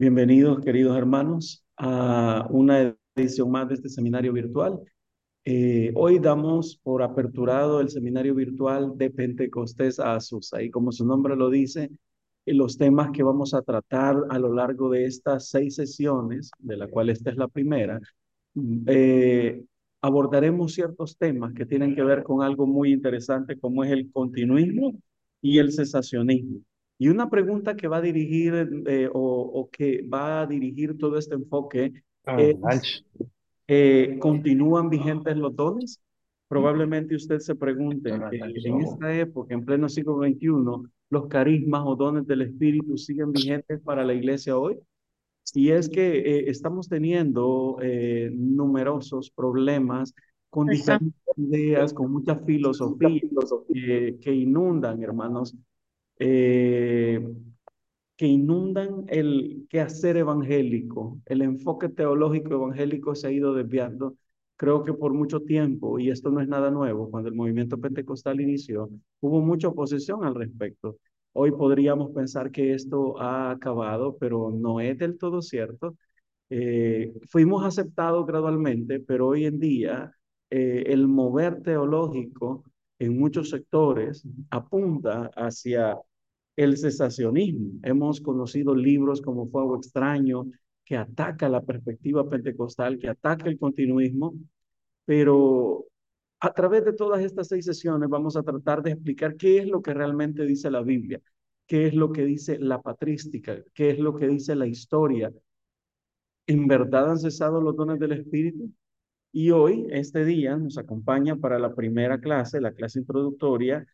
Bienvenidos, queridos hermanos, a una edición más de este seminario virtual. Eh, hoy damos por aperturado el seminario virtual de Pentecostés a Azusa y como su nombre lo dice, eh, los temas que vamos a tratar a lo largo de estas seis sesiones, de la cual esta es la primera, mm, eh, abordaremos ciertos temas que tienen que ver con algo muy interesante como es el continuismo y el cesacionismo. Y una pregunta que va a dirigir eh, o, o, que va a dirigir todo este enfoque ah, es, eh, ¿continúan vigentes los dones? Probablemente usted se pregunte, eh, en esta época, en pleno siglo XXI, ¿los carismas o dones del Espíritu siguen vigentes para la iglesia hoy? Y es que eh, estamos teniendo eh, numerosos problemas con diferentes ideas, con muchas filosofías eh, que inundan, hermanos, eh, que inundan el quehacer evangélico. El enfoque teológico evangélico se ha ido desviando, creo que por mucho tiempo, y esto no es nada nuevo, cuando el movimiento pentecostal inició, hubo mucha oposición al respecto. Hoy podríamos pensar que esto ha acabado, pero no es del todo cierto. Eh, fuimos aceptados gradualmente, pero hoy en día eh, el mover teológico en muchos sectores apunta hacia el cesacionismo. Hemos conocido libros como Fuego Extraño, que ataca la perspectiva pentecostal, que ataca el continuismo, pero a través de todas estas seis sesiones vamos a tratar de explicar qué es lo que realmente dice la Biblia, qué es lo que dice la patrística, qué es lo que dice la historia. ¿En verdad han cesado los dones del Espíritu? Y hoy, este día, nos acompaña para la primera clase, la clase introductoria,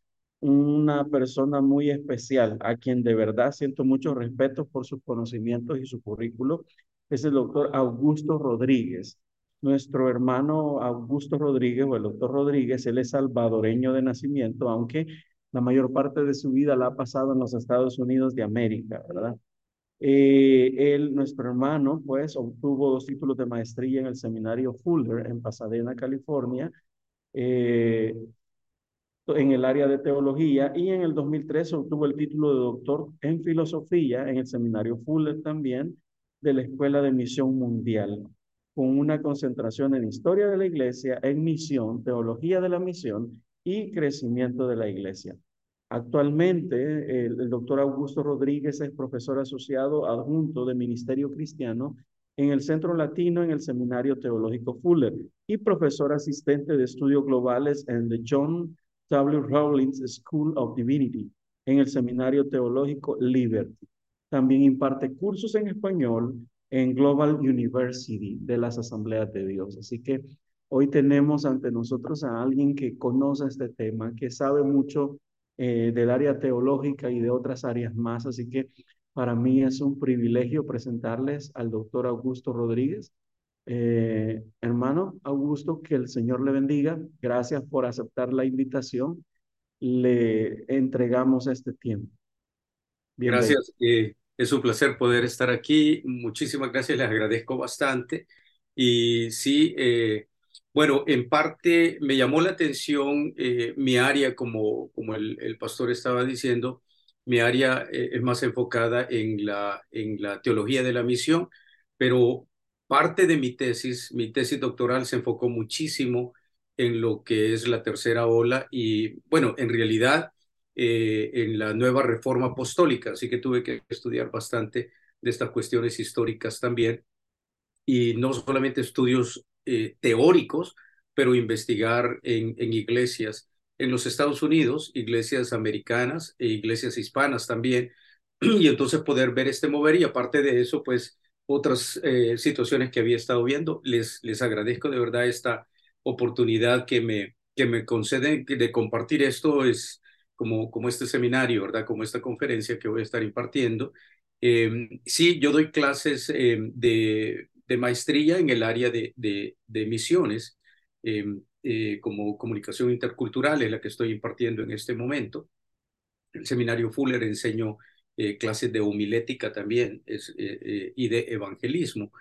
una persona muy especial, a quien de verdad siento mucho respeto por sus conocimientos y su currículo, es el doctor Augusto Rodríguez. Nuestro hermano Augusto Rodríguez, o el doctor Rodríguez, él es salvadoreño de nacimiento, aunque la mayor parte de su vida la ha pasado en los Estados Unidos de América, ¿verdad? Eh, él, nuestro hermano, pues, obtuvo dos títulos de maestría en el seminario Fuller en Pasadena, California, eh, en el área de teología, y en el 2003 obtuvo el título de doctor en filosofía en el seminario Fuller también de la Escuela de Misión Mundial, con una concentración en historia de la iglesia, en misión, teología de la misión y crecimiento de la iglesia. Actualmente, el, el, doctor Augusto Rodríguez es profesor asociado adjunto de Ministerio Cristiano en el Centro Latino en el Seminario Teológico Fuller y profesor asistente de estudios globales en the John W. Rawlings School of Divinity en el Seminario Teológico Liberty. También imparte cursos en español en Global University de las Asambleas de Dios. Así que hoy tenemos ante nosotros a alguien que conoce este tema, que sabe mucho eh, del área teológica y de otras áreas más. Así que para mí es un privilegio presentarles al doctor Augusto Rodríguez. Eh, hermano Augusto, que el Señor le bendiga. Gracias por aceptar la invitación. Le entregamos este tiempo. Gracias. Eh, es un placer poder estar aquí. Muchísimas gracias. Les agradezco bastante. Y sí, eh, bueno, en parte me llamó la atención mi área, como, como el, el, pastor estaba diciendo, mi área es más enfocada en la, en la teología de la misión, pero parte de mi tesis, mi tesis doctoral se enfocó muchísimo en lo que es la tercera ola y, bueno, en realidad eh, en la nueva reforma apostólica, así que tuve que estudiar bastante de estas cuestiones históricas también. Y no solamente estudios eh, teóricos, pero investigar en, en, iglesias en los Estados Unidos, iglesias americanas e iglesias hispanas también, y entonces poder ver este mover y aparte de eso, pues otras eh, situaciones que había estado viendo. Les, les agradezco de verdad esta oportunidad que me, que me conceden de compartir esto, es como, como este seminario, ¿verdad? Como esta conferencia que voy a estar impartiendo. Eh, sí, yo doy clases eh, de de maestría en el área de, de, de misiones, eh, eh, como comunicación intercultural, es la que estoy impartiendo en este momento. El seminario Fuller enseño eh, clases de homilética también es, y de evangelismo.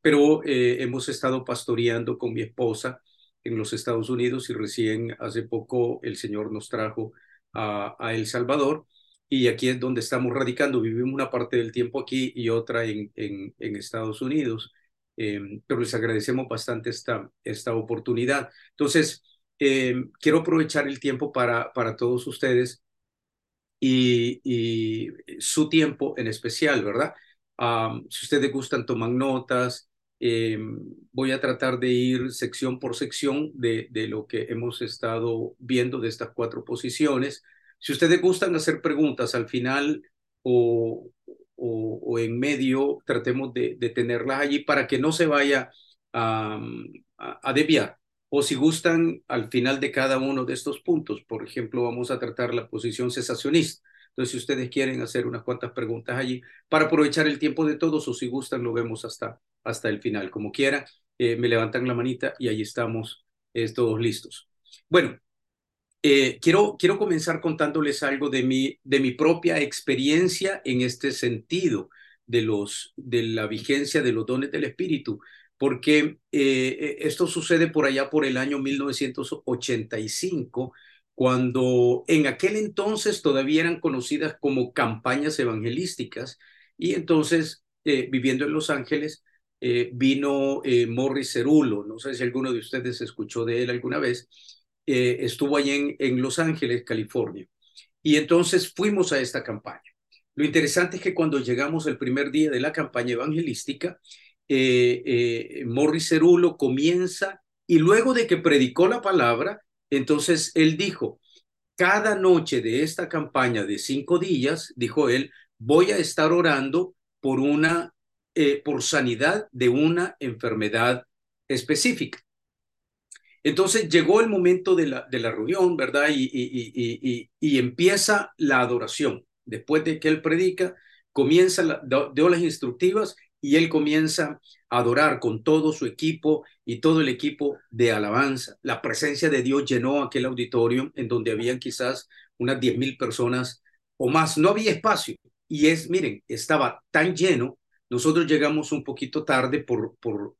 pero hemos estado pastoreando con mi esposa en los Estados Unidos y recién hace poco el Señor nos trajo a, a El Salvador y aquí es donde estamos radicando. Vivimos una parte del tiempo aquí y otra en, en, en Estados Unidos, eh, pero les agradecemos bastante esta, esta oportunidad. Entonces, eh, quiero aprovechar el tiempo para, para todos ustedes y, su tiempo en especial, ¿verdad? si ustedes gustan, toman notas. Eh, voy a tratar de ir sección por sección de, de lo que hemos estado viendo de estas cuatro posiciones. Si ustedes gustan hacer preguntas al final o, o, en medio, tratemos de, de, tenerlas allí para que no se vaya a, a, desviar. O si gustan al final de cada uno de estos puntos, por ejemplo, vamos a tratar la posición cesacionista. Entonces, si ustedes quieren hacer unas cuantas preguntas allí para aprovechar el tiempo de todos o si gustan, lo vemos hasta, hasta el final. Como quieran, eh, me levantan la manita y ahí estamos eh, todos listos. Bueno, eh, quiero, quiero comenzar contándoles algo de mi, de mi propia experiencia en este sentido de, los, de la vigencia de los dones del Espíritu, porque eh, esto sucede por allá por el año 1985, cuando en aquel entonces todavía eran conocidas como campañas evangelísticas, y entonces, eh, viviendo en Los Ángeles, vino Morris Cerulo, no sé si alguno de ustedes escuchó de él alguna vez, eh, estuvo allí en, en Los Ángeles, California. Y entonces fuimos a esta campaña. Lo interesante es que cuando llegamos el primer día de la campaña evangelística, eh, eh, Morris Cerulo comienza y luego de que predicó la palabra, entonces él dijo, cada noche de esta campaña de cinco días, dijo él, voy a estar orando por una, eh, por sanidad de una enfermedad específica. Entonces llegó el momento de la, de la reunión, ¿verdad? Y, y, y, empieza la adoración. Después de que él predica, comienza, la, dio las instructivas y él comienza a adorar con todo su equipo y todo el equipo de alabanza. La presencia de Dios llenó aquel auditorio en donde habían quizás unas 10 mil personas o más. No había espacio. Y es, miren, estaba tan lleno. Nosotros llegamos un poquito tarde por, por,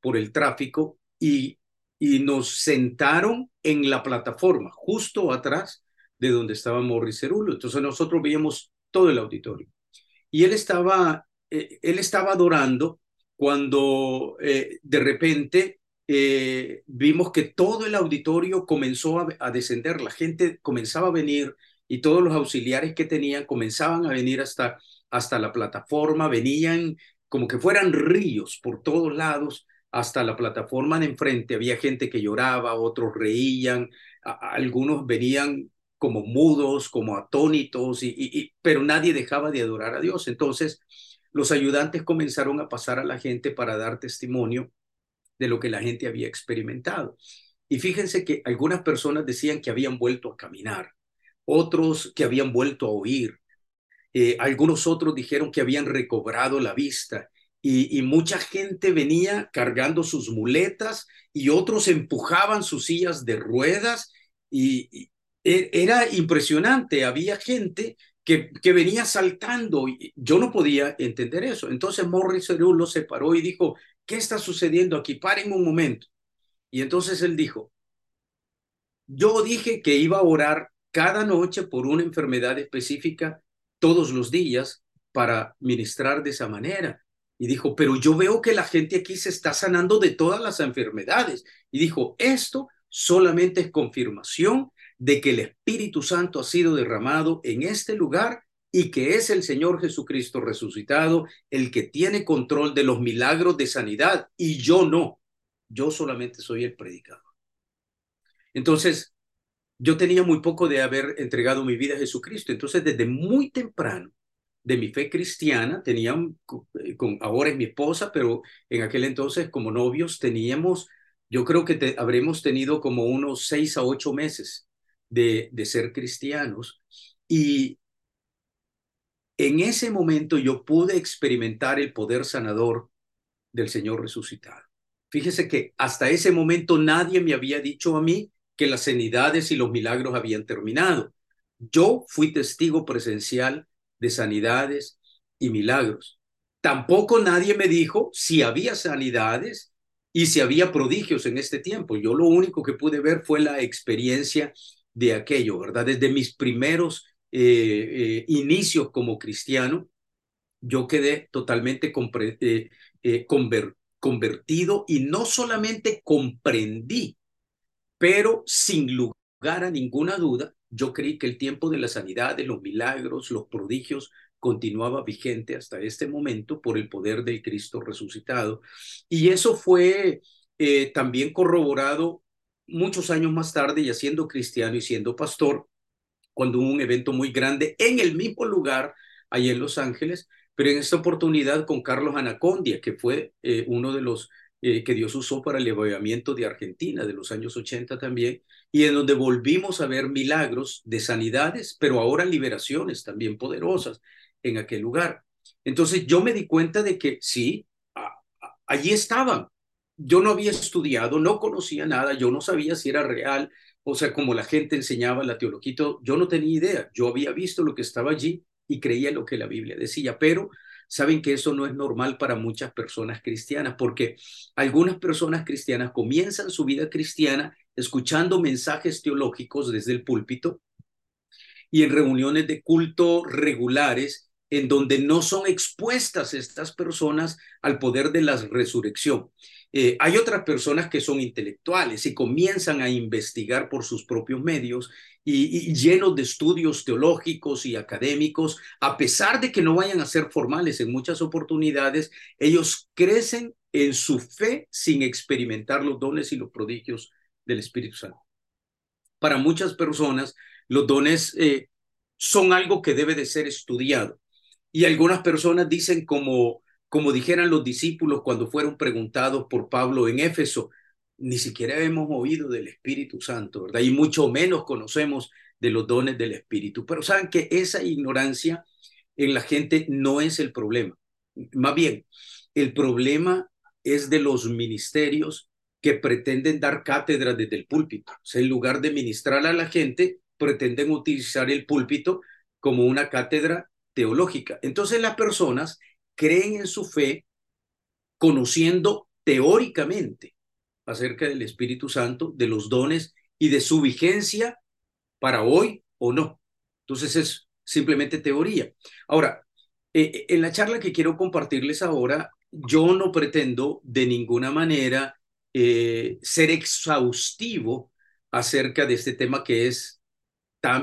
por el tráfico y y nos sentaron en la plataforma, justo atrás de donde estaba Morris Cerulo. Entonces nosotros veíamos todo el auditorio. Y él estaba, eh, él estaba adorando cuando eh, de repente eh, vimos que todo el auditorio comenzó a, descender, la gente comenzaba a venir y todos los auxiliares que tenían comenzaban a venir hasta, hasta la plataforma, venían como que fueran ríos por todos lados hasta la plataforma de enfrente había gente que lloraba, otros reían, algunos venían como mudos, como atónitos, y, pero nadie dejaba de adorar a Dios. Entonces, los ayudantes comenzaron a pasar a la gente para dar testimonio de lo que la gente había experimentado. Y fíjense que algunas personas decían que habían vuelto a caminar, otros que habían vuelto a oír, eh, algunos otros dijeron que habían recobrado la vista y, mucha gente venía cargando sus muletas y otros empujaban sus sillas de ruedas y, e, era impresionante, había gente que, venía saltando. Y yo no podía entender eso. Entonces Morris lo se paró y dijo, ¿qué está sucediendo aquí? Paren un momento. Y entonces él dijo, yo dije que iba a orar cada noche por una enfermedad específica todos los días para ministrar de esa manera. Y dijo, pero yo veo que la gente aquí se está sanando de todas las enfermedades. Y dijo, esto solamente es confirmación de que el Espíritu Santo ha sido derramado en este lugar y que es el Señor Jesucristo resucitado el que tiene control de los milagros de sanidad y yo no. Yo solamente soy el predicador. Entonces, yo tenía muy poco de haber entregado mi vida a Jesucristo. Entonces, desde muy temprano, de mi fe cristiana, tenían, eh, con, ahora es mi esposa, pero en aquel entonces como novios teníamos, yo creo que te, habremos tenido como unos seis a ocho meses de, ser cristianos. Y en ese momento yo pude experimentar el poder sanador del Señor resucitado. Fíjese que hasta ese momento nadie me había dicho a mí que las sanidades y los milagros habían terminado. Yo fui testigo presencial de sanidades y milagros. Tampoco nadie me dijo si había sanidades y si había prodigios en este tiempo. Yo lo único que pude ver fue la experiencia de aquello, ¿verdad? Desde mis primeros eh, inicios como cristiano, yo quedé totalmente convertido y no solamente comprendí, pero sin lugar a ninguna duda, yo creí que el tiempo de la sanidad, de los milagros, los prodigios, continuaba vigente hasta este momento por el poder del Cristo resucitado. Y eso fue eh, también corroborado muchos años más tarde, ya siendo cristiano y siendo pastor, cuando hubo un evento muy grande en el mismo lugar, ahí en Los Ángeles, pero en esta oportunidad con Carlos Anacondia, que fue eh, uno de los eh, que Dios usó para el avivamiento de Argentina de los años 80 también, y en donde volvimos a ver milagros de sanidades, pero ahora liberaciones también poderosas en aquel lugar. Entonces yo me di cuenta de que sí, allí estaban. Yo no había estudiado, no conocía nada, yo no sabía si era real, o sea, como la gente enseñaba la teología, yo no tenía idea. Yo había visto lo que estaba allí y creía lo que la Biblia decía, pero saben que eso no es normal para muchas personas cristianas, porque algunas personas cristianas comienzan su vida cristiana escuchando mensajes teológicos desde el púlpito y en reuniones de culto regulares en donde no son expuestas estas personas al poder de la resurrección. Eh, hay otras personas que son intelectuales y comienzan a investigar por sus propios medios y, llenos de estudios teológicos y académicos, a pesar de que no vayan a ser formales en muchas oportunidades, ellos crecen en su fe sin experimentar los dones y los prodigios del Espíritu Santo. Para muchas personas, los dones eh, son algo que debe de ser estudiado. Y algunas personas dicen como, como dijeran los discípulos cuando fueron preguntados por Pablo en Éfeso, ni siquiera hemos oído del Espíritu Santo, ¿verdad? Y mucho menos conocemos de los dones del Espíritu. Pero saben que esa ignorancia en la gente no es el problema. Más bien, el problema es de los ministerios que pretenden dar cátedra desde el púlpito. O sea, en lugar de ministrar a la gente, pretenden utilizar el púlpito como una cátedra teológica. Entonces las personas creen en su fe conociendo teóricamente acerca del Espíritu Santo, de los dones y de su vigencia para hoy o no. Entonces es simplemente teoría. Ahora, eh, eh, en la charla que quiero compartirles ahora, yo no pretendo de ninguna manera eh, ser exhaustivo acerca de este tema que es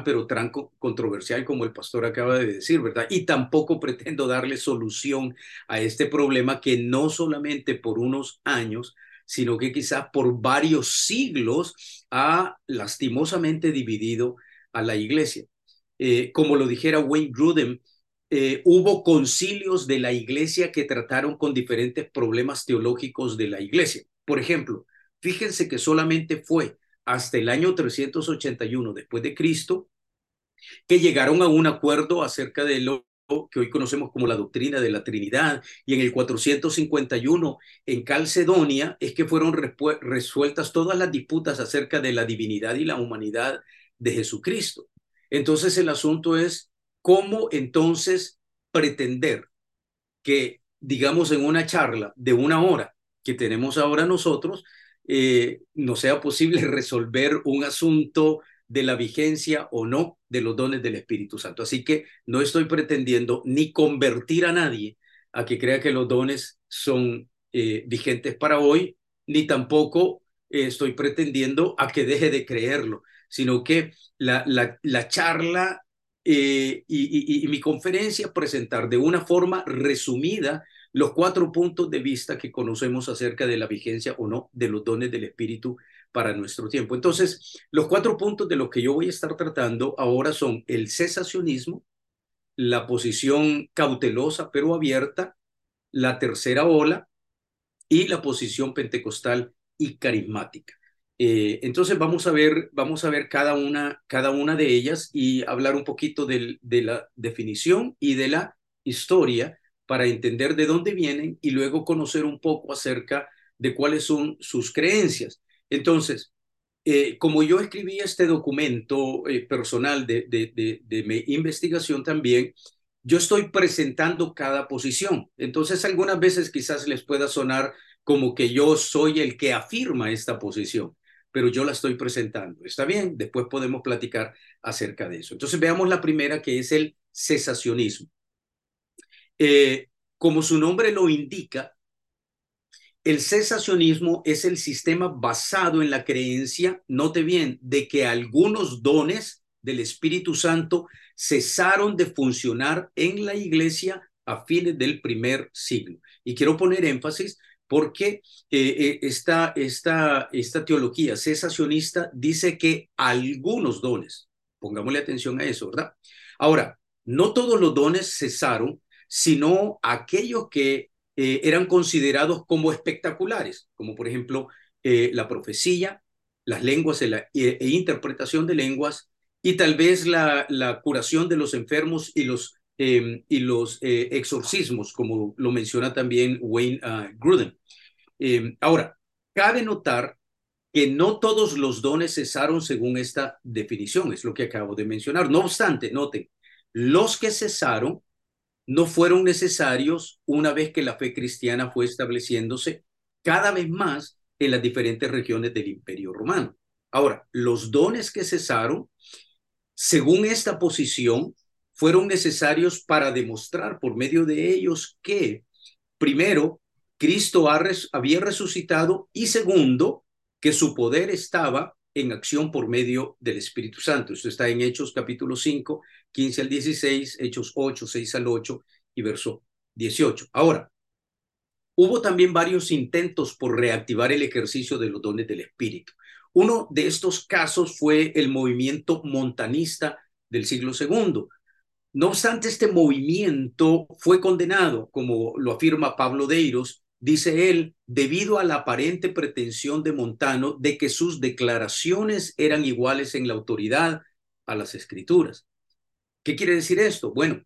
pero tan controversial como el pastor acaba de decir, ¿verdad? Y tampoco pretendo darle solución a este problema que no solamente por unos años, sino que quizás por varios siglos ha lastimosamente dividido a la iglesia. Eh, como lo dijera Wayne Grudem, eh, hubo concilios de la iglesia que trataron con diferentes problemas teológicos de la iglesia. Por ejemplo, fíjense que solamente fue hasta el año 381 después de Cristo que llegaron a un acuerdo acerca de lo que hoy conocemos como la doctrina de la Trinidad, y en el 451 en Calcedonia es que fueron resueltas todas las disputas acerca de la divinidad y la humanidad de Jesucristo. Entonces el asunto es cómo entonces pretender que, digamos, en una charla de una hora que tenemos ahora nosotros, eh, no sea posible resolver un asunto de la vigencia o no de los dones del Espíritu Santo. Así que no estoy pretendiendo ni convertir a nadie a que crea que los dones son eh, vigentes para hoy, ni tampoco eh, estoy pretendiendo a que deje de creerlo, sino que la, la, la charla y mi conferencia presentar de una forma resumida los cuatro puntos de vista que conocemos acerca de la vigencia o no de los dones del Espíritu para nuestro tiempo. Entonces, los cuatro puntos de los que yo voy a estar tratando ahora son el cesacionismo, la posición cautelosa pero abierta, la tercera ola y la posición pentecostal y carismática. Eh, entonces vamos a ver, vamos a ver cada una, cada una de ellas y hablar un poquito de la definición y de la historia para entender de dónde vienen y luego conocer un poco acerca de cuáles son sus creencias. Entonces, eh, como yo escribí este documento eh, personal de, de, mi investigación también, yo estoy presentando cada posición. Entonces, algunas veces quizás les pueda sonar como que yo soy el que afirma esta posición, pero yo la estoy presentando. ¿Está bien? Después podemos platicar acerca de eso. Entonces veamos la primera, que es el cesacionismo. Eh, como su nombre lo indica, el cesacionismo es el sistema basado en la creencia, note bien, de que algunos dones del Espíritu Santo cesaron de funcionar en la iglesia a fines del primer siglo. Y quiero poner énfasis porque eh, eh, esta, esta, esta teología cesacionista dice que algunos dones, pongámosle atención a eso, ¿verdad? Ahora, no todos los dones cesaron, sino aquellos que eh, eran considerados como espectaculares, como por ejemplo la profecía, las lenguas e, e, interpretación de lenguas y tal vez la, la curación de los enfermos y los Em, eh, exorcismos, como lo menciona también Wayne ah, Gruden. Em, ahora, cabe notar que no todos los dones cesaron según esta definición, es lo que acabo de mencionar. No obstante, noten, los que cesaron no fueron necesarios una vez que la fe cristiana fue estableciéndose cada vez más en las diferentes regiones del imperio romano. Ahora, los dones que cesaron, según esta posición, fueron necesarios para demostrar por medio de ellos que, primero, Cristo había resucitado y segundo, que su poder estaba en acción por medio del Espíritu Santo. Esto está en Hechos capítulo 5, 15 al 16, Hechos 8, 6 al 8 y verso 18. Ahora, hubo también varios intentos por reactivar el ejercicio de los dones del Espíritu. Uno de estos casos fue el movimiento montanista del siglo II, no obstante, este movimiento fue condenado, como lo afirma Pablo Deiros, dice él, debido a la aparente pretensión de Montano de que sus declaraciones eran iguales en la autoridad a las escrituras. ¿Qué quiere decir esto? Bueno,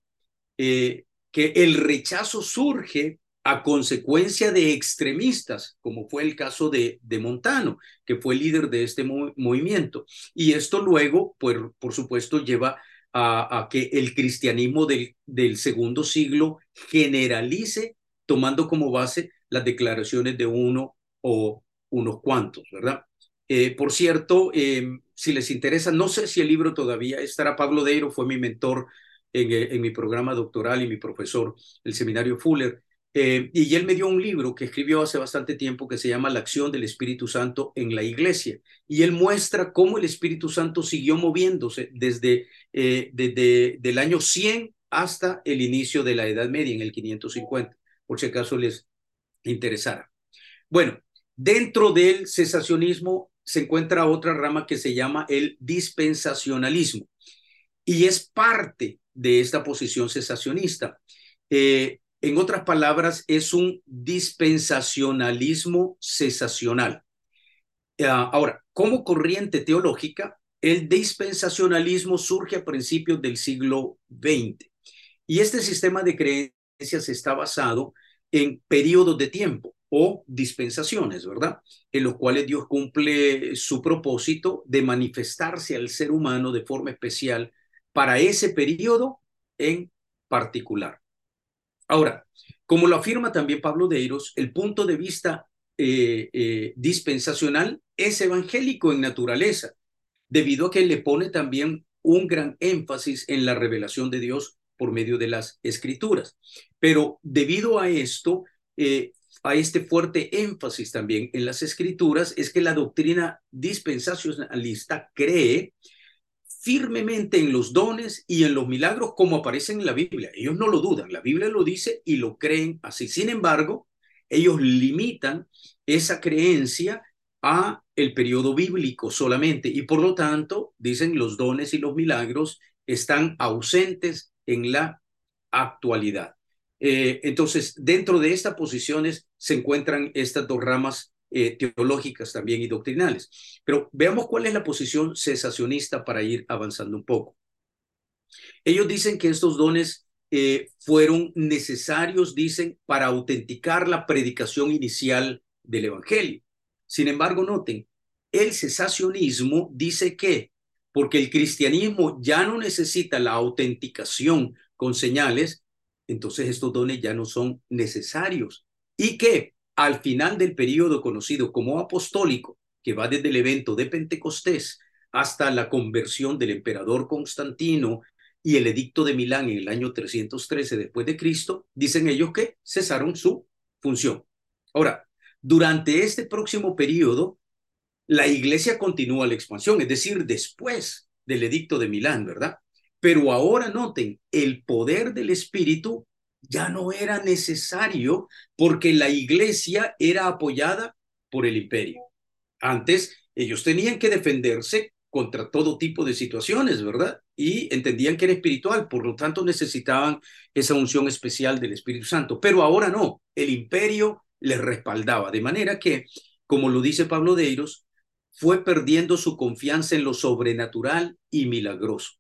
eh, que el rechazo surge a consecuencia de extremistas, como fue el caso de, de Montano, que fue líder de este movimiento. Y esto luego, pues, por supuesto, lleva a, que el cristianismo del, del segundo siglo generalice tomando como base las declaraciones de uno o unos cuantos, ¿verdad? Eh, por cierto, em, si les interesa, no sé si el libro todavía estará. Pablo Deiro fue mi mentor en, eh, mi programa doctoral y mi profesor, el seminario Fuller. Eh, y él me dio un libro que escribió hace bastante tiempo que se llama La acción del Espíritu Santo en la Iglesia. Y él muestra cómo el Espíritu Santo siguió moviéndose desde, eh, desde el año 100 hasta el inicio de la Edad Media, en el 550, por si acaso les interesara. Bueno, dentro del cesacionismo se encuentra otra rama que se llama el dispensacionalismo y es parte de esta posición cesacionista. Eh, en otras palabras, es un dispensacionalismo cesacional. Ah, ahora, como corriente teológica, el dispensacionalismo surge a principios del siglo XX y este sistema de creencias está basado en periodos de tiempo o dispensaciones, ¿verdad? En los cuales Dios cumple su propósito de manifestarse al ser humano de forma especial para ese periodo en particular. Ahora, como lo afirma también Pablo Deiros, el punto de vista eh, eh, dispensacional es evangélico en naturaleza, debido a que le pone también un gran énfasis en la revelación de Dios por medio de las escrituras. Pero debido a esto, eh, a este fuerte énfasis también en las escrituras, es que la doctrina dispensacionalista cree firmemente en los dones y en los milagros como aparecen en la Biblia. Ellos no lo dudan, la Biblia lo dice y lo creen así. Sin embargo, ellos limitan esa creencia a el periodo bíblico solamente y por lo tanto dicen los dones y los milagros están ausentes en la actualidad. Eh, entonces, dentro de estas posiciones se encuentran estas dos ramas eh, teológicas también y doctrinales. Pero veamos cuál es la posición cesacionista para ir avanzando un poco. Ellos dicen que estos dones eh, fueron necesarios, dicen, para autenticar la predicación inicial del Evangelio. Sin embargo, noten, el cesacionismo dice que porque el cristianismo ya no necesita la autenticación con señales, entonces estos dones ya no son necesarios. Y que al final del periodo conocido como apostólico, que va desde el evento de Pentecostés hasta la conversión del emperador Constantino y el edicto de Milán en el año 313 después de Cristo, dicen ellos que cesaron su función. Ahora, durante este próximo periodo, la iglesia continúa la expansión, es decir, después del edicto de Milán, ¿verdad? Pero ahora noten, el poder del Espíritu ya no era necesario porque la iglesia era apoyada por el imperio. Antes ellos tenían que defenderse contra todo tipo de situaciones, ¿verdad? Y entendían que era espiritual, por lo tanto necesitaban esa unción especial del Espíritu Santo. Pero ahora no, el imperio les respaldaba, de manera que, como lo dice Pablo Deiros, fue perdiendo su confianza en lo sobrenatural y milagroso.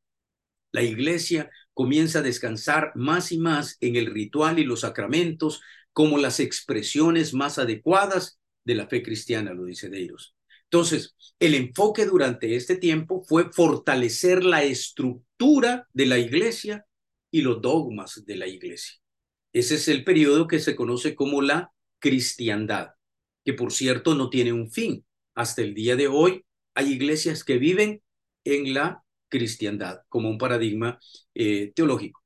La iglesia comienza a descansar más y más en el ritual y los sacramentos como las expresiones más adecuadas de la fe cristiana, lo dice Deiros. Entonces, el enfoque durante este tiempo fue fortalecer la estructura de la iglesia y los dogmas de la iglesia. Ese es el periodo que se conoce como la cristiandad, que por cierto no tiene un fin. Hasta el día de hoy hay iglesias que viven en la cristiandad como un paradigma eh, teológico.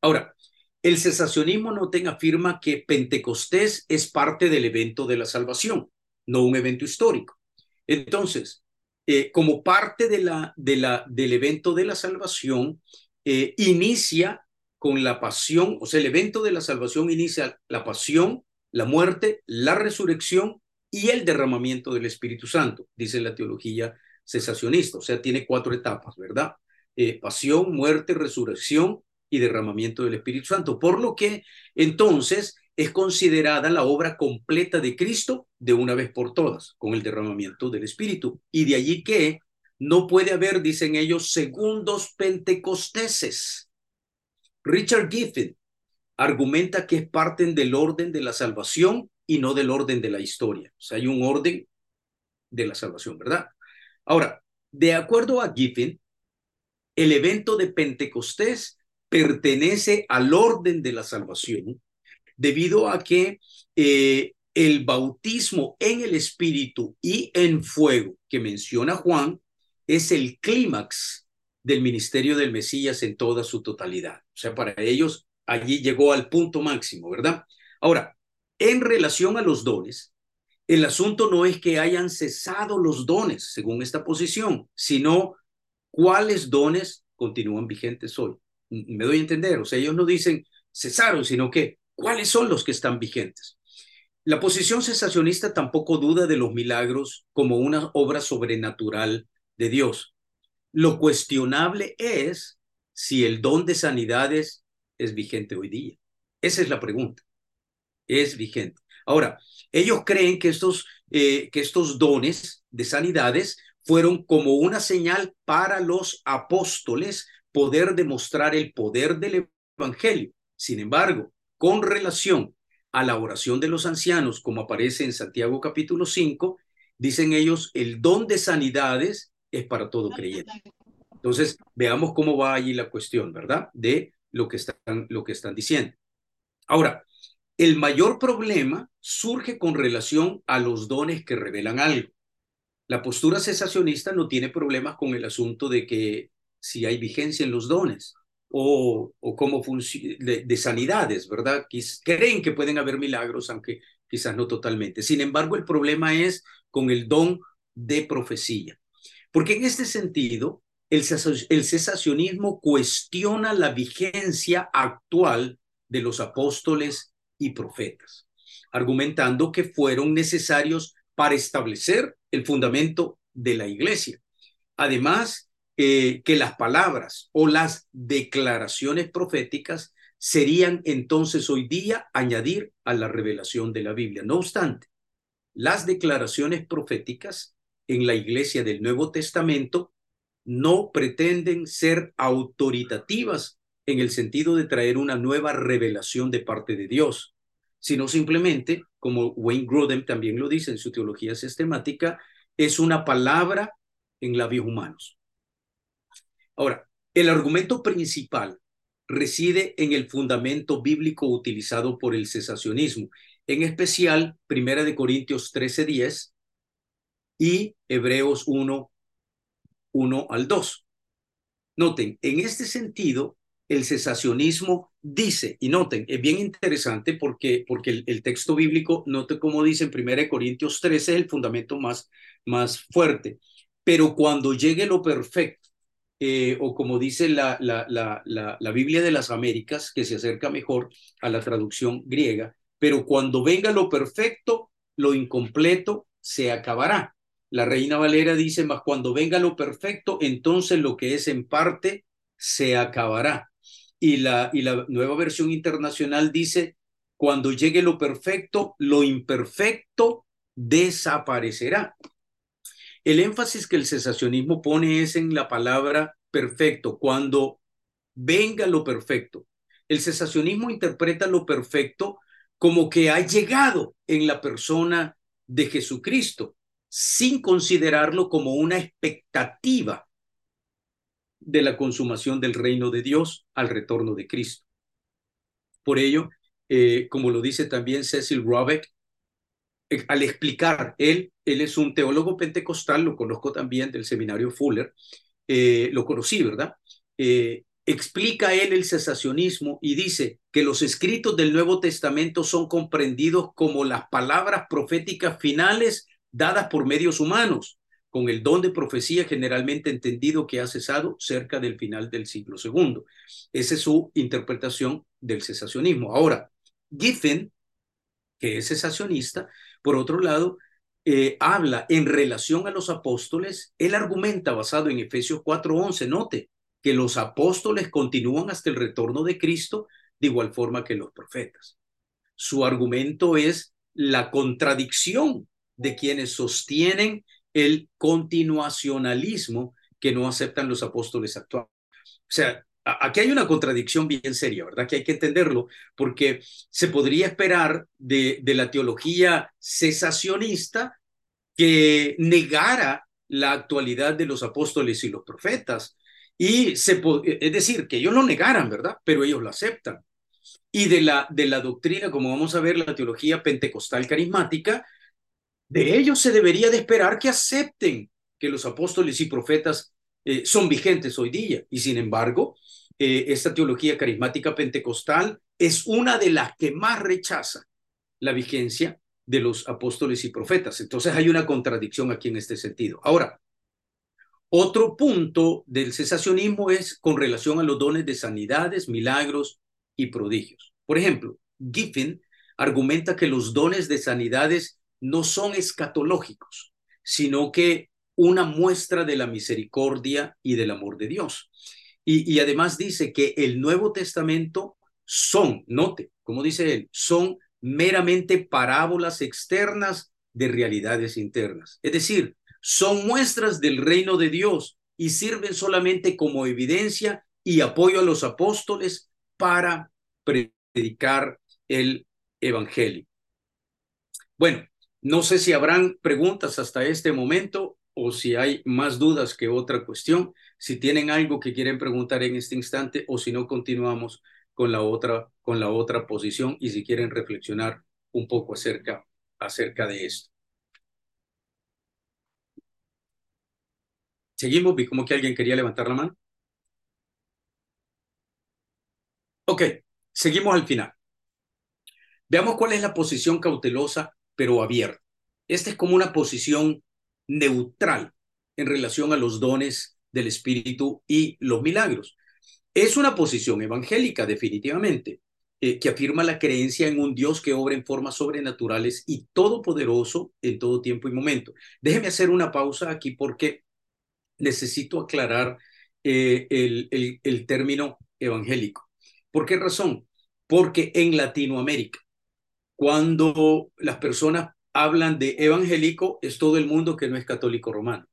Ahora, el cesacionismo no tenga afirma que Pentecostés es parte del evento de la salvación, no un evento histórico. Entonces, eh, como parte de la, de la, del evento de la salvación, eh, inicia con la pasión, o sea, el evento de la salvación inicia la pasión, la muerte, la resurrección y el derramamiento del Espíritu Santo, dice la teología cesacionista, o sea, tiene cuatro etapas, ¿verdad? Eh, pasión, muerte, resurrección y derramamiento del Espíritu Santo, por lo que entonces es considerada la obra completa de Cristo de una vez por todas, con el derramamiento del Espíritu. Y de allí que no puede haber, dicen ellos, segundos pentecosteses. Richard Giffen argumenta que es parte del orden de la salvación y no del orden de la historia. O sea, hay un orden de la salvación, ¿verdad? Ahora, de acuerdo a Giffen, el evento de Pentecostés pertenece al orden de la salvación debido a que eh, el bautismo en el Espíritu y en fuego que menciona Juan es el clímax del ministerio del Mesías en toda su totalidad. O sea, para ellos allí llegó al punto máximo, ¿verdad? Ahora, en relación a los dones, el asunto no es que hayan cesado los dones, según esta posición, sino cuáles dones continúan vigentes hoy. Me doy a entender, o sea, ellos no dicen cesaron, sino que ¿Cuáles son los que están vigentes? La posición cesacionista tampoco duda de los milagros como una obra sobrenatural de Dios. Lo cuestionable es si el don de sanidades es vigente hoy día. Esa es la pregunta. Es vigente. Ahora, ellos creen que estos, eh, que estos dones de sanidades fueron como una señal para los apóstoles poder demostrar el poder del Evangelio. Sin embargo, con relación a la oración de los ancianos, como aparece en Santiago capítulo 5, dicen ellos, el don de sanidades es para todo creyente. Entonces, veamos cómo va allí la cuestión, ¿verdad? De lo que están, lo que están diciendo. Ahora, el mayor problema surge con relación a los dones que revelan algo. La postura cesacionista no tiene problemas con el asunto de que si hay vigencia en los dones o, cómo de, de sanidades, ¿verdad? Creen que pueden haber milagros, aunque quizás no totalmente. Sin embargo, el problema es con el don de profecía. Porque en este sentido, el, el cesacionismo cuestiona la vigencia actual de los apóstoles y profetas, argumentando que fueron necesarios para establecer el fundamento de la iglesia. Además, eh, que las palabras o las declaraciones proféticas serían entonces hoy día añadir a la revelación de la Biblia. No obstante, las declaraciones proféticas en la iglesia del Nuevo Testamento no pretenden ser autoritativas en el sentido de traer una nueva revelación de parte de Dios, sino simplemente, como Wayne Grudem también lo dice en su teología sistemática, es una palabra en labios humanos. Ahora, el argumento principal reside en el fundamento bíblico utilizado por el cesacionismo, en especial Primera de Corintios 13:10 y Hebreos 1, 1 al 2. Noten, en este sentido, el cesacionismo dice, y noten, es bien interesante porque, porque el, texto bíblico, note cómo dice en 1 Corintios 13, es el fundamento más, más fuerte. Pero cuando llegue lo perfecto, eh, o como dice la, la, la, la, Biblia de las Américas, que se acerca mejor a la traducción griega, pero cuando venga lo perfecto, lo incompleto se acabará. La Reina Valera dice, más cuando venga lo perfecto, entonces lo que es en parte se acabará y la, y la nueva versión internacional dice, cuando llegue lo perfecto, lo imperfecto desaparecerá. El énfasis que el cesacionismo pone es en la palabra perfecto, cuando venga lo perfecto. El cesacionismo interpreta lo perfecto como que ha llegado en la persona de Jesucristo, sin considerarlo como una expectativa de la consumación del reino de Dios al retorno de Cristo. Por ello, eh, como lo dice también Cecil Robeck, eh, al explicar, él, él es un teólogo pentecostal, lo conozco también del seminario Fuller, eh, lo conocí, ¿verdad? explica él el cesacionismo y dice que los escritos del Nuevo Testamento son comprendidos como las palabras proféticas finales dadas por medios humanos, con el don de profecía generalmente entendido que ha cesado cerca del final del siglo II. Esa es su interpretación del cesacionismo. Ahora, Giffen, que es cesacionista, por otro lado, eh, habla en relación a los apóstoles, él argumenta basado en Efesios 4:11, note que los apóstoles continúan hasta el retorno de Cristo de igual forma que los profetas. Su argumento es la contradicción de quienes sostienen el continuacionalismo que no aceptan los apóstoles actuales. O sea, aquí hay una contradicción bien seria, ¿verdad? Que hay que entenderlo, porque se podría esperar de, de la teología cesacionista que negara la actualidad de los apóstoles y los profetas. Y se, es decir, que ellos lo negaran, ¿verdad? Pero ellos lo aceptan. Y de la, de la doctrina, como vamos a ver, la teología pentecostal carismática, de ellos se debería de esperar que acepten que los apóstoles y profetas eh, son vigentes hoy día. Y sin embargo, eh, esta teología carismática pentecostal es una de las que más rechaza la vigencia de los apóstoles y profetas. Entonces hay una contradicción aquí en este sentido. Ahora, otro punto del cesacionismo es con relación a los dones de sanidades, milagros y prodigios. Por ejemplo, Giffen argumenta que los dones de sanidades no son escatológicos, sino que una muestra de la misericordia y del amor de Dios. Y, además dice que el Nuevo Testamento son, note, como dice él, son meramente parábolas externas de realidades internas. Es decir, son muestras del reino de Dios y sirven solamente como evidencia y apoyo a los apóstoles para predicar el Evangelio. Bueno, no sé si habrán preguntas hasta este momento o si hay más dudas que otra cuestión. Si tienen algo que quieren preguntar en este instante o si no continuamos con la otra con la otra posición y si quieren reflexionar un poco acerca acerca de esto. Seguimos, vi como que alguien quería levantar la mano. Ok, seguimos al final. Veamos cuál es la posición cautelosa pero abierto. Esta es como una posición neutral en relación a los dones del Espíritu y los milagros. Es una posición evangélica, definitivamente, eh, que afirma la creencia en un Dios que obra en formas sobrenaturales y todopoderoso en todo tiempo y momento. Déjeme hacer una pausa aquí porque necesito aclarar eh, el término evangélico. ¿Por qué razón? Porque en Latinoamérica, cuando las personas hablan de evangélico, es todo el mundo que no es católico romano.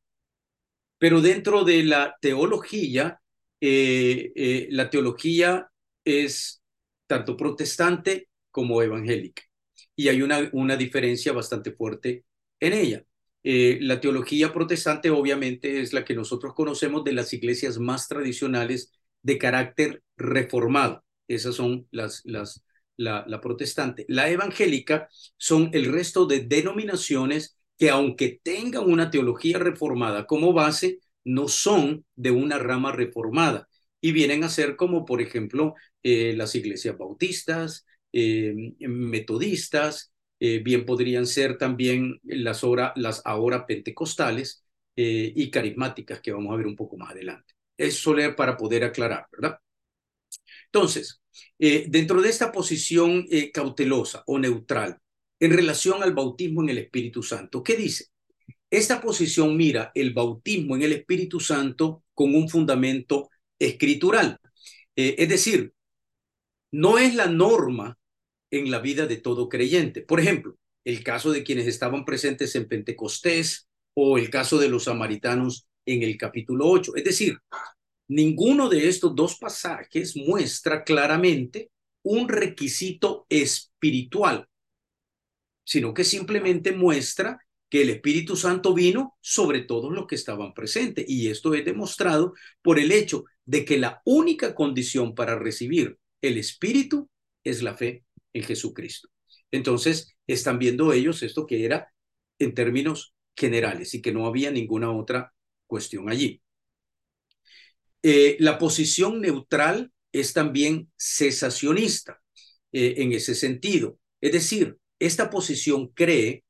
Pero dentro de la teología, eh, eh, la teología es tanto protestante como evangélica. Y hay una, una diferencia bastante fuerte en ella. Eh, la teología protestante obviamente es la que nosotros conocemos de las iglesias más tradicionales de carácter reformado. Esas son las, las, la, protestante. La evangélica son el resto de denominaciones que aunque tengan una teología reformada como base, no son de una rama reformada y vienen a ser como, por ejemplo, eh, las iglesias bautistas, eh, metodistas, eh, bien podrían ser también las, las ahora pentecostales y carismáticas que vamos a ver un poco más adelante. Eso para poder aclarar, ¿verdad? Entonces, dentro de esta posición cautelosa o neutral en relación al bautismo en el Espíritu Santo, ¿qué dice? Esta posición mira el bautismo en el Espíritu Santo con un fundamento escritural. Eh, es decir, no es la norma en la vida de todo creyente. Por ejemplo, el caso de quienes estaban presentes en Pentecostés o el caso de los samaritanos en el capítulo 8. Es decir, ninguno de estos dos pasajes muestra claramente un requisito espiritual, sino que simplemente muestra que el Espíritu Santo vino sobre todos los que estaban presentes. Y esto es demostrado por el hecho de que la única condición para recibir el Espíritu es la fe en Jesucristo. Entonces, están viendo ellos esto que era en términos generales y que no había ninguna otra cuestión allí. Eh, la posición neutral es también cesacionista eh, en ese sentido. Es decir, esta posición cree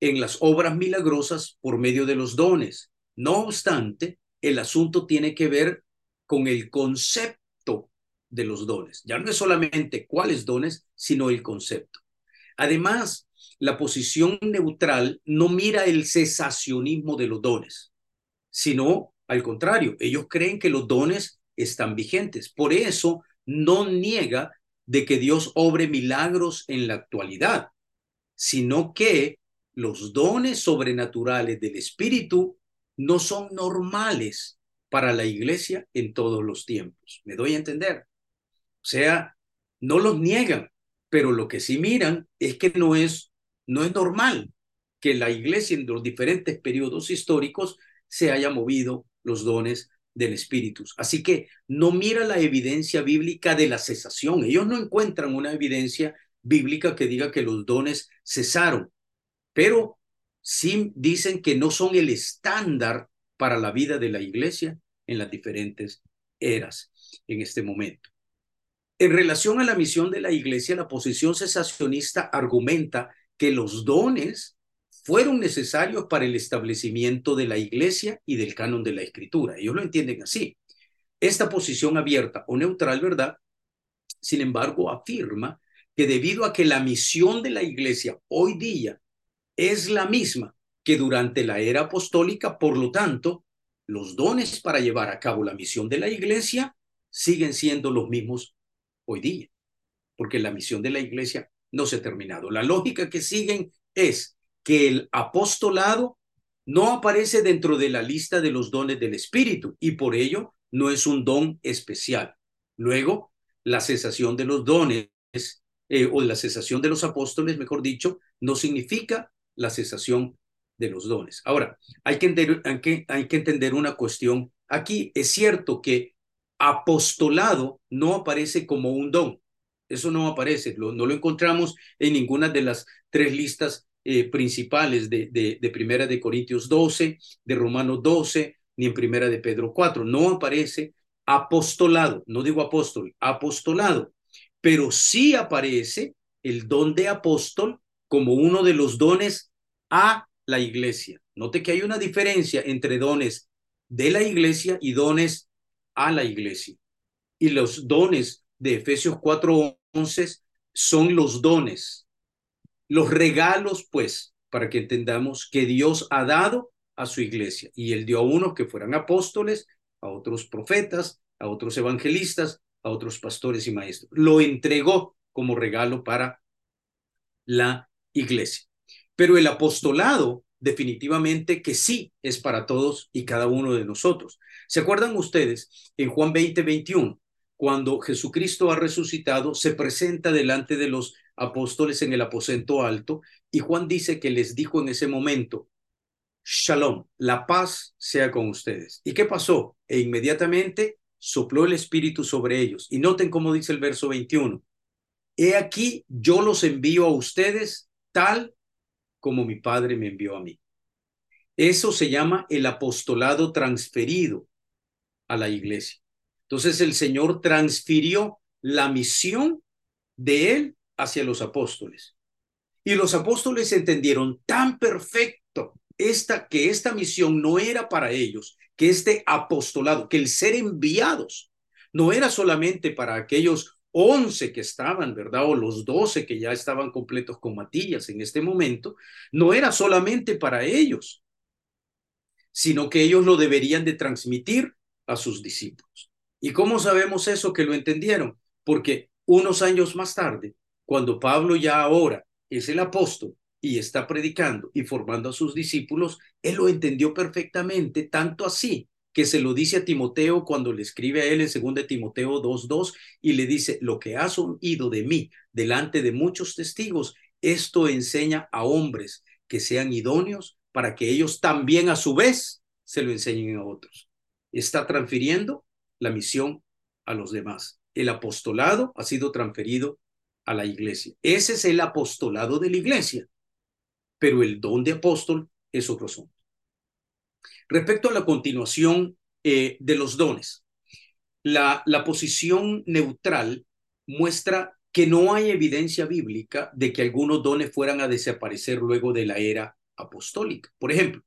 en las obras milagrosas por medio de los dones. No obstante, el asunto tiene que ver con el concepto de los dones. Ya no es solamente cuáles dones, sino el concepto. Además, la posición neutral no mira el cesacionismo de los dones, sino al contrario, ellos creen que los dones están vigentes. Por eso no niega de que Dios obre milagros en la actualidad, sino que los dones sobrenaturales del Espíritu no son normales para la iglesia en todos los tiempos. ¿Me doy a entender? O sea, no los niegan, pero lo que sí miran es que no es, no es normal que la iglesia en los diferentes periodos históricos se haya movido los dones del Espíritu. Así que no mira la evidencia bíblica de la cesación. Ellos no encuentran una evidencia bíblica que diga que los dones cesaron pero sí dicen que no son el estándar para la vida de la iglesia en las diferentes eras en este momento. En relación a la misión de la iglesia, la posición cesacionista argumenta que los dones fueron necesarios para el establecimiento de la iglesia y del canon de la escritura. Ellos lo entienden así. Esta posición abierta o neutral, ¿verdad? Sin embargo, afirma que debido a que la misión de la iglesia hoy día es la misma que durante la era apostólica, por lo tanto, los dones para llevar a cabo la misión de la iglesia siguen siendo los mismos hoy día, porque la misión de la iglesia no se ha terminado. La lógica que siguen es que el apostolado no aparece dentro de la lista de los dones del Espíritu y por ello no es un don especial. Luego, la cesación de los dones eh, o la cesación de los apóstoles, mejor dicho, no significa la cesación de los dones. Ahora, hay que, entender, hay, que, hay que entender una cuestión. Aquí es cierto que apostolado no aparece como un don. Eso no aparece, no lo encontramos en ninguna de las tres listas eh, principales de, de, de, Primera de Corintios 12, de Romanos 12, ni en Primera de Pedro 4. No aparece apostolado, no digo apóstol, apostolado, pero sí aparece el don de apóstol como uno de los dones a la iglesia. Note que hay una diferencia entre dones de la iglesia y dones a la iglesia. Y los dones de Efesios 4:11 son los dones, los regalos, pues, para que entendamos que Dios ha dado a su iglesia. Y él dio a unos que fueran apóstoles, a otros profetas, a otros evangelistas, a otros pastores y maestros. Lo entregó como regalo para la iglesia. Pero el apostolado definitivamente que sí es para todos y cada uno de nosotros. ¿Se acuerdan ustedes en Juan 20, 21? Cuando Jesucristo ha resucitado, se presenta delante de los apóstoles en el aposento alto y Juan dice que les dijo en ese momento, Shalom, la paz sea con ustedes. ¿Y qué pasó? E inmediatamente sopló el Espíritu sobre ellos. Y noten cómo dice el verso 21. He aquí, yo los envío a ustedes tal como mi Padre me envió a mí. Eso se llama el apostolado transferido a la iglesia. Entonces el Señor transfirió la misión de él hacia los apóstoles. Y los apóstoles entendieron tan perfecto esta, que esta misión no era para ellos, que este apostolado, que el ser enviados, no era solamente para aquellos once que estaban, ¿verdad? O los doce que ya estaban completos con Matías en este momento, no era solamente para ellos, sino que ellos lo deberían de transmitir a sus discípulos. ¿Y cómo sabemos eso que lo entendieron? Porque unos años más tarde, cuando Pablo ya ahora es el apóstol y está predicando y formando a sus discípulos, él lo entendió perfectamente, tanto así que se lo dice a Timoteo cuando le escribe a él en 2 Timoteo 2.2 y le dice, lo que has oído de mí delante de muchos testigos, esto enseña a hombres que sean idóneos para que ellos también a su vez se lo enseñen a otros. Está transfiriendo la misión a los demás. El apostolado ha sido transferido a la iglesia. Ese es el apostolado de la iglesia, pero el don de apóstol es otro asunto. Respecto a la continuación eh, de los dones, la, la posición neutral muestra que no hay evidencia bíblica de que algunos dones fueran a desaparecer luego de la era apostólica. Por ejemplo,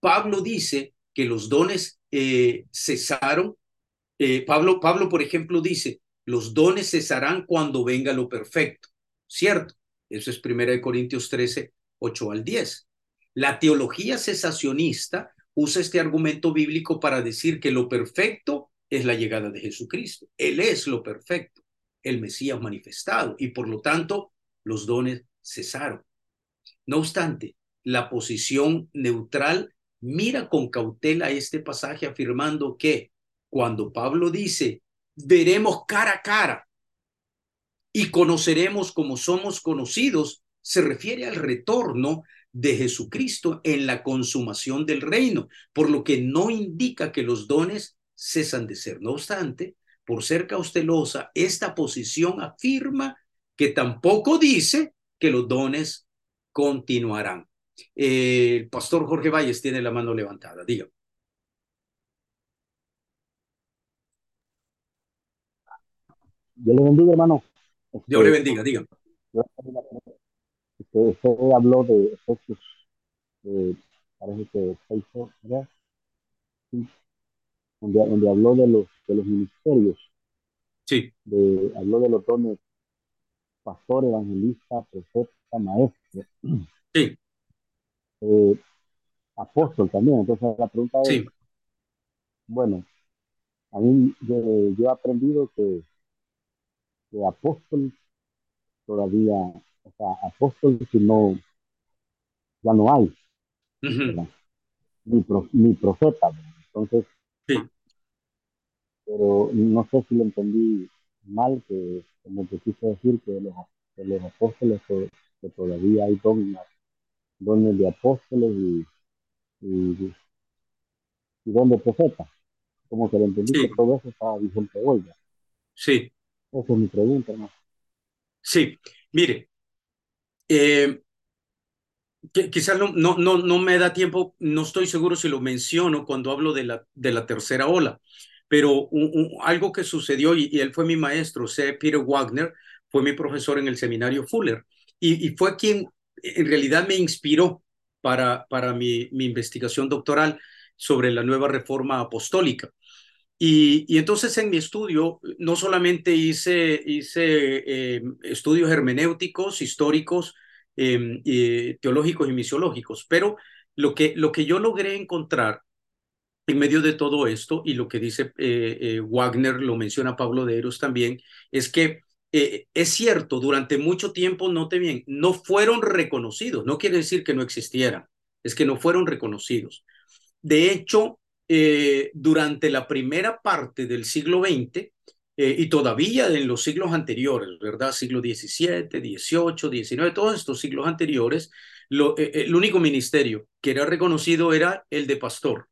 Pablo dice que los dones eh, cesaron. Eh, Pablo, Pablo, por ejemplo, dice, los dones cesarán cuando venga lo perfecto. ¿Cierto? Eso es 1 Corintios 13, 8 al 10. La teología cesacionista usa este argumento bíblico para decir que lo perfecto es la llegada de Jesucristo. Él es lo perfecto, el Mesías manifestado, y por lo tanto los dones cesaron. No obstante, la posición neutral mira con cautela este pasaje afirmando que cuando Pablo dice, veremos cara a cara y conoceremos como somos conocidos, se refiere al retorno de Jesucristo en la consumación del reino, por lo que no indica que los dones cesan de ser. No obstante, por ser cautelosa, esta posición afirma que tampoco dice que los dones continuarán. El pastor Jorge Valles tiene la mano levantada. Diga. Dios le bendiga, hermano. Dios le bendiga, diga. Usted, habló de efectos, parece que ¿verdad? Donde, habló de los, de los ministerios. Sí. De, habló de los dones pastor, evangelista, profeta, maestro. Sí eh, apóstol también. Entonces la pregunta es, bueno, a mí yo, he aprendido que, que, apóstol todavía, o sea, apóstol si no, ya no hay, ni, ni, profeta. Entonces, sí. pero no sé si lo entendí mal, que como que quise decir que los, que los apóstoles que, todavía hay dogmas dones de apóstoles y, y, y don de profeta. Como que lo entendí que todo eso estaba vigente hoy. Sí. Es mi pregunta, ¿no? Sí, mire, eh, quizás no, no, no, no me da tiempo, no estoy seguro si lo menciono cuando hablo de la, de la tercera ola, pero algo que sucedió, y, él fue mi maestro, C. Peter Wagner, fue mi profesor en el seminario Fuller, y, y fue quien en realidad me inspiró para, para mi, mi investigación doctoral sobre la nueva reforma apostólica. Y, entonces en mi estudio no solamente hice, hice eh, estudios hermenéuticos, históricos, em, teológicos y misiológicos, pero lo que, lo que yo logré encontrar en medio de todo esto, y lo que dice eh, eh, Wagner, lo menciona Pablo de Eros también, es que eh, es cierto, durante mucho tiempo, note bien, no fueron reconocidos. No quiere decir que no existieran, es que no fueron reconocidos. De hecho, eh, durante la primera parte del siglo XX eh, y todavía en los siglos anteriores, ¿verdad? Siglo XVII, XVIII, XIX, todos estos siglos anteriores, lo, el único ministerio que era reconocido era el de pastor.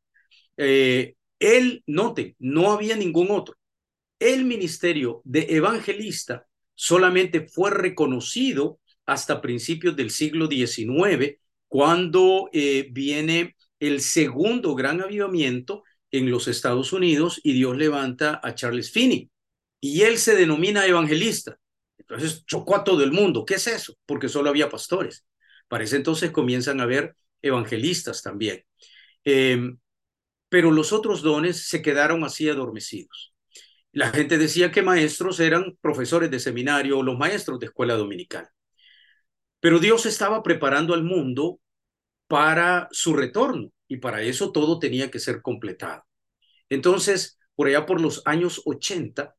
él, note, no había ningún otro. El ministerio de evangelista solamente fue reconocido hasta principios del siglo XIX, cuando eh, viene el segundo gran avivamiento en los Estados Unidos y Dios levanta a Charles Finney y él se denomina evangelista. Entonces chocó a todo el mundo. ¿Qué es eso? Porque solo había pastores. Para ese entonces comienzan a haber evangelistas también. Em, pero los otros dones se quedaron así adormecidos. La gente decía que maestros eran profesores de seminario o los maestros de escuela dominical. Pero Dios estaba preparando al mundo para su retorno y para eso todo tenía que ser completado. Entonces, por allá por los años 80,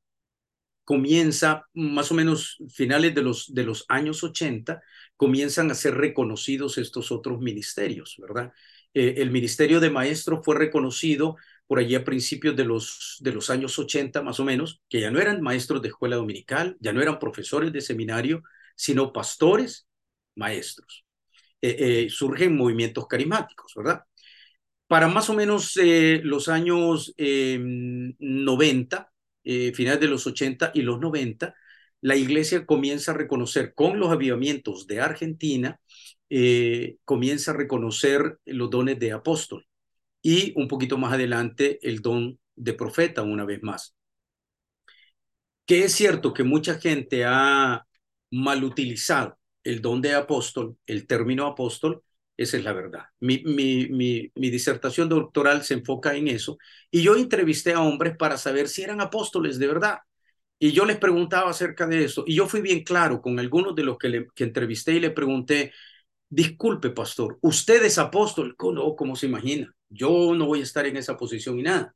comienza, más o menos finales de los, de los años 80, comienzan a ser reconocidos estos otros ministerios, ¿verdad? Eh, el ministerio de maestro fue reconocido por allí a principios de los, de los años 80 más o menos, que ya no eran maestros de escuela dominical, ya no eran profesores de seminario, sino pastores, maestros. Eh, eh, surgen movimientos carismáticos, ¿verdad? Para más o menos los años 90, finales de los 80 y los 90, la iglesia comienza a reconocer con los avivamientos de Argentina, comienza a reconocer los dones de apóstol y un poquito más adelante el don de profeta una vez más. Que es cierto que mucha gente ha mal utilizado el don de apóstol, el término apóstol, esa es la verdad. Mi, mi, mi, mi, disertación doctoral se enfoca en eso y yo entrevisté a hombres para saber si eran apóstoles de verdad. Y yo les preguntaba acerca de eso y yo fui bien claro con algunos de los que, que entrevisté y le pregunté, disculpe pastor, ¿usted es apóstol? No, ¿cómo se imagina? Yo no voy a estar en esa posición y nada.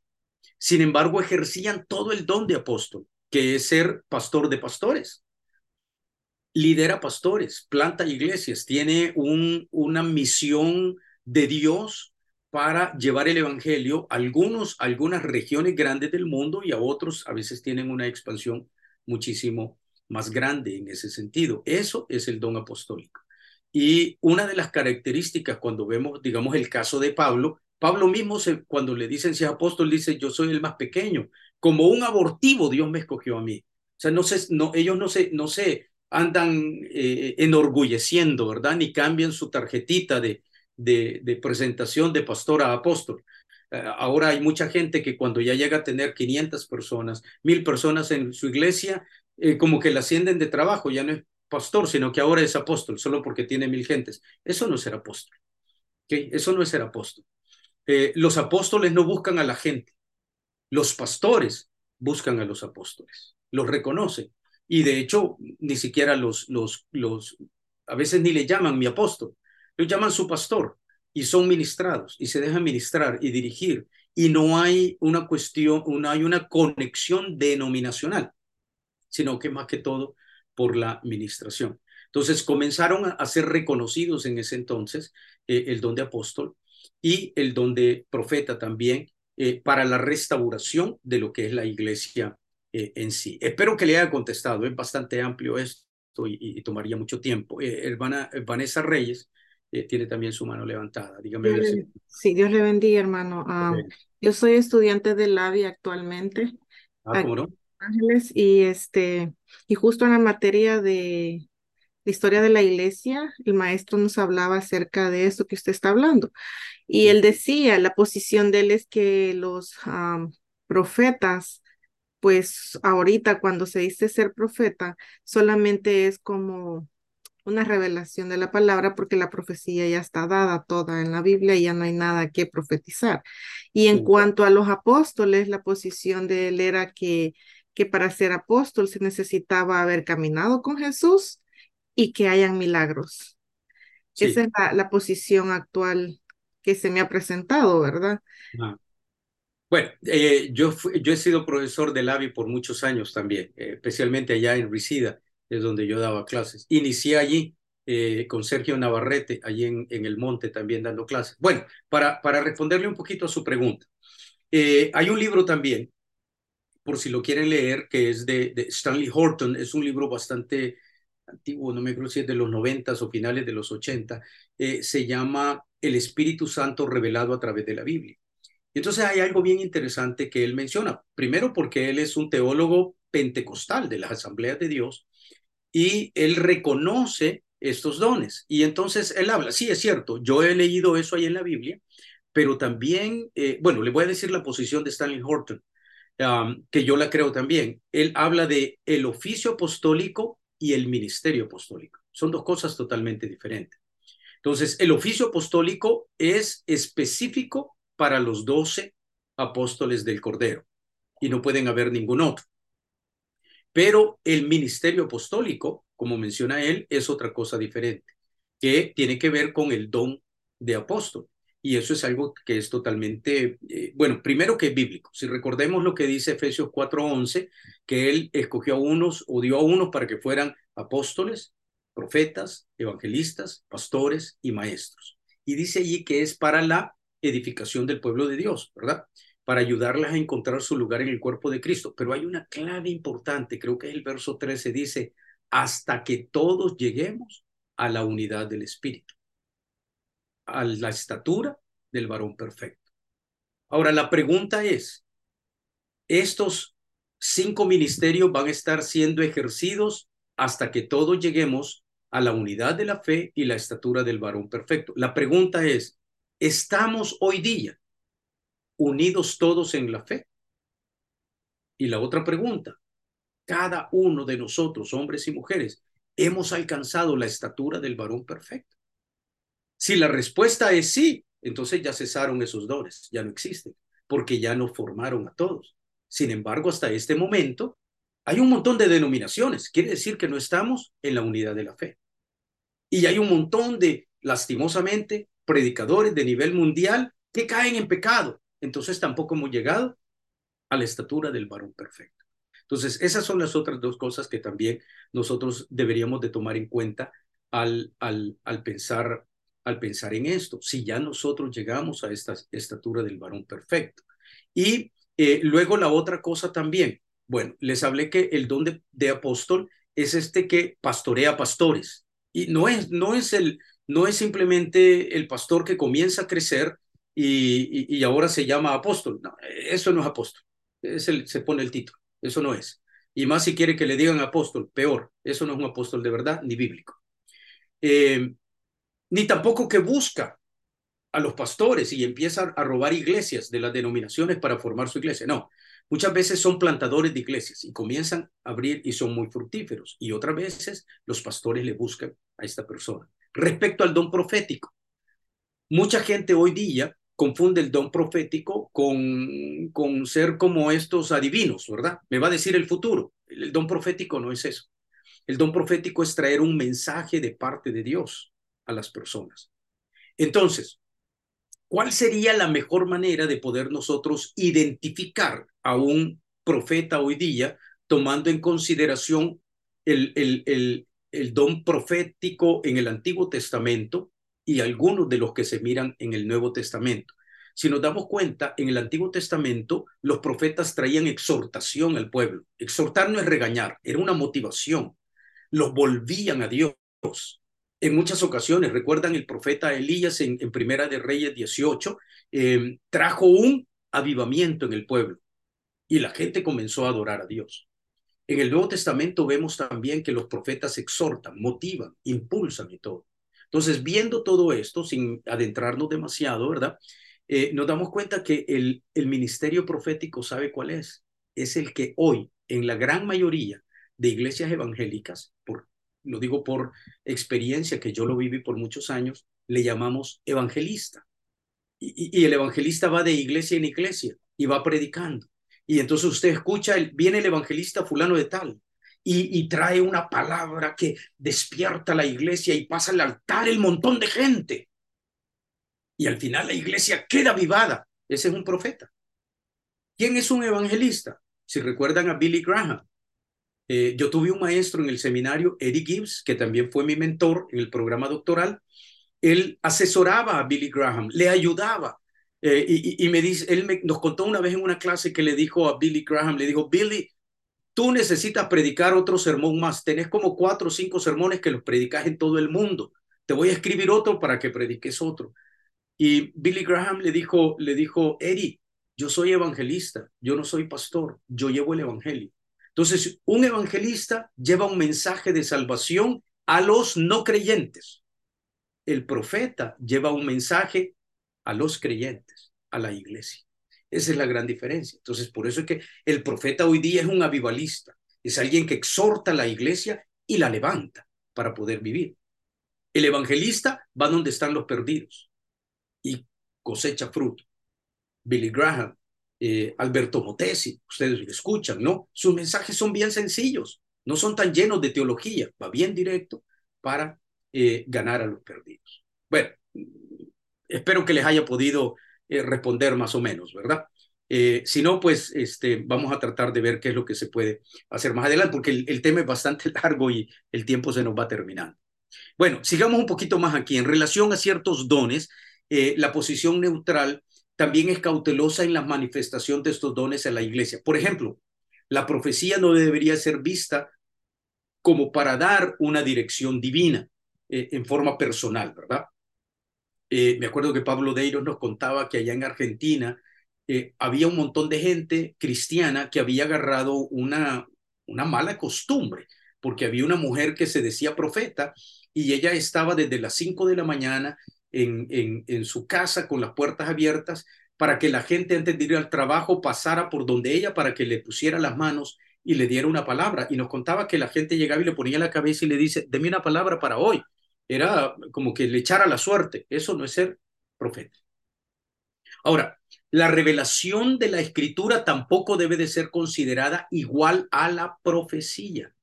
Sin embargo, ejercían todo el don de apóstol, que es ser pastor de pastores. Lidera pastores, planta iglesias, tiene un, una misión de Dios para llevar el evangelio a algunos, algunas regiones grandes del mundo y a otros a veces tienen una expansión muchísimo más grande en ese sentido. Eso es el don apostólico. Y una de las características cuando vemos, digamos, el caso de Pablo, Pablo mismo, cuando le dicen si es apóstol, dice, yo soy el más pequeño. Como un abortivo, Dios me escogió a mí. O sea, no se, no, ellos no se, no se andan eh, enorgulleciendo, ¿verdad? Ni cambian su tarjetita de, de, presentación de pastor a apóstol. Eh, ahora hay mucha gente que cuando ya llega a tener 500 personas, mil personas en su iglesia, eh, como que la ascienden de trabajo, ya no es pastor, sino que ahora es apóstol, solo porque tiene mil gentes. Eso no es ser apóstol. ¿okay? Eso no es ser apóstol. Los apóstoles no buscan a la gente, los pastores buscan a los apóstoles, los reconocen. Y de hecho, ni siquiera los, los, los, a veces ni le llaman mi apóstol, lo llaman su pastor y son ministrados y se dejan ministrar y dirigir. Y no hay una cuestión, no hay una conexión denominacional, sino que más que todo por la administración. Entonces comenzaron a ser reconocidos en ese entonces eh, el don de apóstol y el don de profeta también eh, para la restauración de lo que es la iglesia eh, en sí. Espero que le haya contestado, es bastante amplio esto y, tomaría mucho tiempo. Eh, hermana Vanessa Reyes tiene también su mano levantada. Dígame. sí, Dios le bendiga, hermano. Ah, yo soy estudiante del LAVI actualmente. Ah, ¿cómo no? Ángeles, y este, y justo en la materia de la historia de la iglesia, el maestro nos hablaba acerca de esto que usted está hablando. Y él decía, la posición de él es que los profetas, pues ahorita cuando se dice ser profeta, solamente es como una revelación de la palabra porque la profecía ya está dada toda en la Biblia y ya no hay nada que profetizar. Y en cuanto a los apóstoles, la posición de él era que, que para ser apóstol se necesitaba haber caminado con Jesús y que hayan milagros. Esa es la, posición actual que se me ha presentado, ¿verdad? Ah. Bueno, eh, yo, yo he sido profesor de LABI por muchos años también, eh, especialmente allá en Risida, es donde yo daba clases. Inicié allí eh, con Sergio Navarrete, allí en, en, el monte también dando clases. Bueno, para, para responderle un poquito a su pregunta, hay un libro también, por si lo quieren leer, que es de, de Stanley Horton, es un libro bastante antiguo, no me acuerdo si es de los 90 o finales de los 80, eh, se llama El Espíritu Santo revelado a través de la Biblia. Entonces hay algo bien interesante que él menciona. Primero porque él es un teólogo pentecostal de las asambleas de Dios y él reconoce estos dones. Y entonces él habla, sí es cierto, yo he leído eso ahí en la Biblia, pero también, eh, bueno, le voy a decir la posición de Stanley Horton, que yo la creo también. Él habla de el oficio apostólico y el ministerio apostólico. Son dos cosas totalmente diferentes. Entonces, el oficio apostólico es específico para los doce apóstoles del Cordero y no pueden haber ningún otro. Pero el ministerio apostólico, como menciona él, es otra cosa diferente, que tiene que ver con el don de apóstol. Y eso es algo que es totalmente, eh, bueno, primero que es bíblico. Si recordemos lo que dice Efesios 4:11, que él escogió a unos o dio a unos para que fueran apóstoles, profetas, evangelistas, pastores y maestros. Y dice allí que es para la edificación del pueblo de Dios, ¿verdad? Para ayudarlas a encontrar su lugar en el cuerpo de Cristo. Pero hay una clave importante, creo que es el verso 13, dice, hasta que todos lleguemos a la unidad del Espíritu, a la estatura del varón perfecto. Ahora, la pregunta es, ¿estos cinco ministerios van a estar siendo ejercidos hasta que todos lleguemos a la unidad de la fe y la estatura del varón perfecto. La pregunta es, ¿estamos hoy día unidos todos en la fe? Y la otra pregunta, cada uno de nosotros, hombres y mujeres, hemos alcanzado la estatura del varón perfecto. Si la respuesta es sí, entonces ya cesaron esos dones, ya no existen, porque ya no formaron a todos. Sin embargo, hasta este momento hay un montón de denominaciones, quiere decir que no estamos en la unidad de la fe. Y hay un montón de, lastimosamente, predicadores de nivel mundial que caen en pecado. Entonces tampoco hemos llegado a la estatura del varón perfecto. Entonces, esas son las otras dos cosas que también nosotros deberíamos de tomar en cuenta al, al, al, pensar, al pensar en esto, si ya nosotros llegamos a esta estatura del varón perfecto. Y eh, luego la otra cosa también, bueno, les hablé que el don de, de apóstol es este que pastorea pastores. Y no es, no es, el, no es simplemente el pastor que comienza a crecer y, ahora se llama apóstol. No, eso no es apóstol. Es el, se pone el título. Eso no es. Y más si quiere que le digan apóstol, peor. Eso no es un apóstol de verdad ni bíblico. Eh, ni tampoco que busca a los pastores y empieza a robar iglesias de las denominaciones para formar su iglesia. No, Muchas veces son plantadores de iglesias y comienzan a abrir y son muy fructíferos. Y otras veces los pastores le buscan a esta persona. Respecto al don profético, mucha gente hoy día confunde el don profético con, con ser como estos adivinos, ¿verdad? Me va a decir el futuro. El don profético no es eso. El don profético es traer un mensaje de parte de Dios a las personas. Entonces, ¿Cuál sería la mejor manera de poder nosotros identificar a un profeta hoy día tomando en consideración el, el, el, el don profético en el Antiguo Testamento y algunos de los que se miran en el Nuevo Testamento? Si nos damos cuenta, en el Antiguo Testamento los profetas traían exhortación al pueblo. Exhortar no es regañar, era una motivación. Los volvían a Dios en muchas ocasiones, recuerdan el profeta Elías en, Primera de Reyes 18, em, trajo un avivamiento en el pueblo y la gente comenzó a adorar a Dios. En el Nuevo Testamento vemos también que los profetas exhortan, motivan, impulsan y todo. Entonces, viendo todo esto, sin adentrarnos demasiado, ¿verdad? Eh, nos damos cuenta que el, ministerio profético sabe cuál es. Es el que hoy, en la gran mayoría de iglesias evangélicas, por lo digo por experiencia, que yo lo viví por muchos años, le llamamos evangelista. Y, el evangelista va de iglesia en iglesia y va predicando. Y entonces usted escucha, viene el evangelista fulano de tal y, trae una palabra que despierta la iglesia y pasa al altar el montón de gente. Y al final la iglesia queda vivada. Ese es un profeta. ¿Quién es un evangelista? Si recuerdan a Billy Graham, eh, yo tuve un maestro en el seminario, Eddie Gibbs, que también fue mi mentor en el programa doctoral. Él asesoraba a Billy Graham, le ayudaba. Eh, y, me dice, él nos contó una vez en una clase que le dijo a Billy Graham, le dijo, Billy, tú necesitas predicar otro sermón más. Tenés como cuatro o cinco sermones que los predicas en todo el mundo. Te voy a escribir otro para que prediques otro. Y Billy Graham le dijo, le dijo, Eddie, yo soy evangelista, yo no soy pastor, yo llevo el evangelio. Entonces, un evangelista lleva un mensaje de salvación a los no creyentes. El profeta lleva un mensaje a los creyentes, a la iglesia. Esa es la gran diferencia. Entonces, por eso es que el profeta hoy día es un avivalista, es alguien que exhorta a la iglesia y la levanta para poder vivir. El evangelista va donde están los perdidos y cosecha fruto. Billy Graham, eh, Alberto Motesi, ustedes lo escuchan, ¿no? Sus mensajes son bien sencillos, no son tan llenos de teología, va bien directo para eh, ganar a los perdidos. Bueno, espero que les haya podido eh, responder más o menos, ¿verdad? si no, pues este, vamos a tratar de ver qué es lo que se puede hacer más adelante, porque el, tema es bastante largo y el tiempo se nos va terminando. Bueno, sigamos un poquito más aquí. En relación a ciertos dones, la posición neutral también es cautelosa en la manifestación de estos dones en la iglesia. Por ejemplo, la profecía no debería ser vista como para dar una dirección divina eh, en forma personal, ¿verdad? Eh, me acuerdo que Pablo Deiros nos contaba que allá en Argentina eh, había un montón de gente cristiana que había agarrado una, una mala costumbre, porque había una mujer que se decía profeta y ella estaba desde las 5 de la mañana en, su casa con las puertas abiertas para que la gente antes de ir al trabajo pasara por donde ella para que le pusiera las manos y le diera una palabra. Y nos contaba que la gente llegaba y le ponía la cabeza y le dice, deme una palabra para hoy. Era como que le echara la suerte. Eso no es ser profeta. Ahora, la revelación de la escritura tampoco debe de ser considerada igual a la profecía.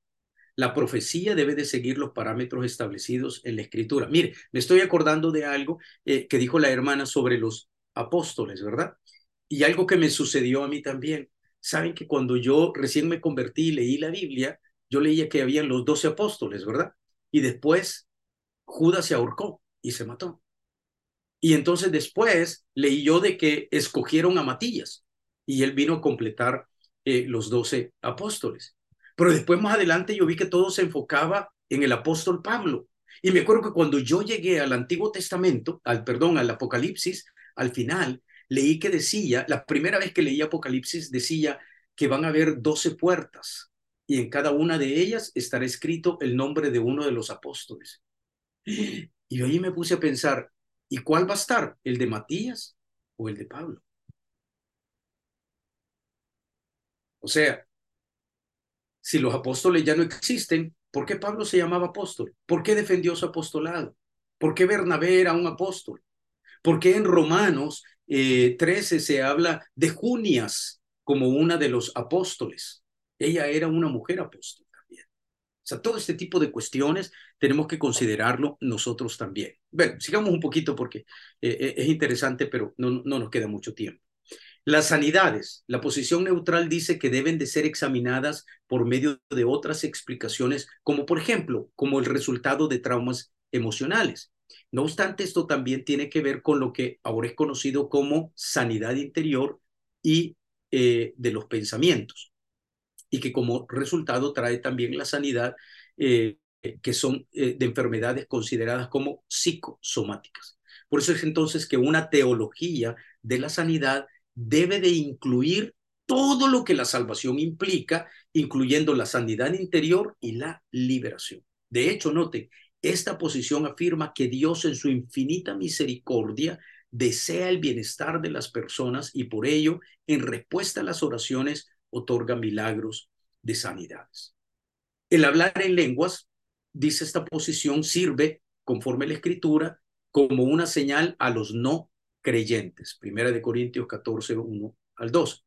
La profecía debe de seguir los parámetros establecidos en la escritura. Mire, me estoy acordando de algo eh, que dijo la hermana sobre los apóstoles, ¿verdad? Y algo que me sucedió a mí también. Saben que cuando yo recién me convertí y leí la Biblia, yo leía que habían los doce apóstoles, ¿verdad? Y después Judas se ahorcó y se mató. Y entonces después leí yo de que escogieron a Matías y él vino a completar eh, los doce apóstoles. Pero después más adelante yo vi que todo se enfocaba en el apóstol Pablo. Y me acuerdo que cuando yo llegué al Antiguo Testamento, al perdón, al Apocalipsis, al final leí que decía, la primera vez que leí Apocalipsis decía que van a haber doce puertas y en cada una de ellas estará escrito el nombre de uno de los apóstoles. Y ahí me puse a pensar, ¿y cuál va a estar? ¿El de Matías o el de Pablo? O sea, si los apóstoles ya no existen, ¿por qué Pablo se llamaba apóstol? ¿Por qué defendió su apostolado? ¿Por qué Bernabé era un apóstol? ¿Por qué en Romanos 13 eh, se habla de Junias como una de los apóstoles? Ella era una mujer apóstol. O sea, todo este tipo de cuestiones tenemos que considerarlo nosotros también. Bueno, sigamos un poquito porque eh, eh, es interesante, pero no, no nos queda mucho tiempo. Las sanidades, la posición neutral dice que deben de ser examinadas por medio de otras explicaciones, como por ejemplo, como el resultado de traumas emocionales. No obstante, esto también tiene que ver con lo que ahora es conocido como sanidad interior y eh, de los pensamientos, y que como resultado trae también la sanidad eh, que son eh, de enfermedades consideradas como psicosomáticas. Por eso es entonces que una teología de la sanidad debe de incluir todo lo que la salvación implica, incluyendo la sanidad interior y la liberación. De hecho, note, esta posición afirma que Dios en su infinita misericordia desea el bienestar de las personas y por ello, en respuesta a las oraciones, otorga milagros de sanidades. El hablar en lenguas, dice esta posición, sirve, conforme la escritura, como una señal a los no creyentes. Primera de Corintios 14, 1 al 2.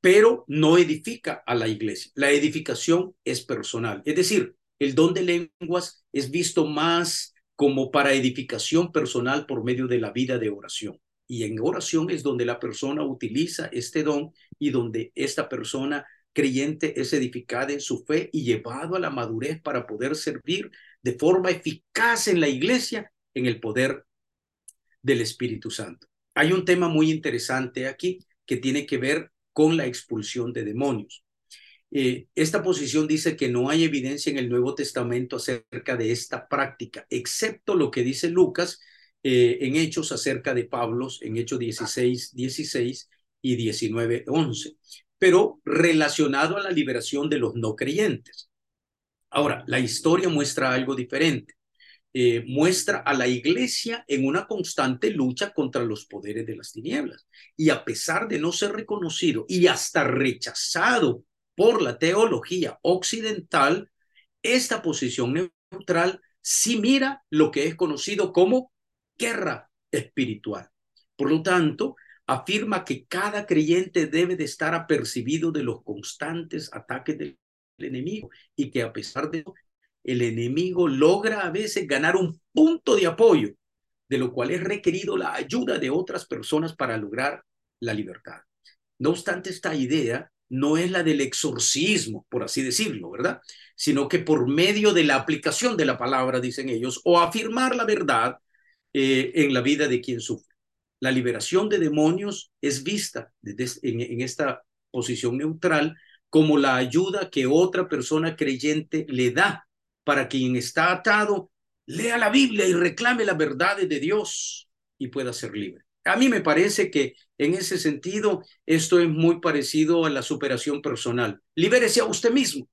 Pero no edifica a la iglesia. La edificación es personal. Es decir, el don de lenguas es visto más como para edificación personal por medio de la vida de oración. Y en oración es donde la persona utiliza este don y donde esta persona creyente es edificada en su fe y llevado a la madurez para poder servir de forma eficaz en la iglesia en el poder del Espíritu Santo. Hay un tema muy interesante aquí que tiene que ver con la expulsión de demonios. Eh, esta posición dice que no hay evidencia en el Nuevo Testamento acerca de esta práctica, excepto lo que dice Lucas eh, en Hechos acerca de Pablos, en Hechos 16, 16 y 19, 11, pero relacionado a la liberación de los no creyentes. Ahora, la historia muestra algo diferente. eh, muestra a la iglesia en una constante lucha contra los poderes de las tinieblas. Y a pesar de no ser reconocido y hasta rechazado por la teología occidental, esta posición neutral sí mira lo que es conocido como guerra espiritual. Por lo tanto, afirma que cada creyente debe de estar apercibido de los constantes ataques del enemigo y que a pesar de eso, el enemigo logra a veces ganar un punto de apoyo, de lo cual es requerido la ayuda de otras personas para lograr la libertad. No obstante, esta idea no es la del exorcismo, por así decirlo, ¿verdad? Sino que por medio de la aplicación de la palabra, dicen ellos, o afirmar la verdad eh, en la vida de quien sufre. La liberación de demonios es vista en esta posición neutral como la ayuda que otra persona creyente le da para quien está atado, lea la Biblia y reclame las verdades de Dios y pueda ser libre. A mí me parece que en ese sentido esto es muy parecido a la superación personal. Libérese a usted mismo,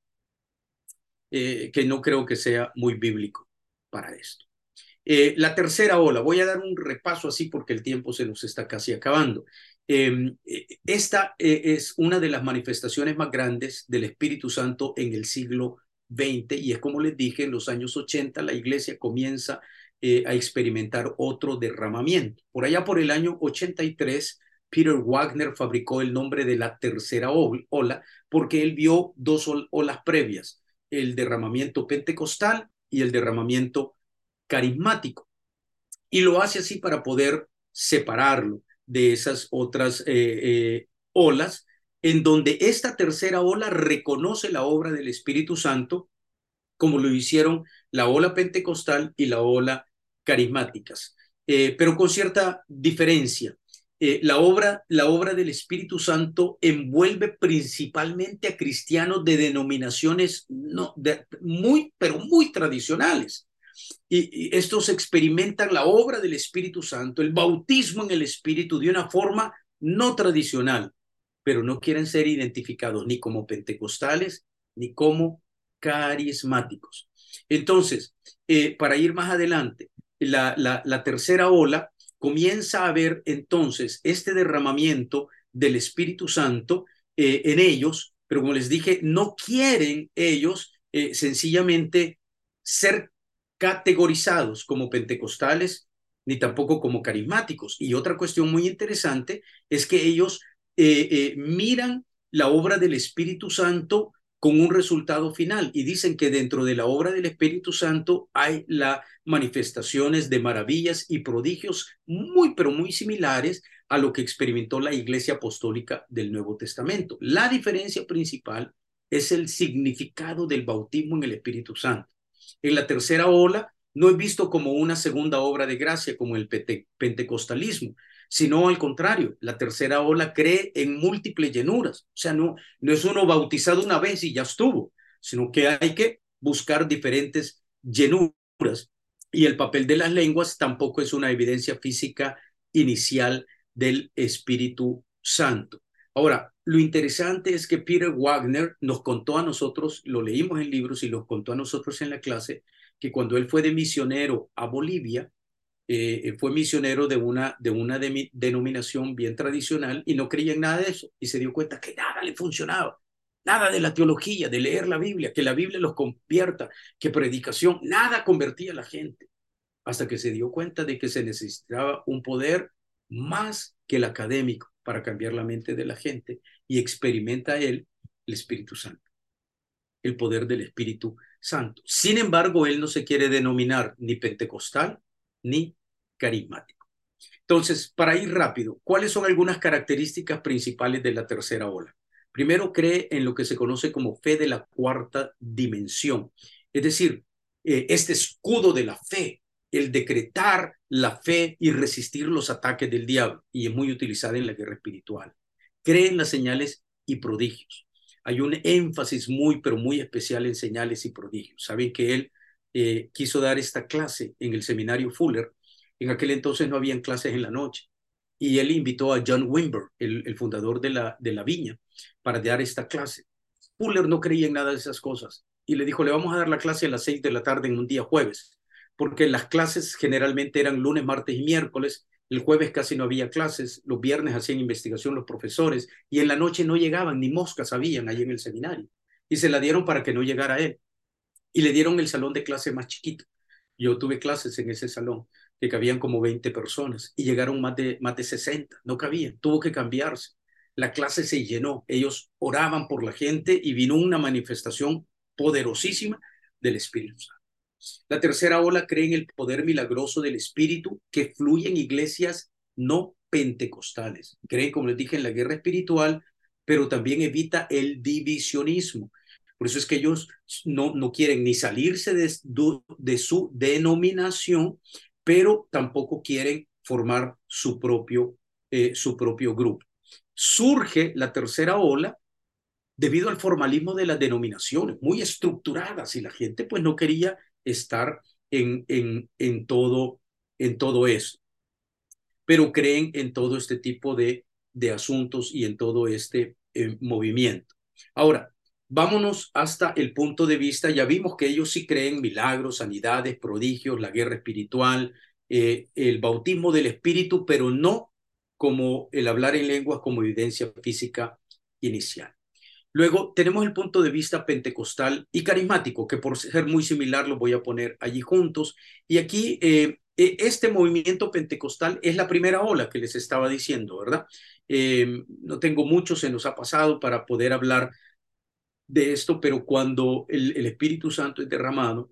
eh, que no creo que sea muy bíblico para esto. Eh, la tercera ola, voy a dar un repaso así porque el tiempo se nos está casi acabando. Em, eh, esta es una de las manifestaciones más grandes del Espíritu Santo en el siglo 20 y es como les dije, en los años 80 la iglesia comienza eh, a experimentar otro derramamiento. Por allá por el año 83, Peter Wagner fabricó el nombre de la tercera ola porque él vio dos olas previas, el derramamiento pentecostal y el derramamiento carismático. Y lo hace así para poder separarlo de esas otras eh, eh, olas en donde esta tercera ola reconoce la obra del Espíritu Santo, como lo hicieron la ola pentecostal y la ola carismáticas, eh, pero con cierta diferencia. La, obra, la obra del Espíritu Santo envuelve principalmente a cristianos de denominaciones no, muy, pero muy tradicionales. Y, estos experimentan la obra del Espíritu Santo, el bautismo en el Espíritu de una forma no tradicional pero no quieren ser identificados ni como pentecostales ni como carismáticos. Entonces, eh, para ir más adelante, la, la, tercera ola comienza a ver entonces este derramamiento del Espíritu Santo eh, en ellos, pero como les dije, no quieren ellos eh, sencillamente ser categorizados como pentecostales ni tampoco como carismáticos. Y otra cuestión muy interesante es que ellos eh, eh, miran la obra del Espíritu Santo con un resultado final y dicen que dentro de la obra del Espíritu Santo hay las manifestaciones de maravillas y prodigios muy, pero muy similares a lo que experimentó la Iglesia Apostólica del Nuevo Testamento. La diferencia principal es el significado del bautismo en el Espíritu Santo. En la tercera ola no es visto como una segunda obra de gracia como el pentecostalismo, sino al contrario, la tercera ola cree en múltiples llenuras. O sea, no, no es uno bautizado una vez y ya estuvo, sino que hay que buscar diferentes llenuras. Y el papel de las lenguas tampoco es una evidencia física inicial del Espíritu Santo. Ahora, lo interesante es que Peter Wagner nos contó a nosotros, lo leímos en libros y lo contó a nosotros en la clase, que cuando él fue de misionero a Bolivia, eh, fue misionero de una, de una denominación bien tradicional y no creía en nada de eso y se dio cuenta que nada le funcionaba, nada de la teología, de leer la Biblia, que la Biblia los convierta, que predicación, nada convertía a la gente, hasta que se dio cuenta de que se necesitaba un poder más que el académico para cambiar la mente de la gente y experimenta él el Espíritu Santo, el poder del Espíritu Santo. Sin embargo, él no se quiere denominar ni pentecostal ni carismático. Entonces, para ir rápido, ¿cuáles son algunas características principales de la tercera ola? Primero, cree en lo que se conoce como fe de la cuarta dimensión, es decir, eh, este escudo de la fe, el decretar la fe y resistir los ataques del diablo, y es muy utilizada en la guerra espiritual. Cree en las señales y prodigios. Hay un énfasis muy, pero muy especial en señales y prodigios. Saben que él eh, quiso dar esta clase en el seminario Fuller en aquel entonces no habían clases en la noche. Y él invitó a John Wimber, el, fundador de la, de la viña, para dar esta clase. Fuller no creía en nada de esas cosas y le dijo, le vamos a dar la clase a las seis de la tarde en un día jueves. Porque las clases generalmente eran lunes, martes y miércoles, el jueves casi no había clases, los viernes hacían investigación los profesores y en la noche no llegaban, ni moscas habían ahí en el seminario. Y se la dieron para que no llegara él. Y le dieron el salón de clase más chiquito. Yo tuve clases en ese salón que cabían como 20 personas y llegaron más de, más de 60, no cabían, tuvo que cambiarse. La clase se llenó, ellos oraban por la gente y vino una manifestación poderosísima del Espíritu Santo. La tercera ola cree en el poder milagroso del Espíritu que fluye en iglesias no pentecostales. Creen, como les dije, en la guerra espiritual, pero también evita el divisionismo. Por eso es que ellos no, no quieren ni salirse de, de su denominación, pero tampoco quieren formar su propio, eh, su propio grupo. Surge la tercera ola debido al formalismo de las denominaciones, muy estructuradas, y la gente pues no quería estar en, en, en, todo, en todo eso, pero creen en todo este tipo de, de asuntos y en todo este eh, movimiento. Ahora, vámonos hasta el punto de vista, ya vimos que ellos sí creen milagros, sanidades, prodigios, la guerra espiritual, eh, el bautismo del espíritu, pero no como el hablar en lenguas como evidencia física inicial. Luego tenemos el punto de vista pentecostal y carismático, que por ser muy similar lo voy a poner allí juntos. Y aquí eh, e, este movimiento pentecostal es la primera ola que les estaba diciendo, ¿verdad? Eh, no tengo mucho, se nos ha pasado para poder hablar de esto, pero cuando el, Espíritu Santo es derramado,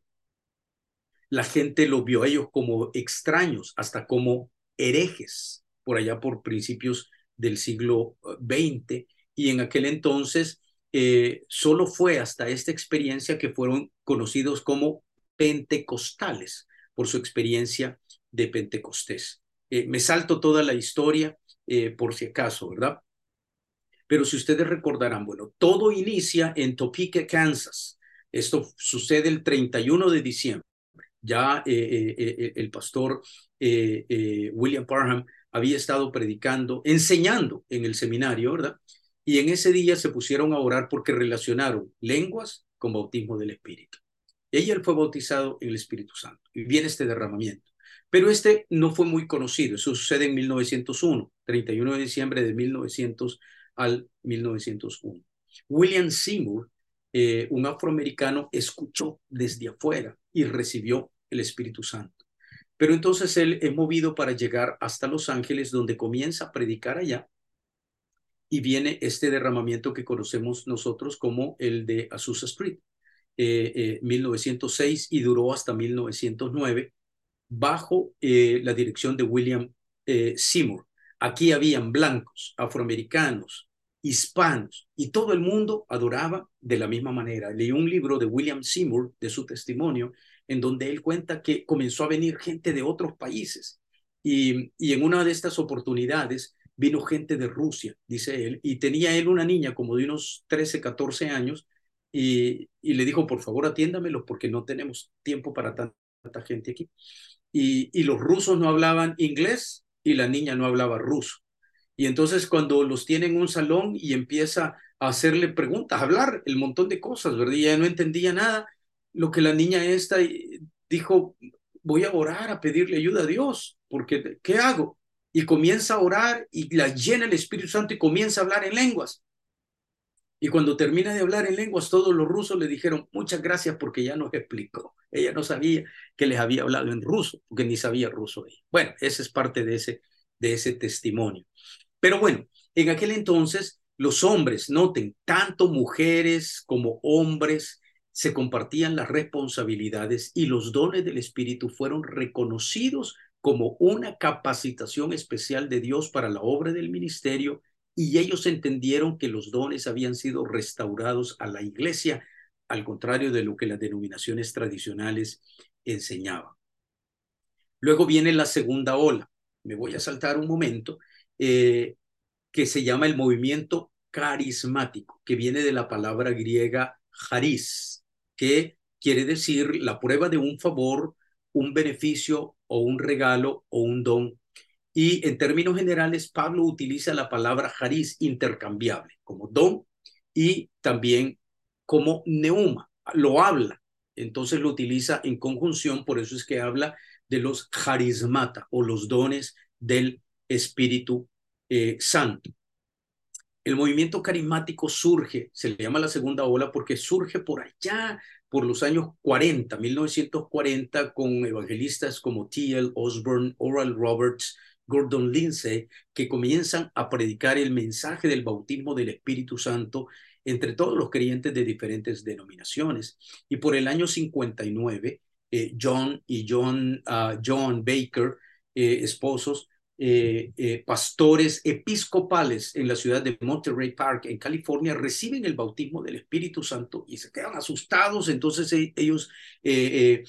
la gente lo vio a ellos como extraños, hasta como herejes, por allá por principios del siglo XX. Eh, y en aquel entonces eh, solo fue hasta esta experiencia que fueron conocidos como pentecostales por su experiencia de Pentecostés. Eh, me salto toda la historia por si acaso, ¿verdad? Pero si ustedes recordarán, bueno, todo inicia en Topeka, Kansas. Esto sucede el 31 de diciembre. Ya eh, eh, eh, el pastor William Parham había estado predicando, enseñando en el seminario, ¿verdad? Y en ese día se pusieron a orar porque relacionaron lenguas con bautismo del Espíritu. Y él fue bautizado en el Espíritu Santo. Y viene este derramamiento. Pero este no fue muy conocido. Eso sucede en 1901, 31 de diciembre de 1901 al 1901. William Seymour, eh, un afroamericano, escuchó desde afuera y recibió el Espíritu Santo. Pero entonces él es movido para llegar hasta Los Ángeles, donde comienza a predicar allá. Y viene este derramamiento que conocemos nosotros como el de Azusa Street, 1906 eh, eh, y duró hasta 1909, bajo la dirección de William Seymour. Aquí habían blancos, afroamericanos, hispanos, y todo el mundo adoraba de la misma manera. Leí un libro de William Seymour, de su testimonio, en donde él cuenta que comenzó a venir gente de otros países. Y, y en una de estas oportunidades vino gente de Rusia, dice él, y tenía él una niña como de unos 13, 14 años, y, y le dijo, por favor, atiéndamelo porque no tenemos tiempo para tanta gente aquí. Y, y los rusos no hablaban inglés, y la niña no hablaba ruso. Y entonces cuando los tiene en un salón y empieza a hacerle preguntas, a hablar el montón de cosas, ¿verdad? Y ella no entendía nada. Lo que la niña esta dijo, voy a orar, a pedirle ayuda a Dios, porque ¿qué hago? Y comienza a orar y la llena el Espíritu Santo y comienza a hablar en lenguas. Y cuando termina de hablar en lenguas, todos los rusos le dijeron, muchas gracias porque ya nos explicó. Ella no sabía que les había hablado en ruso, porque ni sabía ruso ella. Bueno, ese es parte de ese, de ese testimonio. Pero bueno, en aquel entonces los hombres, noten, tanto mujeres como hombres, se compartían las responsabilidades y los dones del Espíritu fueron reconocidos como una capacitación especial de Dios para la obra del ministerio y ellos entendieron que los dones habían sido restaurados a la iglesia, al contrario de lo que las denominaciones tradicionales enseñaban. Luego viene la segunda ola. Me voy a saltar un momento, eh, que se llama el movimiento carismático, que viene de la palabra griega charis, que quiere decir la prueba de un favor, un beneficio o un regalo o un don y en términos generales, Pablo utiliza la palabra jariz intercambiable como don y también como neuma. Lo habla Entonces lo utiliza en conjunción, por eso es que habla de los carismata o los dones del Espíritu eh, Santo. El movimiento carismático surge, se le llama la segunda ola porque surge por allá, por los años 40, 1940, con evangelistas como T.L. Osborne, Oral Roberts, Gordon Lindsay, que comienzan a predicar el mensaje del bautismo del Espíritu Santo entre todos los creyentes de diferentes denominaciones. Y por el año 59, eh, John y John, ah, John Baker, eh, esposos, eh, eh, pastores episcopales en la ciudad de Monterey Park, en California, reciben el bautismo del Espíritu Santo y se quedan asustados. Entonces e, ellos eh,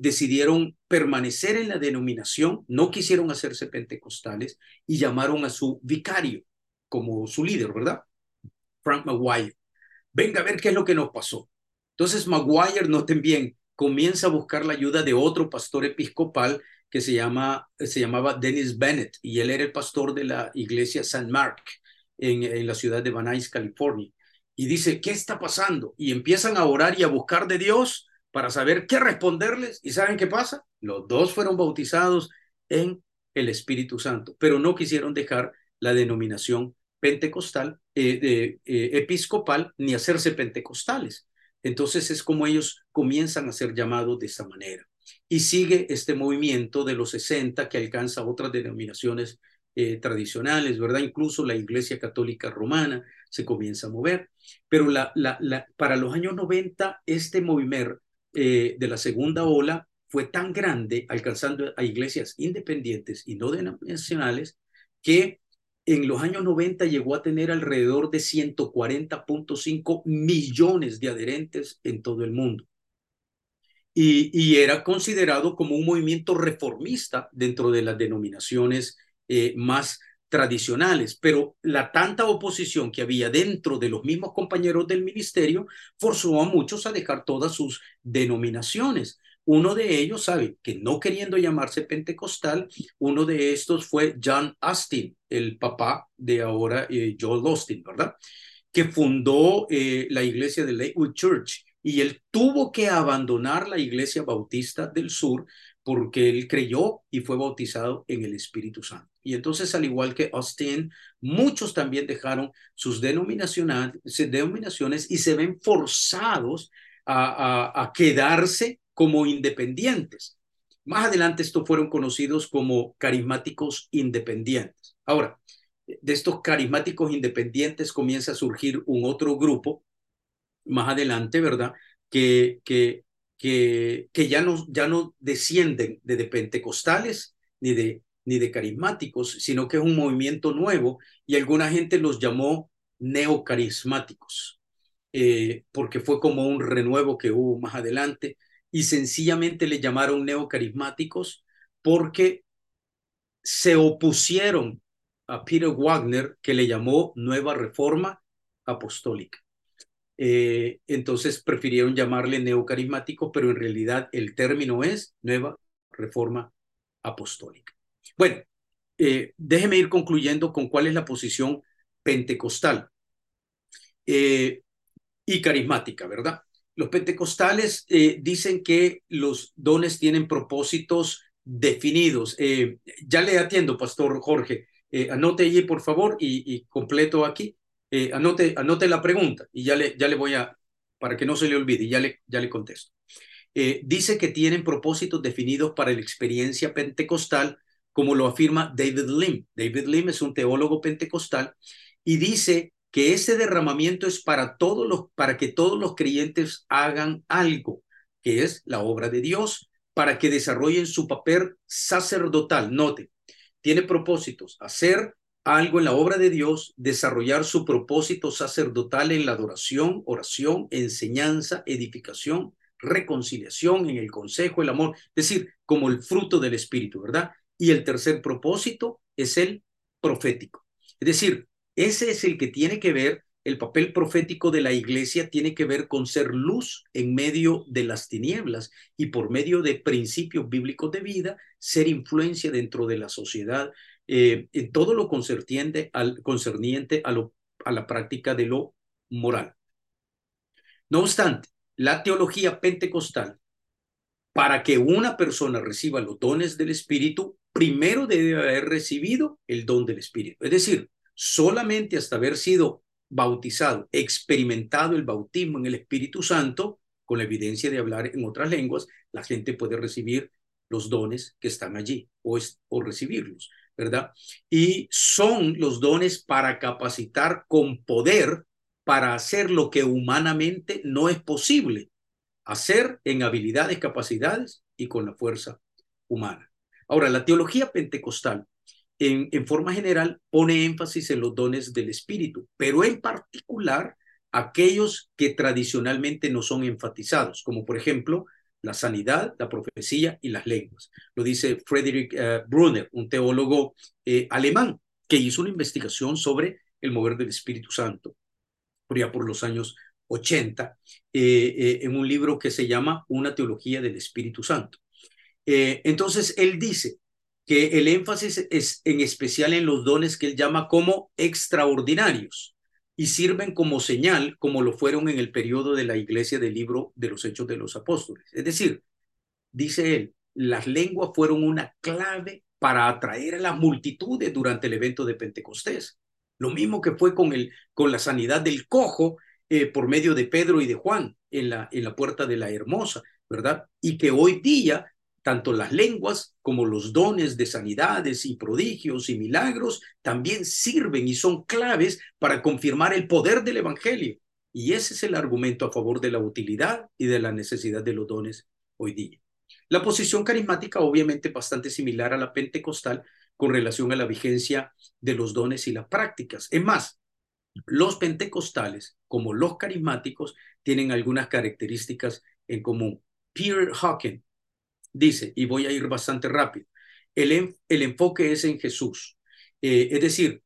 decidieron permanecer en la denominación, no quisieron hacerse pentecostales y llamaron a su vicario como su líder, ¿verdad? Frank Maguire. Venga a ver qué es lo que nos pasó. Entonces Maguire, noten bien, comienza a buscar la ayuda de otro pastor episcopal que se, llama, se llamaba Dennis Bennett y él era el pastor de la iglesia San Mark en, en la ciudad de Van Nuys, California. Y dice, ¿qué está pasando? Y empiezan a orar y a buscar de Dios para saber qué responderles. ¿Y saben qué pasa? Los dos fueron bautizados en el Espíritu Santo, pero no quisieron dejar la denominación pentecostal, eh, eh, episcopal, ni hacerse pentecostales. Entonces es como ellos comienzan a ser llamados de esa manera y sigue este movimiento de los 60 que alcanza otras denominaciones eh, tradicionales, ¿verdad? Incluso la Iglesia Católica Romana se comienza a mover, pero para los años 90 este movimiento eh, de la segunda ola fue tan grande, alcanzando a iglesias independientes y no denominacionales, que en los años 90 llegó a tener alrededor de 140.5 millones de adherentes en todo el mundo y, era considerado como un movimiento reformista dentro de las denominaciones eh, más tradicionales, pero la tanta oposición que había dentro de los mismos compañeros del ministerio forzó a muchos a dejar todas sus denominaciones. Uno de ellos, sabe, que no queriendo llamarse pentecostal, uno de estos fue John Austin, el papá de ahora eh, Joel Austin, ¿verdad? Que fundó eh, la iglesia de Lakewood Church y él tuvo que abandonar la iglesia bautista del sur porque él creyó y fue bautizado en el Espíritu Santo. Y entonces, al igual que Austin, muchos también dejaron sus denominaciones, y se ven forzados a, quedarse como independientes. Más adelante estos fueron conocidos como carismáticos independientes. Ahora, de estos carismáticos independientes comienza a surgir un otro grupo más adelante, ¿verdad? Que, que, que, que ya, no, ya no descienden de, pentecostales ni de, ni de carismáticos, sino que es un movimiento nuevo y alguna gente los llamó neocarismáticos, eh, porque fue como un renuevo que hubo más adelante y sencillamente le llamaron neocarismáticos porque se opusieron a Peter Wagner, que le llamó Nueva Reforma Apostólica. Eh, entonces prefirieron llamarle neocarismático, pero en realidad el término es nueva reforma apostólica. Bueno, eh, déjeme ir concluyendo con cuál es la posición pentecostal eh, y carismática, ¿verdad? Los pentecostales dicen que los dones tienen propósitos definidos. ya le atiendo, Pastor Jorge. anote allí, por favor, y completo aquí. Eh, anote, anote la pregunta y ya le, ya le voy a, para que no se le olvide, ya le, ya le contesto. Eh, dice que tienen propósitos definidos para la experiencia pentecostal, como lo afirma David Lim. David Lim es un teólogo pentecostal y dice que ese derramamiento es para todos los, para que todos los creyentes hagan algo, que es la obra de Dios, para que desarrollen su papel sacerdotal. Note, tiene propósitos, hacer algo en la obra de Dios, desarrollar su propósito sacerdotal en la adoración, oración, enseñanza, edificación, reconciliación, en el consejo, el amor, es decir, como el fruto del Espíritu, ¿verdad? Y el tercer propósito es el profético. Es decir, ese es el que tiene que ver, el papel profético de la iglesia tiene que ver con ser luz en medio de las tinieblas y por medio de principios bíblicos de vida, ser influencia dentro de la sociedad eh, en todo lo concerniente, a, la práctica de lo moral. No obstante, la teología pentecostal, para que una persona reciba los dones del Espíritu, primero debe haber recibido el don del Espíritu. Es decir, solamente hasta haber sido bautizado, experimentado el bautismo en el Espíritu Santo, con la evidencia de hablar en otras lenguas, la gente puede recibir los dones que están allí o recibirlos, ¿verdad? Y son los dones para capacitar con poder para hacer lo que humanamente no es posible hacer en habilidades, capacidades y con la fuerza humana. Ahora, la teología pentecostal, en, en forma general, pone énfasis en los dones del Espíritu, pero en particular aquellos que tradicionalmente no son enfatizados, como por ejemplo la sanidad, la profecía y las lenguas. Lo dice Friedrich eh, Brunner, un teólogo eh, alemán que hizo una investigación sobre el mover del Espíritu Santo, por ya por los años 80, eh, en un libro que se llama Una teología del Espíritu Santo. entonces, él dice que el énfasis es en especial en los dones que él llama como extraordinarios y sirven como señal, como lo fueron en el periodo de la iglesia del libro de los Hechos de los Apóstoles. Es decir, dice él, las lenguas fueron una clave para atraer a las multitudes durante el evento de Pentecostés. Lo mismo que fue con, el, con la sanidad del cojo eh, por medio de Pedro y de Juan en la, en la puerta de la hermosa, ¿verdad? Y que hoy día tanto las lenguas como los dones de sanidades y prodigios y milagros también sirven y son claves para confirmar el poder del Evangelio. Y ese es el argumento a favor de la utilidad y de la necesidad de los dones hoy día. La posición carismática obviamente bastante similar a la pentecostal con relación a la vigencia de los dones y las prácticas. Es más, los pentecostales como los carismáticos tienen algunas características en común. Peter Hawking dice, y voy a ir bastante rápido, el, el enfoque es en Jesús. Eh, es decir,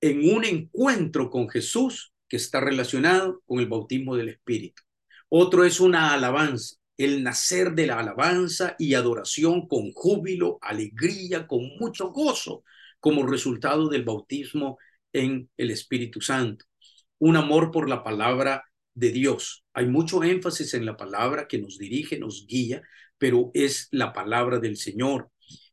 en un encuentro con Jesús que está relacionado con el bautismo del Espíritu. Otro es una alabanza, el nacer de la alabanza y adoración con júbilo, alegría, con mucho gozo, como resultado del bautismo en el Espíritu Santo. Un amor por la palabra de Dios. Hay mucho énfasis en la palabra que nos dirige, nos guía, pero es la palabra del Señor.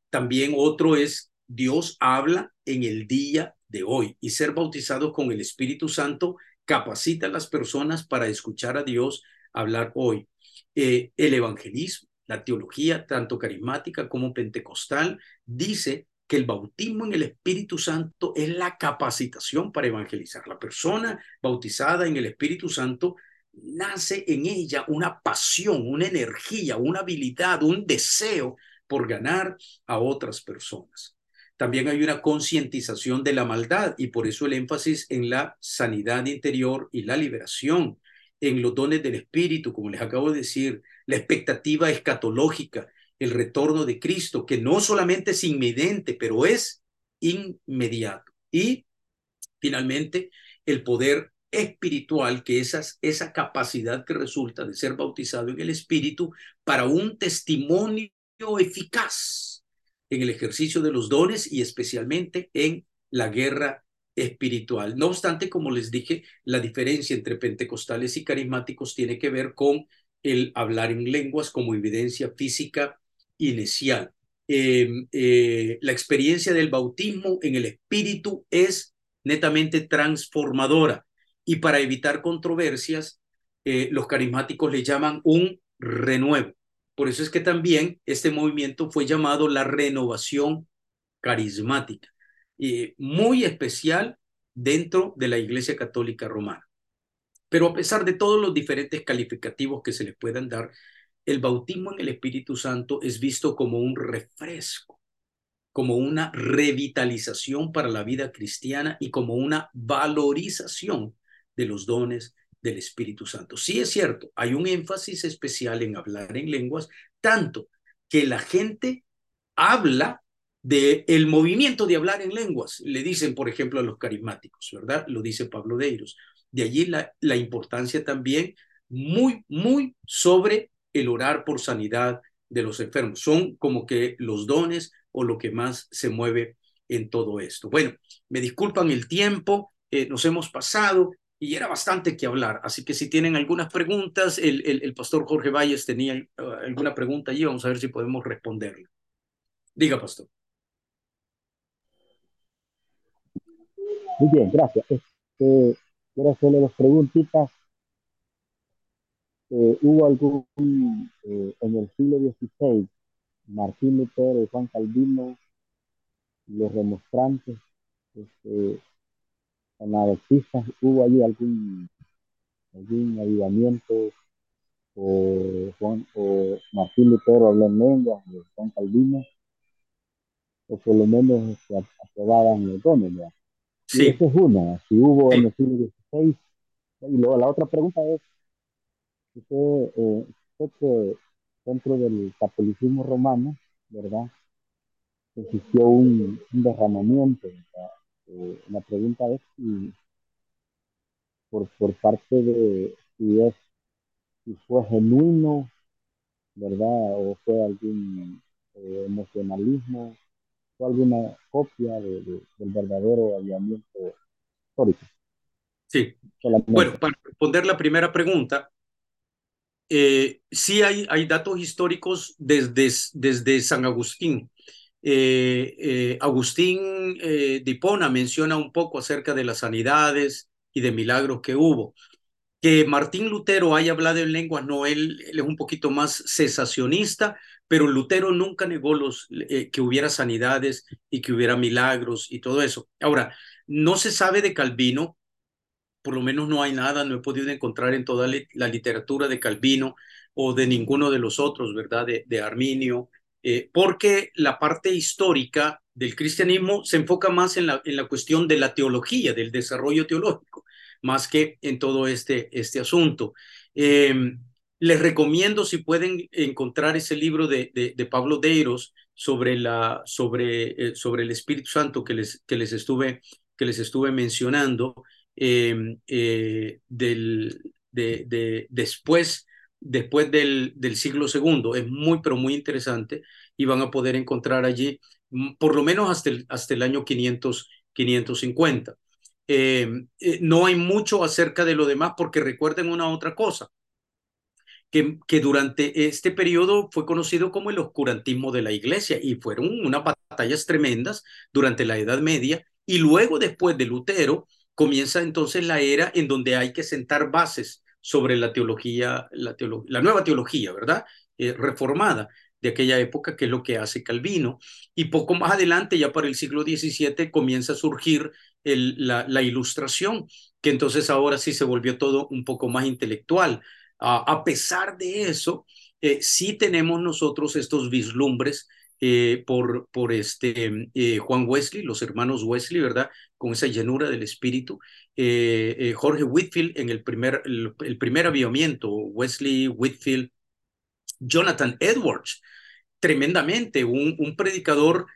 También otro es Dios habla en el día de hoy y ser bautizados con el Espíritu Santo capacita a las personas para escuchar a Dios hablar hoy. Eh, el evangelismo, la teología, tanto carismática como pentecostal, dice que el bautismo en el Espíritu Santo es la capacitación para evangelizar. La persona bautizada en el Espíritu Santo nace en ella una pasión, una energía, una habilidad, un deseo por ganar a otras personas. También hay una concientización de la maldad y por eso el énfasis en la sanidad interior y la liberación, en los dones del Espíritu, como les acabo de decir, la expectativa escatológica, el retorno de Cristo, que no solamente es inminente, pero es inmediato. Y finalmente, el poder espiritual, que esas, esa capacidad que resulta de ser bautizado en el Espíritu para un testimonio eficaz en el ejercicio de los dones y especialmente en la guerra espiritual. No obstante, como les dije, la diferencia entre pentecostales y carismáticos tiene que ver con el hablar en lenguas como evidencia física inicial. Em, eh, la experiencia del bautismo en el Espíritu es netamente transformadora y para evitar controversias, eh, los carismáticos le llaman un renuevo. Por eso es que también este movimiento fue llamado la renovación carismática, y muy especial dentro de la Iglesia Católica Romana. Pero a pesar de todos los diferentes calificativos que se le puedan dar, el bautismo en el Espíritu Santo es visto como un refresco, como una revitalización para la vida cristiana y como una valorización de los dones del Espíritu Santo. Sí es cierto, hay un énfasis especial en hablar en lenguas, tanto que la gente habla del el movimiento de hablar en lenguas. Le dicen, por ejemplo, a los carismáticos, ¿verdad? Lo dice Pablo Deiros. De allí la, la importancia también muy, muy sobre el orar por sanidad de los enfermos. Son como que los dones o lo que más se mueve en todo esto. Bueno, me disculpan el tiempo, eh, nos hemos pasado, y era bastante que hablar. Así que si tienen algunas preguntas, el, el, pastor Jorge Valles tenía eh, alguna pregunta allí, vamos a ver si podemos responderle. Diga, pastor. Muy bien, gracias. Este, quiero hacerle dos preguntitas. Eh, ¿Hubo algún, eh, en el siglo XVI, Martín Lutero y Juan Calvino, los remonstrantes, este, anabaptistas, ¿hubo allí algún, algún avivamiento? O, Juan, o Martín Lutero habló en lenguas, o Juan Calvino, o por lo menos se aprobaban los dones, Sí. esa es una, si hubo en el siglo XVI. Y luego la otra pregunta es, usted, eh, que dentro del catolicismo romano, ¿verdad? Existió un, derramamiento. Eh, la pregunta es si por, por parte de si es si fue genuino, ¿verdad? O fue algún eh, emocionalismo o alguna copia de, del verdadero avivamiento histórico. Sí. Bueno, para responder la primera pregunta, eh, sí hay, hay datos históricos desde, desde San Agustín. Eh, eh, Agustín de Hipona menciona un poco acerca de las sanidades y de milagros que hubo. Que Martín Lutero haya hablado en lenguas, no, él, él es un poquito más cesacionista, pero Lutero nunca negó los, eh, que hubiera sanidades y que hubiera milagros y todo eso. Ahora, no se sabe de Calvino, por lo menos no hay nada, no he podido encontrar en toda la literatura de Calvino o de ninguno de los otros, ¿verdad? De, Arminio, eh, porque la parte histórica del cristianismo se enfoca más en la, en la cuestión de la teología, del desarrollo teológico, más que en todo este, este asunto. Eh, les recomiendo si pueden encontrar ese libro de, de, Pablo Deiros sobre, la, sobre, eh, sobre el Espíritu Santo que les, que les, estuve, que les estuve mencionando em, eh, del, de, de, después, después del, del siglo segundo. Es muy, pero muy interesante y van a poder encontrar allí mm, por lo menos hasta el, hasta el año 500, 550. Em, eh, no hay mucho acerca de lo demás porque recuerden una otra cosa que, durante este periodo fue conocido como el oscurantismo de la iglesia y fueron unas batallas tremendas durante la Edad Media y luego después de Lutero comienza entonces la era en donde hay que sentar bases sobre la teología, la, la nueva teología, ¿verdad? Eh, reformada de aquella época, que es lo que hace Calvino. Y poco más adelante, ya para el siglo XVII, comienza a surgir la, ilustración, que entonces ahora sí se volvió todo un poco más intelectual a pesar de eso, eh, sí tenemos nosotros estos vislumbres eh, por, por este, eh, Juan Wesley, los hermanos Wesley, ¿verdad? Con esa llenura del espíritu. Jorge Whitfield en el primer, el, primer avivamiento, Wesley, Whitfield, Jonathan Edwards, tremendamente, un, predicador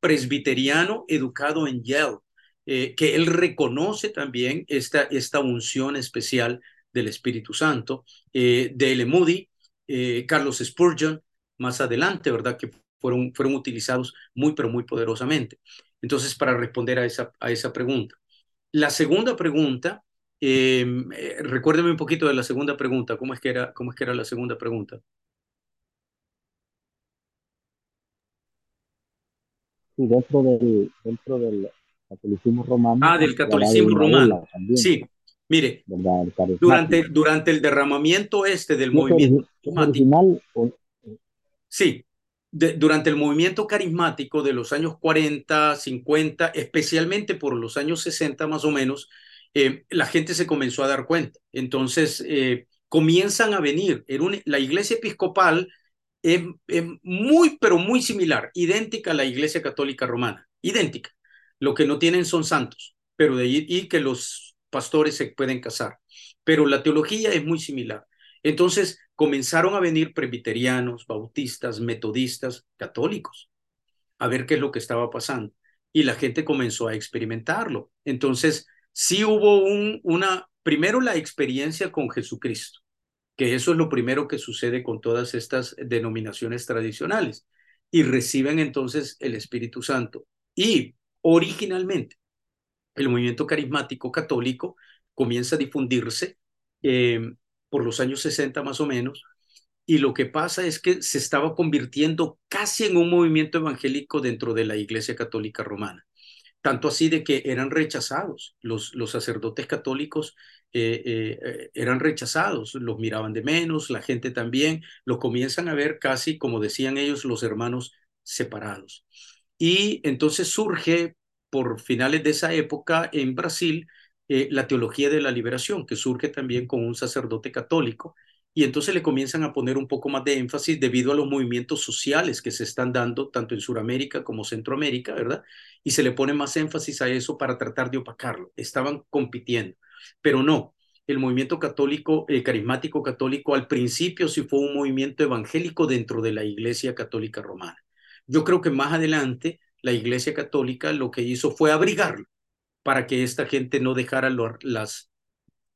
presbiteriano educado en Yale, que él reconoce también esta, esta unción especial del Espíritu Santo, eh, de L. Moody, eh, Carlos Spurgeon, más adelante, ¿verdad? Que fueron, fueron utilizados muy, pero muy poderosamente. Entonces, para responder a esa, a esa pregunta. La segunda pregunta, em, eh, recuérdeme un poquito de la segunda pregunta, ¿cómo es que era, cómo es que era la segunda pregunta? Sí, dentro del, dentro del catolicismo romano. Ah, del catolicismo romano. Sí, Mire, durante, durante el derramamiento este del movimiento carismático, sí, durante el movimiento carismático de los años 40, 50, especialmente por los años 60 más o menos, eh, la gente se comenzó a dar cuenta. Entonces, eh, comienzan a venir. En la iglesia episcopal es, muy, pero muy similar, idéntica a la iglesia católica romana, idéntica. Lo que no tienen son santos, pero de ahí que los pastores se pueden casar, pero la teología es muy similar. Entonces comenzaron a venir presbiterianos, bautistas, metodistas, católicos, a ver qué es lo que estaba pasando. Y la gente comenzó a experimentarlo. Entonces, sí hubo un, una, primero la experiencia con Jesucristo, que eso es lo primero que sucede con todas estas denominaciones tradicionales. Y reciben entonces el Espíritu Santo. Y originalmente, el movimiento carismático católico comienza a difundirse eh, por los años 60 más o menos, y lo que pasa es que se estaba convirtiendo casi en un movimiento evangélico dentro de la Iglesia Católica Romana. Tanto así de que eran rechazados, los, los sacerdotes católicos eh, eh, eran rechazados, los miraban de menos, la gente también, lo comienzan a ver casi, como decían ellos, los hermanos separados. Y entonces surge por finales de esa época en Brasil eh, la teología de la liberación, que surge también con un sacerdote católico, y entonces le comienzan a poner un poco más de énfasis debido a los movimientos sociales que se están dando tanto en Sudamérica como Centroamérica, ¿verdad? Y se le pone más énfasis a eso para tratar de opacarlo. Estaban compitiendo, pero no. El movimiento católico, eh, carismático católico, al principio sí fue un movimiento evangélico dentro de la Iglesia Católica Romana. Yo creo que más adelante la Iglesia Católica lo que hizo fue abrigarlo para que esta gente no dejara las,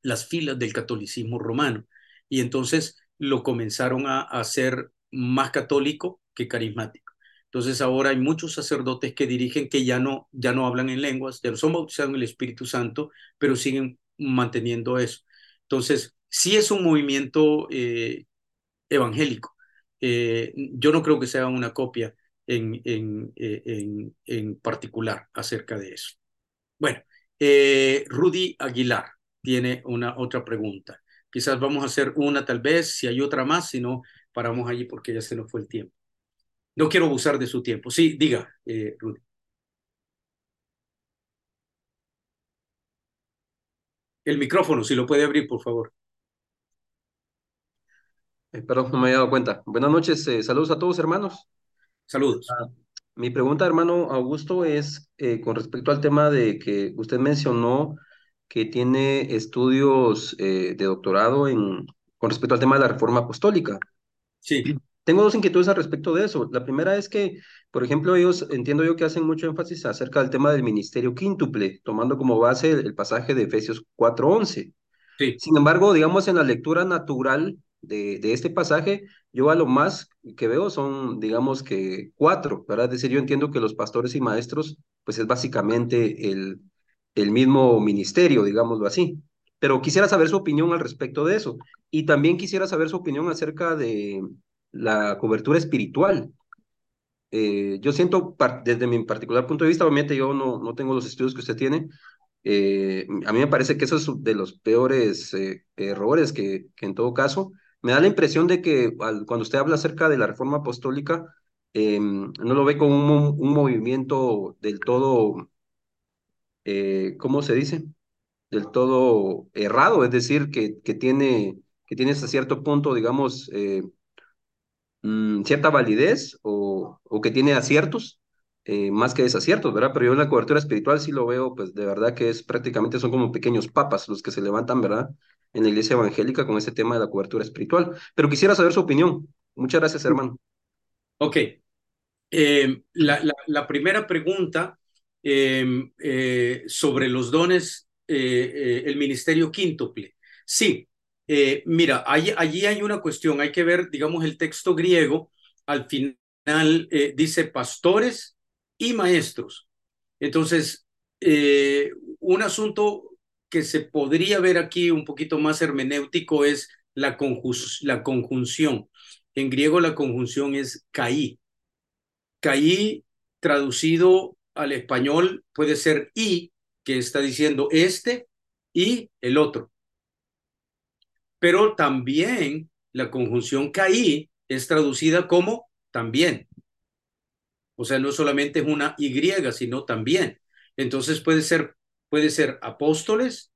las filas del catolicismo romano. Y entonces lo comenzaron a, hacer más católico que carismático. Entonces ahora hay muchos sacerdotes que dirigen que ya no, ya no hablan en lenguas, ya no son bautizados en el Espíritu Santo, pero siguen manteniendo eso. Entonces, sí es un movimiento eh, evangélico. Eh, yo no creo que sea una copia en, en, eh, en, en particular acerca de eso. Bueno, eh, Rudy Aguilar tiene una otra pregunta. Quizás vamos a hacer una tal vez, si hay otra más, si no, paramos allí porque ya se nos fue el tiempo. No quiero abusar de su tiempo. Sí, diga, eh, Rudy. El micrófono, si lo puede abrir, por favor. Eh, perdón, no me había dado cuenta. Buenas noches, eh, saludos a todos, hermanos. Saludos. Ah, mi pregunta, hermano Augusto, es eh, con respecto al tema de que usted mencionó que tiene estudios eh, de doctorado en, con respecto al tema de la reforma apostólica. Sí. Tengo dos inquietudes al respecto de eso. La primera es que, por ejemplo, ellos entiendo yo que hacen mucho énfasis acerca del tema del ministerio quíntuple, tomando como base el, el pasaje de Efesios 4.11. Sí. Sin embargo, digamos, en la lectura natural de, de, este pasaje, yo a lo más que veo son, digamos que cuatro, ¿verdad? Es decir, yo entiendo que los pastores y maestros, pues es básicamente el, el mismo ministerio, digámoslo así. Pero quisiera saber su opinión al respecto de eso. Y también quisiera saber su opinión acerca de la cobertura espiritual. Eh, yo siento, desde mi particular punto de vista, obviamente yo no, no tengo los estudios que usted tiene, eh, a mí me parece que eso es de los peores eh, errores que, que, en todo caso me da la impresión de que cuando usted habla acerca de la reforma apostólica, eh, no lo ve como un, movimiento del todo, eh, ¿cómo se dice? Del todo errado, es decir, que, tiene, que hasta cierto punto, digamos, eh, mmm, cierta validez o, o, que tiene aciertos. Más que desaciertos, ¿verdad? Pero yo en la cobertura espiritual sí lo veo, pues de verdad que es prácticamente son como pequeños papas los que se levantan, ¿verdad? En la iglesia evangélica con ese tema de la cobertura espiritual. Pero quisiera saber su opinión. Muchas gracias, hermano. Ok. Eh, la, la, la, primera pregunta eh, eh, sobre los dones, el ministerio quíntuple. Sí, mira, allí, allí hay una cuestión, hay que ver, digamos, el texto griego, al final dice pastores y maestros. Entonces, un asunto que se podría ver aquí un poquito más hermenéutico es la, la conjunción. En griego la conjunción es caí. Caí traducido al español puede ser y, que está diciendo este y el otro. Pero también la conjunción caí es traducida como también. O sea, no solamente es una Y, sino también. Entonces puede ser puede ser apóstoles,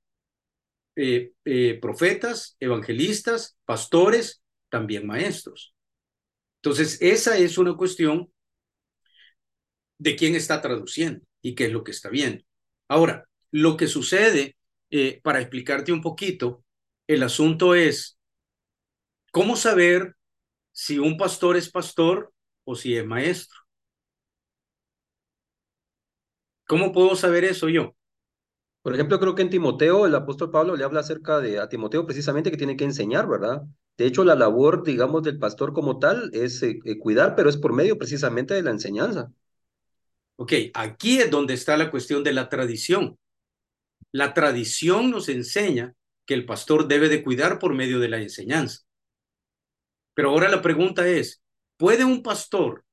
eh, eh, profetas, evangelistas, pastores, también maestros. Entonces, esa es una cuestión de quién está traduciendo y qué es lo que está viendo. Ahora, lo que sucede, eh, para explicarte un poquito, el asunto es cómo saber si un pastor es pastor o si es maestro. ¿Cómo puedo saber eso yo? Por ejemplo, creo que en Timoteo el apóstol Pablo le habla acerca de a Timoteo precisamente que tiene que enseñar, ¿verdad? De hecho, la labor, digamos, del pastor como tal es eh, eh, cuidar, pero es por medio precisamente de la enseñanza. Ok, aquí es donde está la cuestión de la tradición. La tradición nos enseña que el pastor debe de cuidar por medio de la enseñanza. Pero ahora la pregunta es, ¿puede un pastor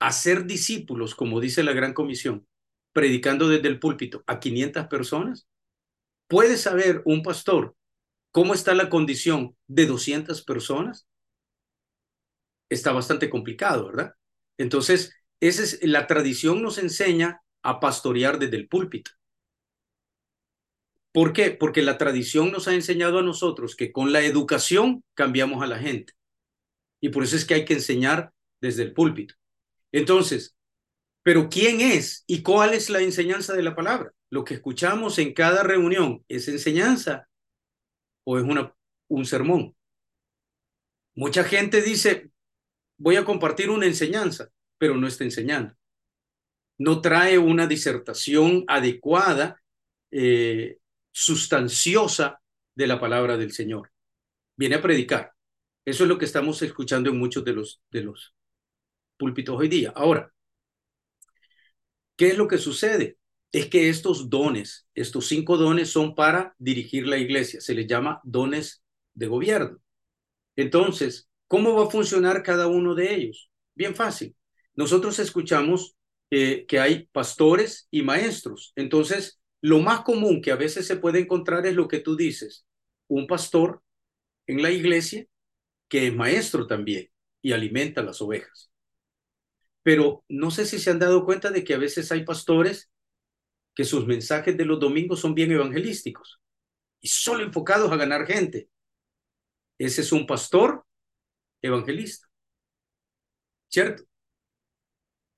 hacer discípulos, como dice la Gran Comisión, predicando desde el púlpito a 500 personas? ¿Puede saber un pastor cómo está la condición de 200 personas? Está bastante complicado, ¿verdad? Entonces, esa es, la tradición nos enseña a pastorear desde el púlpito. ¿Por qué? Porque la tradición nos ha enseñado a nosotros que con la educación cambiamos a la gente. Y por eso es que hay que enseñar desde el púlpito. Entonces, pero ¿quién es y cuál es la enseñanza de la palabra? Lo que escuchamos en cada reunión, ¿es enseñanza o es un sermón? Mucha gente dice, voy a compartir una enseñanza, pero no está enseñando. No trae una disertación adecuada, eh, sustanciosa de la palabra del Señor. Viene a predicar. Eso es lo que estamos escuchando en muchos de los, de los púlpitos hoy día. Ahora, ¿qué es lo que sucede? Es que estos dones, estos cinco dones son para dirigir la iglesia. Se les llama dones de gobierno. Entonces, ¿cómo va a funcionar cada uno de ellos? Bien fácil. Nosotros escuchamos eh, que hay pastores y maestros. Entonces, lo más común que a veces se puede encontrar es lo que tú dices, un pastor en la iglesia que es maestro también y alimenta las ovejas. Pero no sé si se han dado cuenta de que a veces hay pastores que sus mensajes de los domingos son bien evangelísticos y solo enfocados a ganar gente. Ese es un pastor evangelista. ¿Cierto?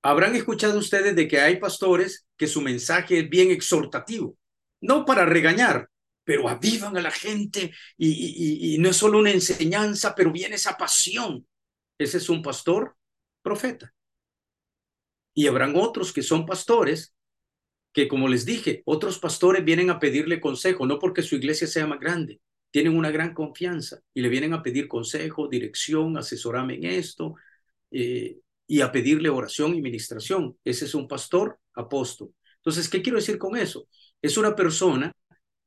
Habrán escuchado ustedes de que hay pastores que su mensaje es bien exhortativo, no para regañar, pero avivan a la gente y, no es solo una enseñanza, pero viene esa pasión. Ese es un pastor profeta. Y habrán otros que son pastores que, como les dije, otros pastores vienen a pedirle consejo, no porque su iglesia sea más grande, tienen una gran confianza y le vienen a pedir consejo, dirección, asesorame en esto, eh, y a pedirle oración y ministración. Ese es un pastor apóstol. Entonces, ¿qué quiero decir con eso? Es una persona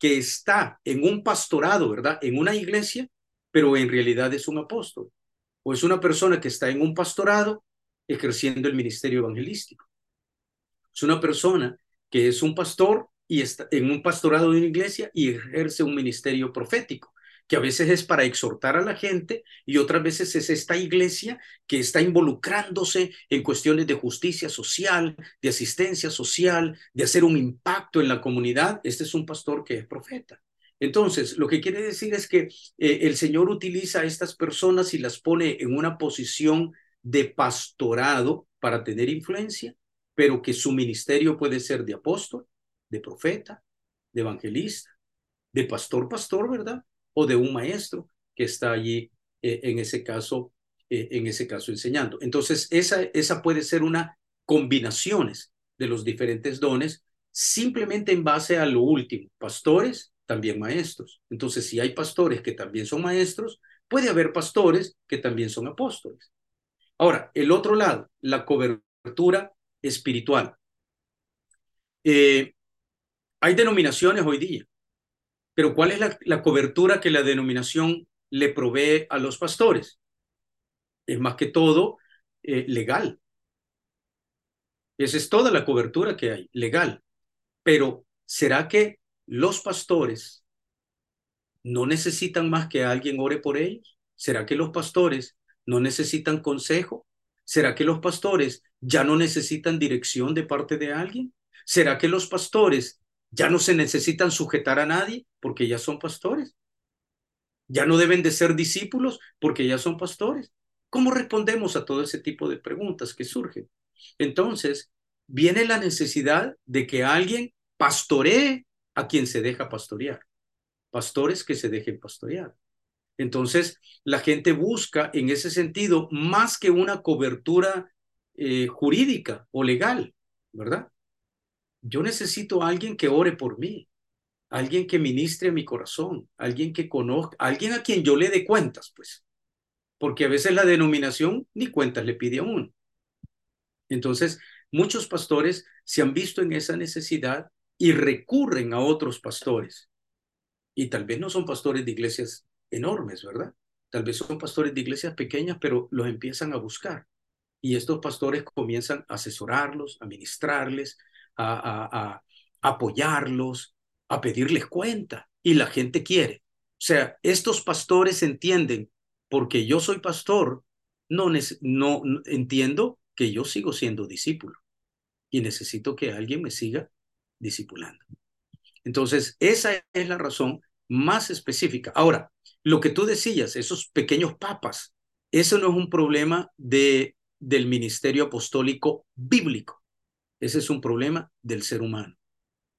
que está en un pastorado, ¿verdad? En una iglesia, pero en realidad es un apóstol. O es una persona que está en un pastorado ejerciendo el ministerio evangelístico. Es una persona que es un pastor y está en un pastorado de una iglesia y ejerce un ministerio profético que a veces es para exhortar a la gente y otras veces es esta iglesia que está involucrándose en cuestiones de justicia social, de asistencia social, de hacer un impacto en la comunidad. Este es un pastor que es profeta. Entonces, lo que quiere decir es que eh, el Señor utiliza a estas personas y las pone en una posición de pastorado para tener influencia, pero que su ministerio puede ser de apóstol, de profeta, de evangelista, de pastor, pastor, ¿verdad? o de un maestro que está allí eh, en ese caso eh, en ese caso enseñando. Entonces, esa, esa puede ser una combinaciones de los diferentes dones simplemente en base a lo último, pastores, también maestros. Entonces, si hay pastores que también son maestros, puede haber pastores que también son apóstoles. Ahora, el otro lado, la cobertura espiritual. Eh, hay denominaciones hoy día pero ¿cuál es la, cobertura que la denominación le provee a los pastores? Es más que todo eh, legal. Esa es toda la cobertura que hay, legal. Pero ¿será que los pastores no necesitan más que alguien ore por ellos? ¿Será que los pastores no necesitan consejo? ¿Será que los pastores ya no necesitan dirección de parte de alguien? ¿Será que los pastores ya no se necesitan sujetar a nadie porque ya son pastores. Ya no deben de ser discípulos porque ya son pastores. ¿Cómo respondemos a todo ese tipo de preguntas que surgen? Entonces, viene la necesidad de que alguien pastoree a quien se deja pastorear. Pastores que se dejen pastorear. Entonces, la gente busca en ese sentido más que una cobertura eh, jurídica o legal, ¿verdad? yo necesito a alguien que ore por mí, alguien que ministre mi corazón, alguien que conozca, alguien a quien yo le dé cuentas, pues. Porque a veces la denominación ni cuentas le pide a uno. Entonces, muchos pastores se han visto en esa necesidad y recurren a otros pastores. Y tal vez no son pastores de iglesias enormes, ¿verdad? Tal vez son pastores de iglesias pequeñas, pero los empiezan a buscar. Y estos pastores comienzan a asesorarlos, a ministrarles, a, apoyarlos, a pedirles cuenta. Y la gente quiere. O sea, estos pastores entienden, porque yo soy pastor, no, entiendo que yo sigo siendo discípulo y necesito que alguien me siga discipulando. Entonces, esa es la razón más específica. Ahora, lo que tú decías, esos pequeños papas, eso no es un problema de, del ministerio apostólico bíblico. Ese es un problema del ser humano.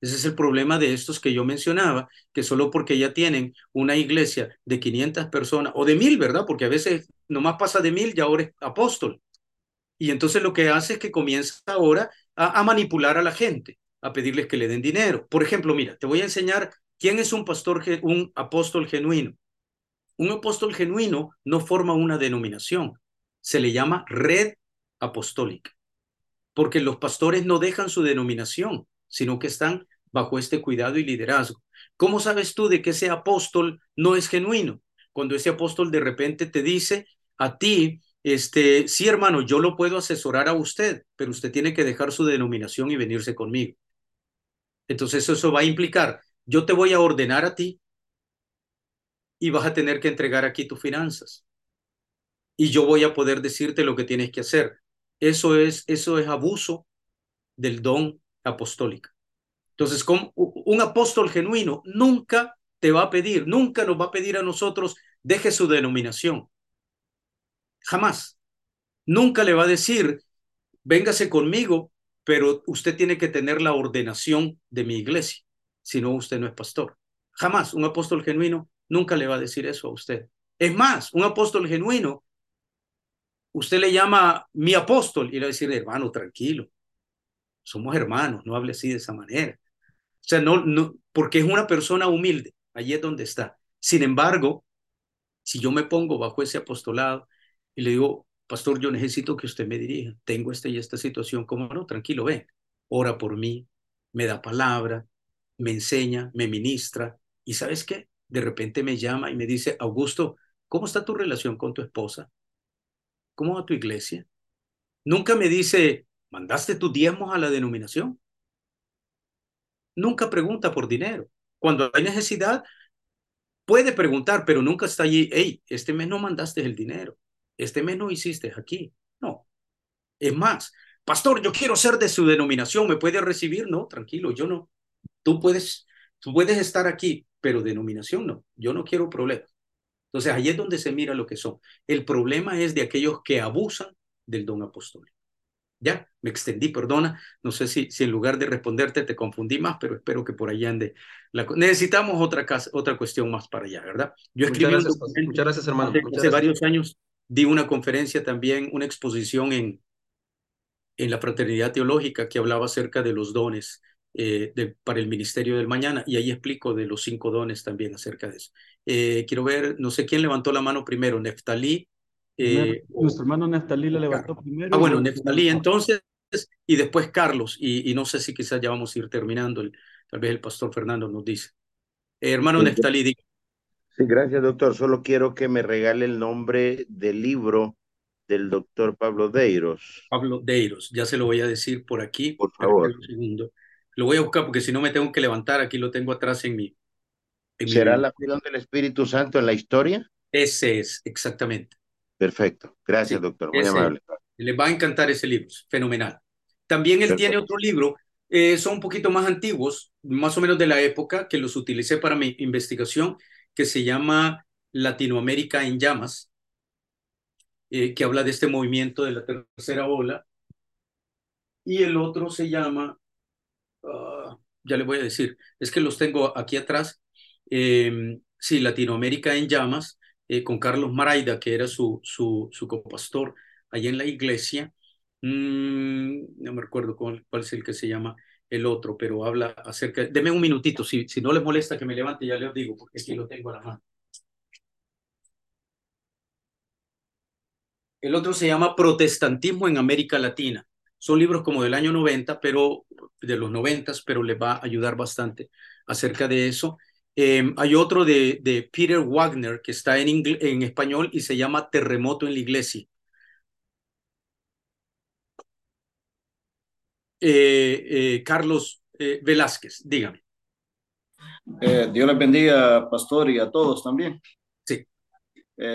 Ese es el problema de estos que yo mencionaba, que solo porque ya tienen una iglesia de 500 personas o de mil, ¿verdad? Porque a veces nomás pasa de mil y ahora es apóstol. Y entonces lo que hace es que comienza ahora a, manipular a la gente, a pedirles que le den dinero. Por ejemplo, mira, te voy a enseñar quién es un pastor, un apóstol genuino. Un apóstol genuino no forma una denominación, se le llama red apostólica, porque los pastores no dejan su denominación, sino que están bajo este cuidado y liderazgo. ¿Cómo sabes tú de que ese apóstol no es genuino? Cuando ese apóstol de repente te dice a ti, este, sí, hermano, yo lo puedo asesorar a usted, pero usted tiene que dejar su denominación y venirse conmigo. Entonces eso va a implicar, yo te voy a ordenar a ti y vas a tener que entregar aquí tus finanzas. Y yo voy a poder decirte lo que tienes que hacer. Eso es, eso es abuso del don apostólico. Entonces, un apóstol genuino nunca te va a pedir, nunca nos va a pedir a nosotros, deje su denominación. Jamás. Nunca le va a decir, véngase conmigo, pero usted tiene que tener la ordenación de mi iglesia, si no usted no es pastor. Jamás un apóstol genuino nunca le va a decir eso a usted. Es más, un apóstol genuino, usted le llama mi apóstol y le va a decir, hermano, tranquilo, somos hermanos, no hable así de esa manera. O sea, no, no, porque es una persona humilde, allí es donde está. Sin embargo, si yo me pongo bajo ese apostolado y le digo, pastor, yo necesito que usted me dirija, tengo esta y esta situación, ¿cómo no? Tranquilo, ven, ora por mí, me da palabra, me enseña, me ministra, y ¿sabes qué? De repente me llama y me dice, Augusto, ¿cómo está tu relación con tu esposa? ¿Cómo va tu iglesia? Nunca me dice, ¿mandaste tus diezmos a la denominación? Nunca pregunta por dinero. Cuando hay necesidad, puede preguntar, pero nunca está allí, hey, este mes no mandaste el dinero, este mes no hiciste aquí. No. Es más, pastor, yo quiero ser de su denominación, ¿me puede recibir? No, tranquilo, yo no. Tú puedes, tú puedes estar aquí, pero denominación no. Yo no quiero problemas. Entonces, ahí es donde se mira lo que son. El problema es de aquellos que abusan del don apostólico. Ya, me extendí, perdona. No sé si, si en lugar de responderte te confundí más, pero espero que por allá ande. La... Necesitamos otra, otra cuestión más para allá, ¿verdad? Yo escribí muchas gracias, muchas gracias hermano. Hace, varios años di una conferencia también, una exposición en, en la Fraternidad Teológica que hablaba acerca de los dones eh, de, para el Ministerio del Mañana y ahí explico de los cinco dones también acerca de eso. Eh, quiero ver, no sé quién levantó la mano primero, Neftalí, eh, Nuestro hermano Neftalí le levantó primero. Ah, bueno, Neftalí entonces, y después Carlos, y, no sé si quizás ya vamos a ir terminando, tal vez el pastor Fernando nos dice. Eh, hermano Neftalí, Sí, gracias, doctor. Solo quiero que me regale el nombre del libro del doctor Pablo Deiros. Pablo Deiros, ya se lo voy a decir por aquí. Por favor. segundo. Lo voy a buscar porque si no me tengo que levantar, aquí lo tengo atrás en mi. ¿Será la acción del Espíritu Santo en la historia? Ese es, exactamente. Perfecto. Gracias, doctor. Muy amable. Le va a encantar ese libro. Fenomenal. También él tiene otro libro. Eh, son un poquito más antiguos, más o menos de la época, que los utilicé para mi investigación, que se llama Latinoamérica en llamas, eh, que habla de este movimiento de la tercera ola. Y el otro se llama, ah, ya le voy a decir, es que los tengo aquí atrás. Eh, sí, Latinoamérica en llamas, eh, con Carlos Maraida, que era su, su, su copastor allá en la iglesia. Mm, no me recuerdo cuál, cuál, es el que se llama el otro, pero habla acerca. Deme un minutito, si, si no les molesta que me levante, ya les digo, porque aquí lo tengo a la mano. El otro se llama Protestantismo en América Latina. Son libros como del año 90, pero de los 90, pero les va a ayudar bastante acerca de eso. Em, hay otro de, de, Peter Wagner que está en, en español y se llama Terremoto en la Iglesia. Eh, eh, Carlos eh, Velázquez, dígame. Dios les bendiga, pastor, y a todos también. Sí.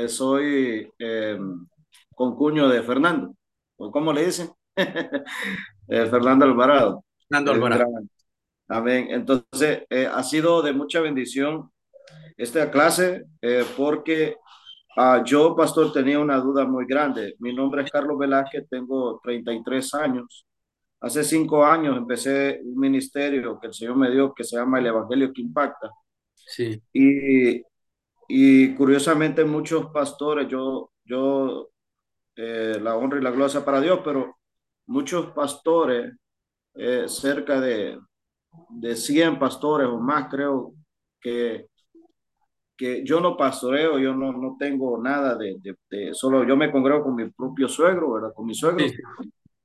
soy em, concuño de Fernando, o cómo le dicen, Fernando Alvarado. Fernando Alvarado. Amén. Entonces, ha sido de mucha bendición esta clase porque uh, yo, pastor, tenía una duda muy grande. Mi nombre es Carlos Velázquez, tengo 33 años Hace cinco años empecé un ministerio que el Señor me dio que se llama el Evangelio que Impacta. Sí. Y, y curiosamente muchos pastores, yo, yo, eh, la honra y la gloria para Dios, pero muchos pastores, eh, cerca de, de 100 pastores o más, creo que que yo no pastoreo, yo no, no tengo nada de, de, solo yo me congrego con mi propio suegro, ¿verdad? Con mi suegro.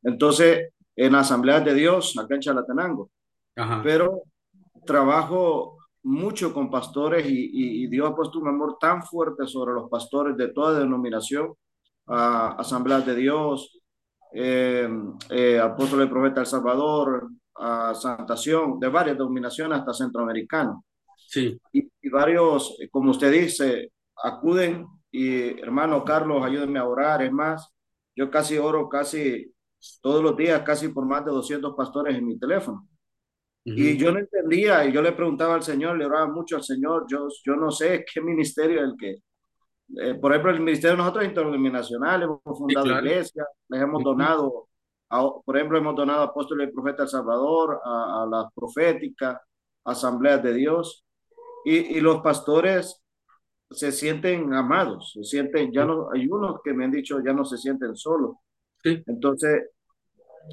Entonces, en asambleas de Dios, acá en Chalatenango. Pero trabajo mucho con pastores y, Dios ha puesto un amor tan fuerte sobre los pastores de toda denominación, a asambleas de Dios, eh, eh, apóstol y profeta El Salvador, a Santación, de varias denominaciones hasta centroamericano. Sí. Y, y, varios, como usted dice, acuden y hermano Carlos, ayúdenme a orar. Es más, yo casi oro casi todos los días casi por más de 200 pastores en mi teléfono. Y yo no entendía, y yo le preguntaba al Señor, le oraba mucho al Señor, yo, yo no sé qué ministerio es el que, eh, por ejemplo, el ministerio de nosotros interdenominacional, hemos fundado iglesias, les hemos donado, por ejemplo, hemos donado a apóstoles y profetas El Salvador, a, a las proféticas, asambleas de Dios, y, y, los pastores se sienten amados, se sienten, ya no, hay unos que me han dicho, ya no se sienten solos, entonces,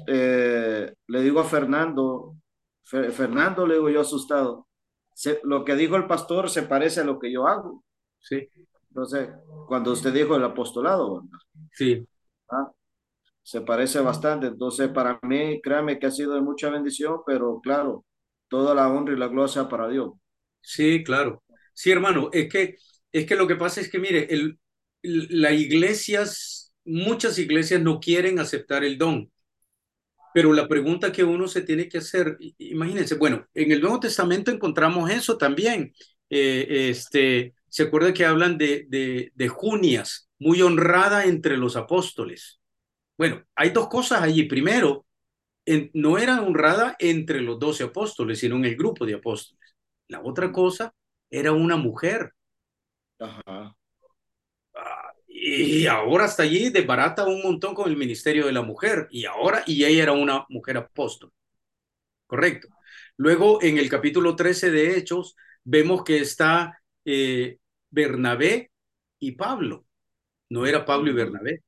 eh, le digo a Fernando, Fernando, le digo yo asustado, lo que dijo el pastor se parece a lo que yo hago. Sí. Entonces, cuando usted dijo el apostolado, Sí. ¿Ah? Se parece bastante. Entonces, para mí, créame que ha sido de mucha bendición, pero claro, toda la honra y la gloria para Dios. Sí, claro. Sí, hermano, es que, es que lo que pasa es que, mire, el, la iglesia muchas iglesias no quieren aceptar el don. Pero la pregunta que uno se tiene que hacer, imagínense, bueno, en el Nuevo Testamento encontramos eso también. Eh, este, se acuerda que hablan de, de, de Junias, muy honrada entre los apóstoles. Bueno, hay dos cosas allí. Primero, no era honrada entre los doce apóstoles, sino en el grupo de apóstoles. La otra cosa era una mujer. Ajá y ahora está allí desbarata un montón con el ministerio de la mujer y ahora y ella era una mujer apóstol. Correcto. Luego en el capítulo 13 de Hechos vemos que está eh, Bernabé y Pablo. No era Pablo y Bernabé.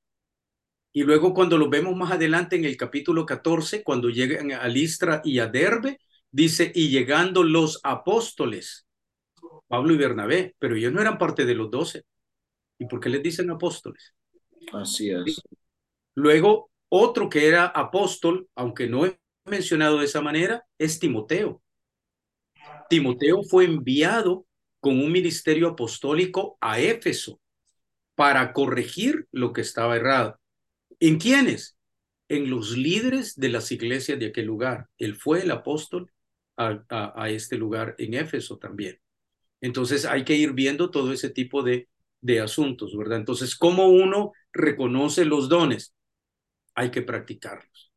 Y luego cuando lo vemos más adelante en el capítulo 14, cuando llegan a Listra y a Derbe, dice, y llegando los apóstoles, Pablo y Bernabé, pero ellos no eran parte de los doce. ¿Y por qué les dicen apóstoles? Así es. Luego, otro que era apóstol, aunque no he mencionado de esa manera, es Timoteo. Timoteo fue enviado con un ministerio apostólico a Éfeso para corregir lo que estaba errado. ¿En quiénes? En los líderes de las iglesias de aquel lugar. Él fue el apóstol a, este lugar en Éfeso también. Entonces hay que ir viendo todo ese tipo de de asuntos, ¿verdad? Entonces, ¿cómo uno reconoce los dones? Hay que practicarlos.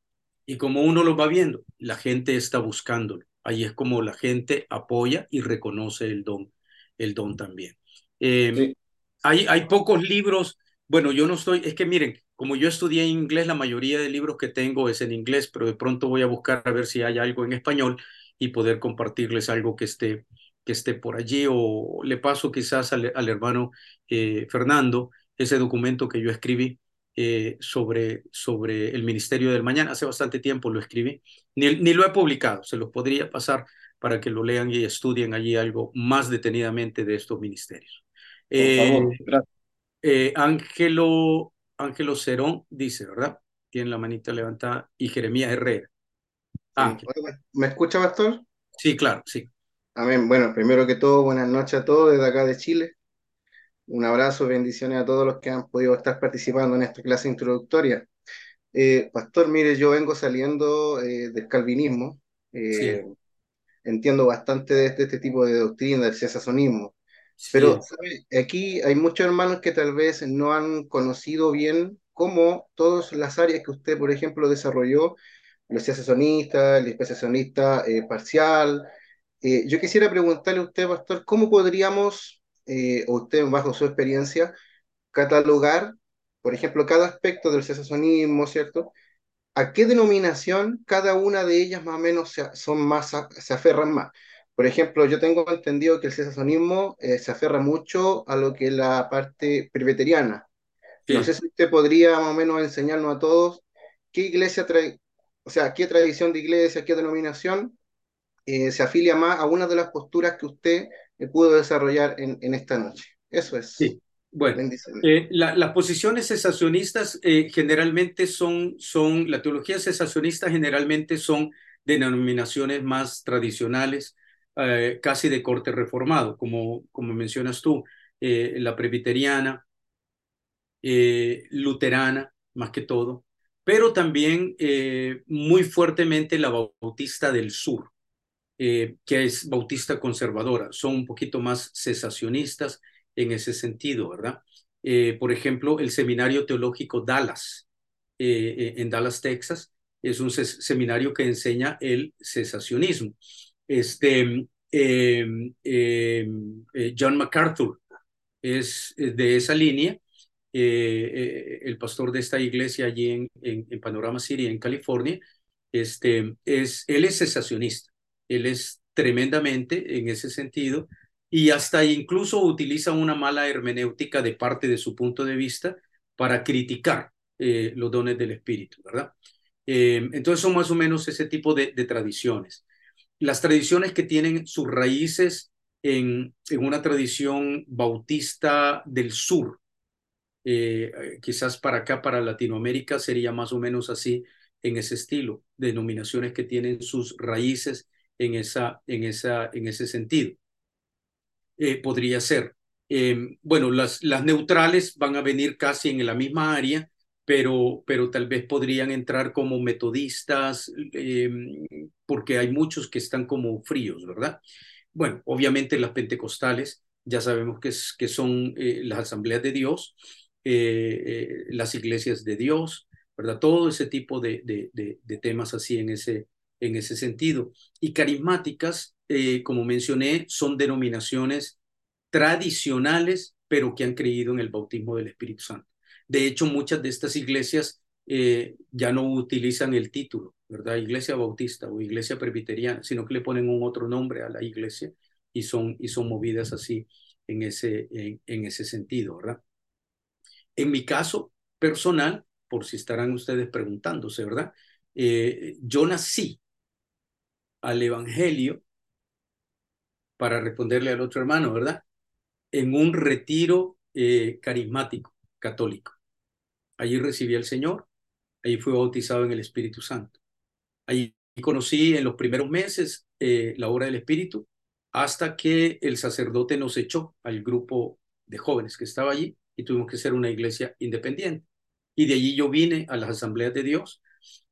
Y como uno lo va viendo, la gente está buscándolo. Ahí es como la gente apoya y reconoce el don, el don también. Eh, hay, hay pocos libros, bueno, yo no estoy, es que miren, como yo estudié inglés, la mayoría de libros que tengo es en inglés, pero de pronto voy a buscar a ver si hay algo en español y poder compartirles algo que esté, que esté por allí o le paso quizás al, hermano eh, Fernando ese documento que yo escribí eh, sobre, sobre el Ministerio del Mañana. Hace bastante tiempo lo escribí, ni, ni lo he publicado, se los podría pasar para que lo lean y estudien allí algo más detenidamente de estos ministerios. Eh, Ángelo, Ángelo Cerón dice, ¿verdad? tiene la manita levantada, y Jeremías Herrera. Ah, ¿Me escucha, Pastor? Sí, claro, sí. Amén. Bueno, primero que todo, buenas noches a todos desde acá de Chile. Un abrazo, bendiciones a todos los que han podido estar participando en esta clase introductoria. Eh, pastor, mire, yo vengo saliendo eh, del calvinismo. Eh, entiendo bastante de este, este, tipo de doctrina, del cesasonismo. Pero aquí hay muchos hermanos que tal vez no han conocido bien cómo todas las áreas que usted, por ejemplo, desarrolló, los cesasonistas, el especiacionista parcial. yo quisiera preguntarle a usted, pastor, ¿cómo podríamos, o usted bajo su experiencia, catalogar por ejemplo, cada aspecto del cesasonismo, ¿cierto? ¿A qué denominación cada una de ellas más o menos se, son más, se aferran más? Por ejemplo, yo tengo entendido que el cesasonismo eh, se aferra mucho a lo que es la parte presbiteriana. No sé si usted podría más o menos enseñarnos a todos qué iglesia trae, o sea, qué tradición de iglesia, qué denominación eh, se afilia más a una de las posturas que usted eh, pudo desarrollar en, en, esta noche. Eso es. Sí. Bueno, eh, las posiciones cesacionistas eh, generalmente son, son, la teología cesacionista generalmente son denominaciones más tradicionales, eh, casi de corte reformado, como, como mencionas tú, la presbiteriana, luterana, más que todo, pero también muy fuertemente la bautista del sur, que es bautista conservadora, son un poquito más cesacionistas en ese sentido, ¿verdad? Eh, por ejemplo, el Seminario Teológico Dallas, eh, eh, en Dallas, Texas, es un seminario que enseña el cesacionismo. Este, em, em, John MacArthur es de esa línea, el pastor de esta iglesia allí en, en, Panorama City, en California, este, es, él es cesacionista, él es tremendamente en ese sentido y hasta incluso utiliza una mala hermenéutica de parte de su punto de vista para criticar eh, los dones del Espíritu, ¿verdad? Eh, entonces son más o menos ese tipo de, tradiciones. Las tradiciones que tienen sus raíces en, en una tradición bautista del sur, eh, quizás para acá, para Latinoamérica, sería más o menos así en ese estilo, denominaciones que tienen sus raíces en, esa, en, esa, en ese sentido. Eh, podría ser. Em, bueno, las, las neutrales van a venir casi en la misma área, pero, pero tal vez podrían entrar como metodistas, em, porque hay muchos que están como fríos, ¿verdad? Bueno, obviamente las pentecostales, ya sabemos que, es, que son eh, las asambleas de Dios, eh, las iglesias de Dios, ¿verdad? Todo ese tipo de, de, de, temas así en ese, en ese sentido. Y carismáticas, eh, como mencioné, son denominaciones tradicionales, pero que han creído en el bautismo del Espíritu Santo. De hecho, muchas de estas iglesias eh, ya no utilizan el título, ¿verdad? Iglesia bautista o iglesia presbiteriana, sino que le ponen un otro nombre a la iglesia y son, y son movidas así en ese, en, ese sentido, ¿verdad? En mi caso personal, por si estarán ustedes preguntándose, ¿verdad? Eh, yo nací al Evangelio para responderle al otro hermano, ¿verdad? En un retiro eh, carismático católico. Allí recibí al Señor, allí fui bautizado en el Espíritu Santo. Allí conocí en los primeros meses eh, la obra del Espíritu hasta que el sacerdote nos echó al grupo de jóvenes que estaba allí y tuvimos que ser una iglesia independiente. Y de allí yo vine a las asambleas de Dios,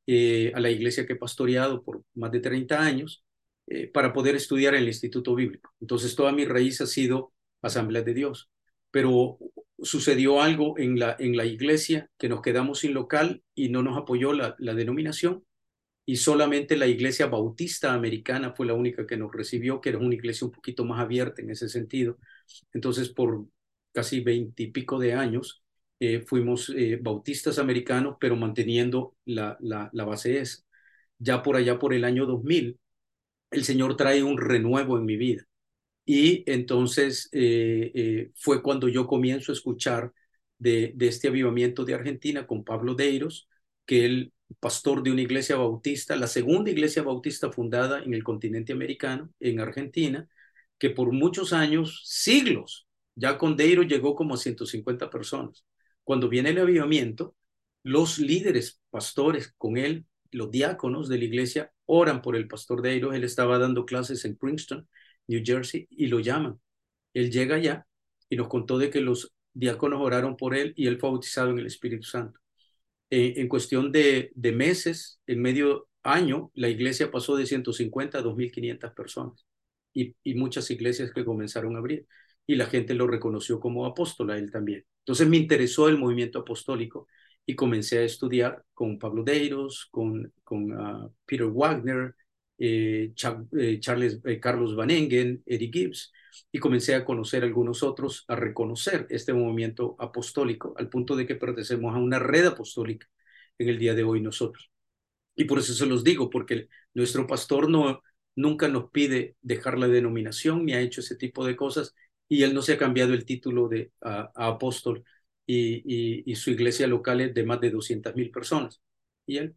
eh, a la iglesia que he pastoreado por más de 30 años, eh, para poder estudiar en el Instituto Bíblico. Entonces, toda mi raíz ha sido Asamblea de Dios. Pero sucedió algo en la, en la iglesia que nos quedamos sin local y no nos apoyó la, la denominación y solamente la iglesia bautista americana fue la única que nos recibió, que era una iglesia un poquito más abierta en ese sentido. Entonces, por casi veintipico de años, eh, fuimos eh, bautistas americanos, pero manteniendo la, la, la, base esa. Ya por allá, por el año 2000, el Señor trae un renuevo en mi vida. Y entonces eh, eh, fue cuando yo comienzo a escuchar de, de, este avivamiento de Argentina con Pablo Deiros, que el pastor de una iglesia bautista, la segunda iglesia bautista fundada en el continente americano, en Argentina, que por muchos años, siglos, ya con Deiros llegó como a 150 personas. Cuando viene el avivamiento, los líderes pastores con él, los diáconos de la iglesia oran por el pastor Deiros. Él estaba dando clases en Princeton, New Jersey, y lo llaman. Él llega allá y nos contó de que los diáconos oraron por él y él fue bautizado en el Espíritu Santo. Eh, en cuestión de, de meses, en medio año, la iglesia pasó de 150 a 2.500 personas y, y muchas iglesias que comenzaron a abrir y la gente lo reconoció como apóstol a él también. Entonces me interesó el movimiento apostólico y comencé a estudiar con Pablo Deiros, con, con ah, Peter Wagner, eh, eh, Charles, eh, Carlos Van Engen, Eric Gibbs, y comencé a conocer a algunos otros, a reconocer este movimiento apostólico, al punto de que pertenecemos a una red apostólica en el día de hoy nosotros. Y por eso se los digo, porque nuestro pastor no, nunca nos pide dejar la denominación, ni ha hecho ese tipo de cosas, y él no se ha cambiado el título de apóstol y, su iglesia local es de más de 200 mil personas. Y él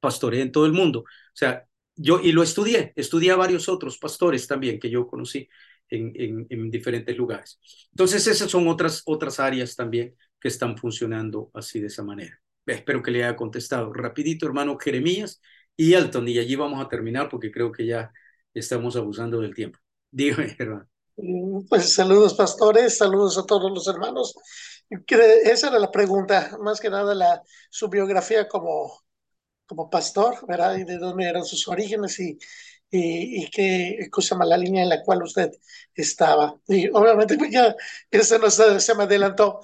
pastorea en todo el mundo. O sea, yo, y lo estudié, estudié a varios otros pastores también que yo conocí en, en, en, diferentes lugares. Entonces, esas son otras, otras áreas también que están funcionando así de esa manera. Espero que le haya contestado rapidito, hermano Jeremías y Elton, y allí vamos a terminar porque creo que ya estamos abusando del tiempo. Dígame, hermano. Pues saludos pastores, saludos a todos los hermanos. Esa era la pregunta, más que nada la, su biografía como, como pastor, ¿verdad? Y de dónde eran sus orígenes y, y, y qué cosa la línea en la cual usted estaba. Y obviamente pues ya eso no se, se me adelantó.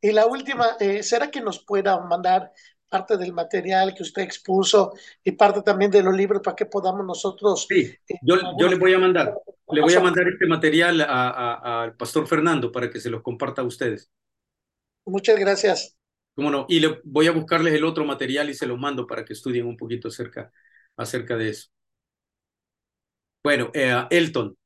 Y la última, eh, ¿será que nos pueda mandar parte del material que usted expuso y parte también de los libros para que podamos nosotros... Sí, yo, yo le voy a mandar, le voy a mandar este material al pastor Fernando para que se los comparta a ustedes. Muchas gracias. Cómo no, y le voy a buscarles el otro material y se los mando para que estudien un poquito acerca, acerca de eso. Bueno, eh, Elton.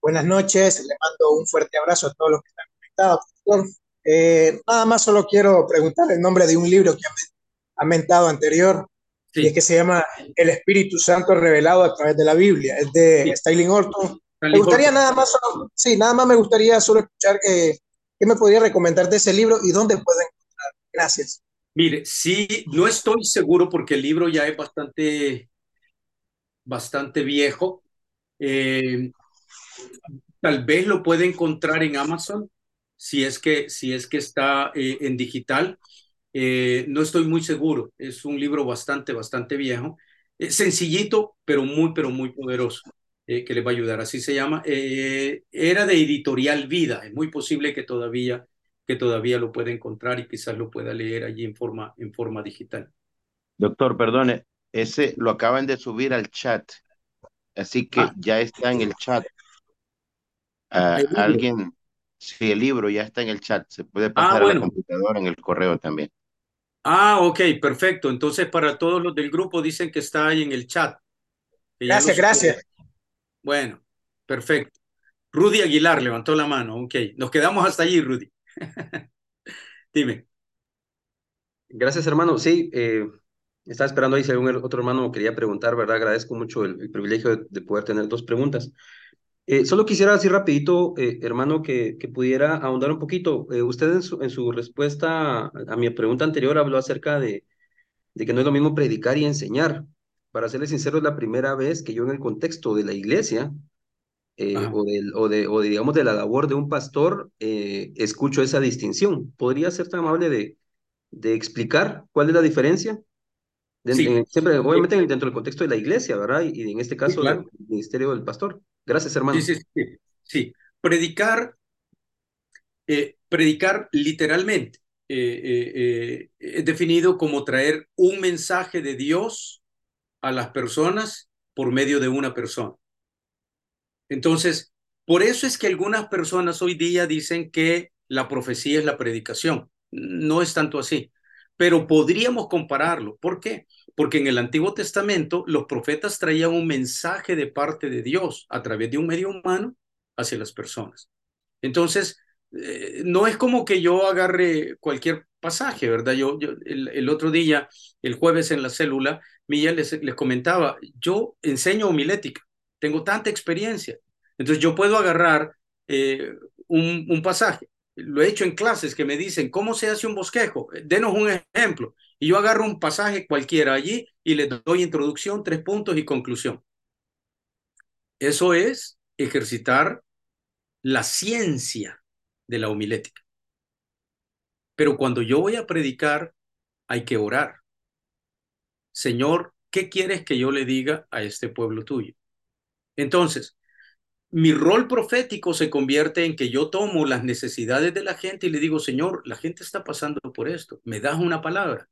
Buenas noches, le mando un fuerte abrazo a todos los que están conectados. Eh, nada más solo quiero preguntar el nombre de un libro que ha mentado anterior, y es que se llama El Espíritu Santo revelado a través de la Biblia, es de Styling Orton. Me gustaría nada más, solo, sí, nada más me gustaría solo escuchar que, qué me podría recomendar de ese libro y dónde pueden encontrar. Gracias. Mire, sí, no estoy seguro porque el libro ya es bastante, bastante viejo. Eh, tal vez lo puede encontrar en Amazon si es que, si es que está eh, en digital. Eh, no estoy muy seguro, es un libro bastante, bastante viejo, eh, sencillito, pero muy, pero muy poderoso, que le va a ayudar. Así se llama. era de editorial Vida, es muy posible que todavía, que todavía lo pueda encontrar y quizás lo pueda leer allí en forma, en forma digital. Doctor, perdone, ese lo acaban de subir al chat, así que ah. ya está en el chat. Ah, alguien Sí, el libro ya está en el chat, se puede ah, pasar a la computadora en el correo también. Ah, ok, perfecto. Entonces, para todos los del grupo dicen que está ahí en el chat. Gracias, gracias. Bueno, perfecto. Rudy Aguilar levantó la mano. Ok, nos quedamos hasta allí, Rudy. Dime. Gracias, hermano. Sí, eh, estaba esperando ahí si algún otro hermano quería preguntar, ¿verdad? Agradezco mucho el, privilegio de, poder tener dos preguntas. Eh, solo quisiera decir rapidito, eh, hermano, que, que, pudiera ahondar un poquito. Eh, usted en su, en su respuesta a, mi pregunta anterior habló acerca de, de que no es lo mismo predicar y enseñar. Para serle sincero, es la primera vez que yo en el contexto de la iglesia o, del, o, de, o digamos de la labor de un pastor escucho esa distinción. ¿Podría ser tan amable de, de explicar cuál es la diferencia? sí. siempre, obviamente dentro del contexto de la iglesia, ¿verdad? Y, en este caso del ministerio del pastor. Gracias, hermano. Sí. Predicar, eh, predicar literalmente eh, eh, es definido como traer un mensaje de Dios a las personas por medio de una persona. Entonces, por eso es que algunas personas hoy día dicen que la profecía es la predicación. No es tanto así, pero podríamos compararlo. ¿Por qué? Porque en el Antiguo Testamento los profetas traían un mensaje de parte de Dios a través de un medio humano hacia las personas. Entonces, eh, no es como que yo agarre cualquier pasaje, ¿verdad? Yo, el, otro día, el jueves en la célula, Milla les, comentaba, yo enseño homilética, tengo tanta experiencia, entonces yo puedo agarrar eh, un pasaje, lo he hecho en clases que me dicen, ¿cómo se hace un bosquejo? Denos un ejemplo. Y yo agarro un pasaje cualquiera allí y le doy introducción, tres puntos y conclusión. Eso es ejercitar la ciencia de la homilética. Pero cuando yo voy a predicar, hay que orar. Señor, ¿qué quieres que yo le diga a este pueblo tuyo? Entonces, mi rol profético se convierte en que yo tomo las necesidades de la gente y le digo, Señor, la gente está pasando por esto, me das una palabra.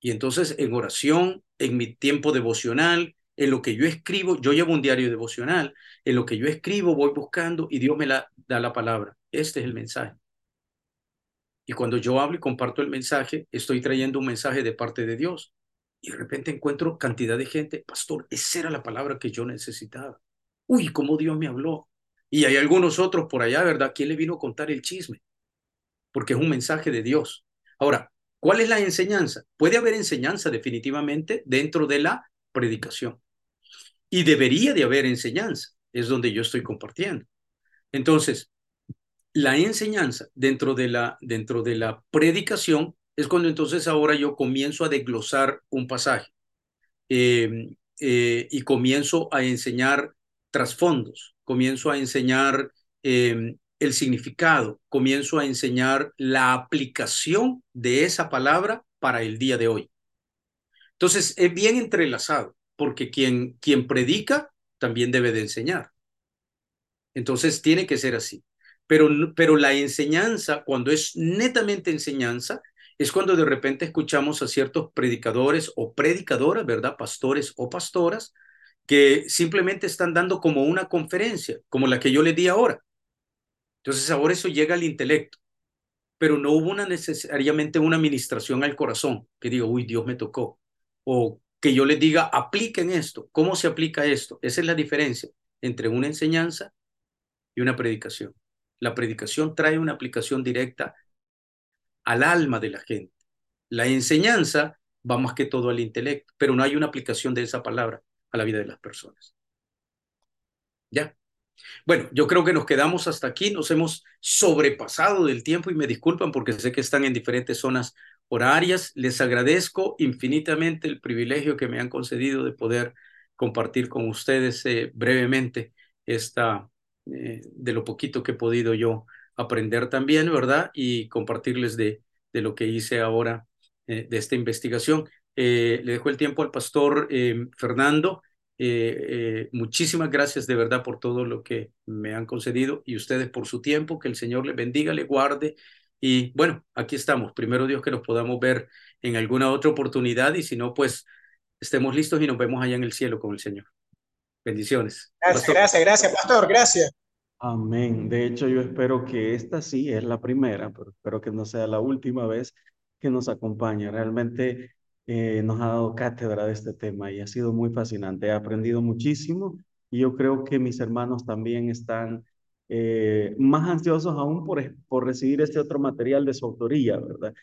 Y entonces en oración, en mi tiempo devocional, en lo que yo escribo, yo llevo un diario devocional, en lo que yo escribo voy buscando y Dios me la, da la palabra. Este es el mensaje. Y cuando yo hablo y comparto el mensaje, estoy trayendo un mensaje de parte de Dios. Y de repente encuentro cantidad de gente, pastor, esa era la palabra que yo necesitaba. Uy, cómo Dios me habló. Y hay algunos otros por allá, ¿verdad? ¿Quién le vino a contar el chisme? Porque es un mensaje de Dios. Ahora, ¿cuál es la enseñanza? Puede haber enseñanza definitivamente dentro de la predicación. Y debería de haber enseñanza. Es donde yo estoy compartiendo. Entonces, la enseñanza dentro de la, dentro de la predicación es cuando entonces ahora yo comienzo a desglosar un pasaje eh, eh, y comienzo a enseñar trasfondos, comienzo a enseñar em, el significado, comienzo a enseñar la aplicación de esa palabra para el día de hoy. Entonces, es bien entrelazado, porque quien, quien predica también debe de enseñar. Entonces, tiene que ser así. Pero, pero la enseñanza, cuando es netamente enseñanza, es cuando de repente escuchamos a ciertos predicadores o predicadoras, ¿verdad? Pastores o pastoras, que simplemente están dando como una conferencia, como la que yo le di ahora. Entonces ahora eso llega al intelecto, pero no hubo necesariamente una administración al corazón, que diga, uy, Dios me tocó, o que yo le diga, apliquen esto, ¿cómo se aplica esto? Esa es la diferencia entre una enseñanza y una predicación. La predicación trae una aplicación directa al alma de la gente. La enseñanza va más que todo al intelecto, pero no hay una aplicación de esa palabra a la vida de las personas. ¿Ya? Bueno, yo creo que nos quedamos hasta aquí, nos hemos sobrepasado del tiempo y me disculpan porque sé que están en diferentes zonas horarias. Les agradezco infinitamente el privilegio que me han concedido de poder compartir con ustedes eh, brevemente esta, eh, de lo poquito que he podido yo aprender también, ¿verdad? Y compartirles de, de lo que hice ahora eh, de esta investigación. Le dejo el tiempo al pastor Fernando. Eh, muchísimas gracias de verdad por todo lo que me han concedido y ustedes por su tiempo. Que el Señor les bendiga, le guarde. Y bueno, aquí estamos. Primero Dios que nos podamos ver en alguna otra oportunidad y si no, pues estemos listos y nos vemos allá en el cielo con el Señor. Bendiciones. Gracias, gracias, gracias, pastor. Gracias. Amén. De hecho, yo espero que esta sí es la primera, pero espero que no sea la última vez que nos acompañe. Realmente eh, nos ha dado cátedra de este tema y ha sido muy fascinante. He aprendido muchísimo y yo creo que mis hermanos también están eh, más ansiosos aún por, por recibir este otro material de su autoría, ¿verdad?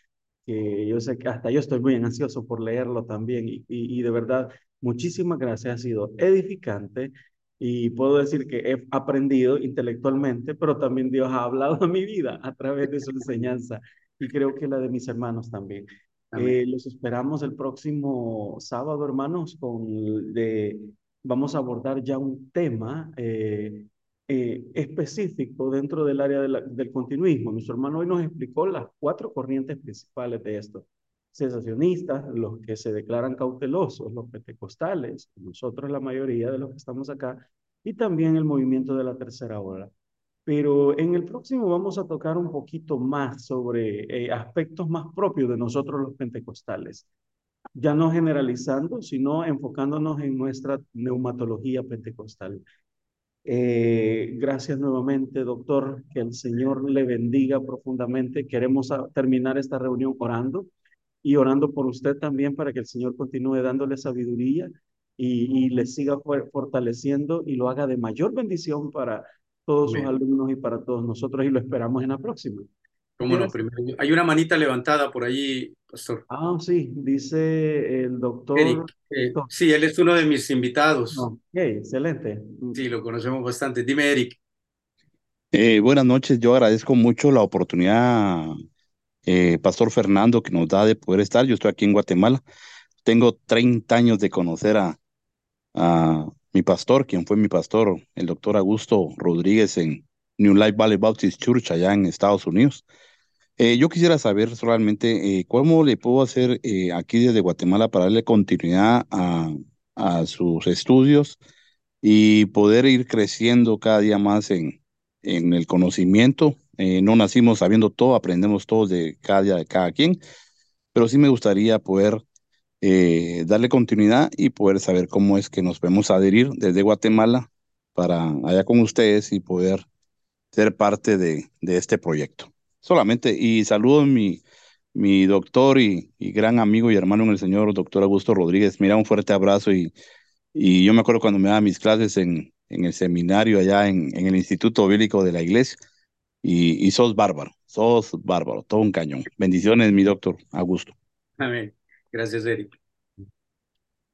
Que yo sé que hasta yo estoy muy ansioso por leerlo también y, y, y de verdad, muchísimas gracias. Ha sido edificante y puedo decir que he aprendido intelectualmente, pero también Dios ha hablado a mi vida a través de su enseñanza y creo que la de mis hermanos también. Eh, los esperamos el próximo sábado, hermanos, con de, vamos a abordar ya un tema eh, eh, específico dentro del área del continuismo. Nuestro hermano hoy nos explicó las cuatro corrientes principales de esto. Cesacionistas, los que se declaran cautelosos, los pentecostales, nosotros la mayoría de los que estamos acá, y también el movimiento de la tercera hora. Pero en el próximo vamos a tocar un poquito más sobre eh, aspectos más propios de nosotros los pentecostales. Ya no generalizando, sino enfocándonos en nuestra neumatología pentecostal. Eh, gracias nuevamente, doctor. Que el Señor le bendiga profundamente. Queremos terminar esta reunión orando y orando por usted también para que el Señor continúe dándole sabiduría y, y le siga fortaleciendo y lo haga de mayor bendición para todos sus alumnos y para todos nosotros y lo esperamos en la próxima. ¿Cómo no? Primero, hay una manita levantada por allí, pastor. Ah, sí, dice el doctor. Eric, eh, sí, él es uno de mis invitados. Ok, excelente. Sí, lo conocemos bastante. Dime, Eric. Eh, buenas noches, yo agradezco mucho la oportunidad, eh, Pastor Fernando, que nos da de poder estar. Yo estoy aquí en Guatemala. Tengo 30 años de conocer a, a mi pastor, quien fue mi pastor, el doctor Augusto Rodríguez en New Life Valley Baptist Church allá en Estados Unidos. Eh, yo quisiera saber solamente eh, cómo le puedo hacer eh, aquí desde Guatemala para darle continuidad a, a sus estudios y poder ir creciendo cada día más en, en el conocimiento. no nacimos sabiendo todo, aprendemos todo de cada día de cada quien, pero sí me gustaría poder darle continuidad y poder saber cómo es que nos podemos adherir desde Guatemala para allá con ustedes y poder ser parte de, este proyecto solamente. Y saludo a mi, doctor y, gran amigo y hermano el Señor, doctor Augusto Rodríguez. Mira, un fuerte abrazo y, yo me acuerdo cuando me daba mis clases en, el seminario allá en, en el Instituto Bíblico de la Iglesia. Y, y sos bárbaro, sos bárbaro, todo un cañón. Bendiciones, mi doctor Augusto. Amén. Gracias, Eric.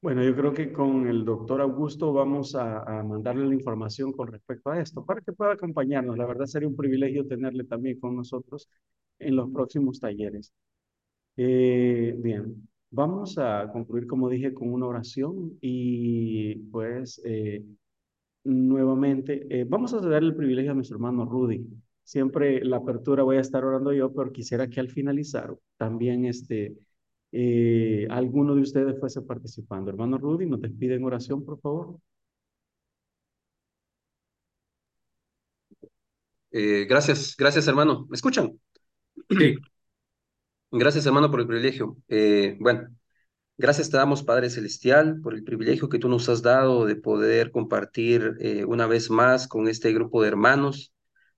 Bueno, yo creo que con el doctor Augusto vamos a, mandarle la información con respecto a esto para que pueda acompañarnos. La verdad sería un privilegio tenerle también con nosotros en los próximos talleres. Eh, bien, vamos a concluir, como dije, con una oración y pues eh, nuevamente eh, vamos a darle el privilegio a nuestro hermano Rudy. Siempre la apertura voy a estar orando yo, pero quisiera que al finalizar también este eh, alguno de ustedes fuese participando. Hermano Rudy, nos despide en oración, por favor. Eh, gracias, gracias hermano. ¿Me escuchan? Sí. Gracias hermano por el privilegio. Eh, bueno, gracias te damos Padre Celestial por el privilegio que tú nos has dado de poder compartir eh, una vez más con este grupo de hermanos.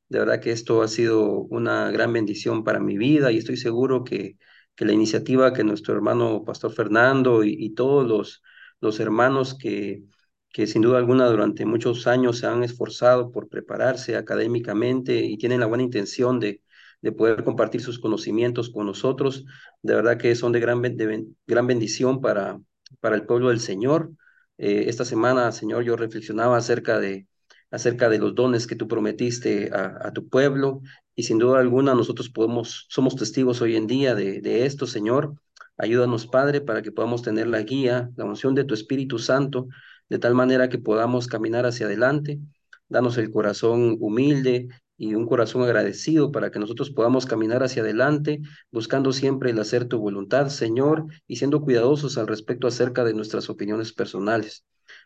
De verdad que esto ha sido una gran bendición para mi vida y estoy seguro que que la iniciativa que nuestro hermano Pastor Fernando y, todos los, los hermanos que, que sin duda alguna durante muchos años se han esforzado por prepararse académicamente y tienen la buena intención de, de poder compartir sus conocimientos con nosotros, de verdad que son de gran, gran bendición para, para el pueblo del Señor. Eh, esta semana, Señor, yo reflexionaba acerca de, acerca de los dones que tú prometiste a, tu pueblo y sin duda alguna nosotros podemos, somos testigos hoy en día de, de esto, Señor. Ayúdanos, Padre, para que podamos tener la guía, la unción de tu Espíritu Santo, de tal manera que podamos caminar hacia adelante. Danos el corazón humilde y un corazón agradecido para que nosotros podamos caminar hacia adelante, buscando siempre el hacer tu voluntad, Señor, y siendo cuidadosos al respecto acerca de nuestras opiniones personales.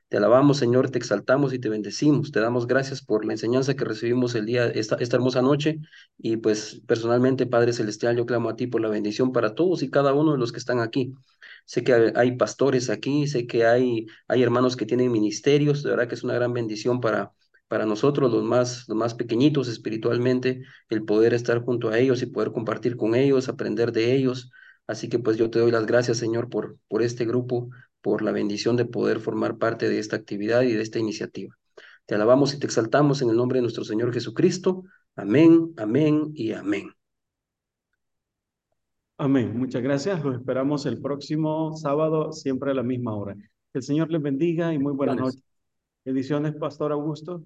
Te alabamos, Señor, te exaltamos y te bendecimos. Te damos gracias por la enseñanza que recibimos el día, esta, hermosa noche. Y pues personalmente, Padre Celestial, yo clamo a ti por la bendición para todos y cada uno de los que están aquí. Sé que hay pastores aquí, sé que hay, hay hermanos que tienen ministerios. De verdad que es una gran bendición para, para nosotros, los más, más pequeñitos espiritualmente, el poder estar junto a ellos y poder compartir con ellos, aprender de ellos. Así que pues yo te doy las gracias, Señor, por, por este grupo, por la bendición de poder formar parte de esta actividad y de esta iniciativa. Te alabamos y te exaltamos en el nombre de nuestro Señor Jesucristo. Amén, amén y amén. Amén. Muchas gracias. Los esperamos el próximo sábado, siempre a la misma hora. Que el Señor les bendiga y muy buenas noches. Bendiciones, Pastor Augusto.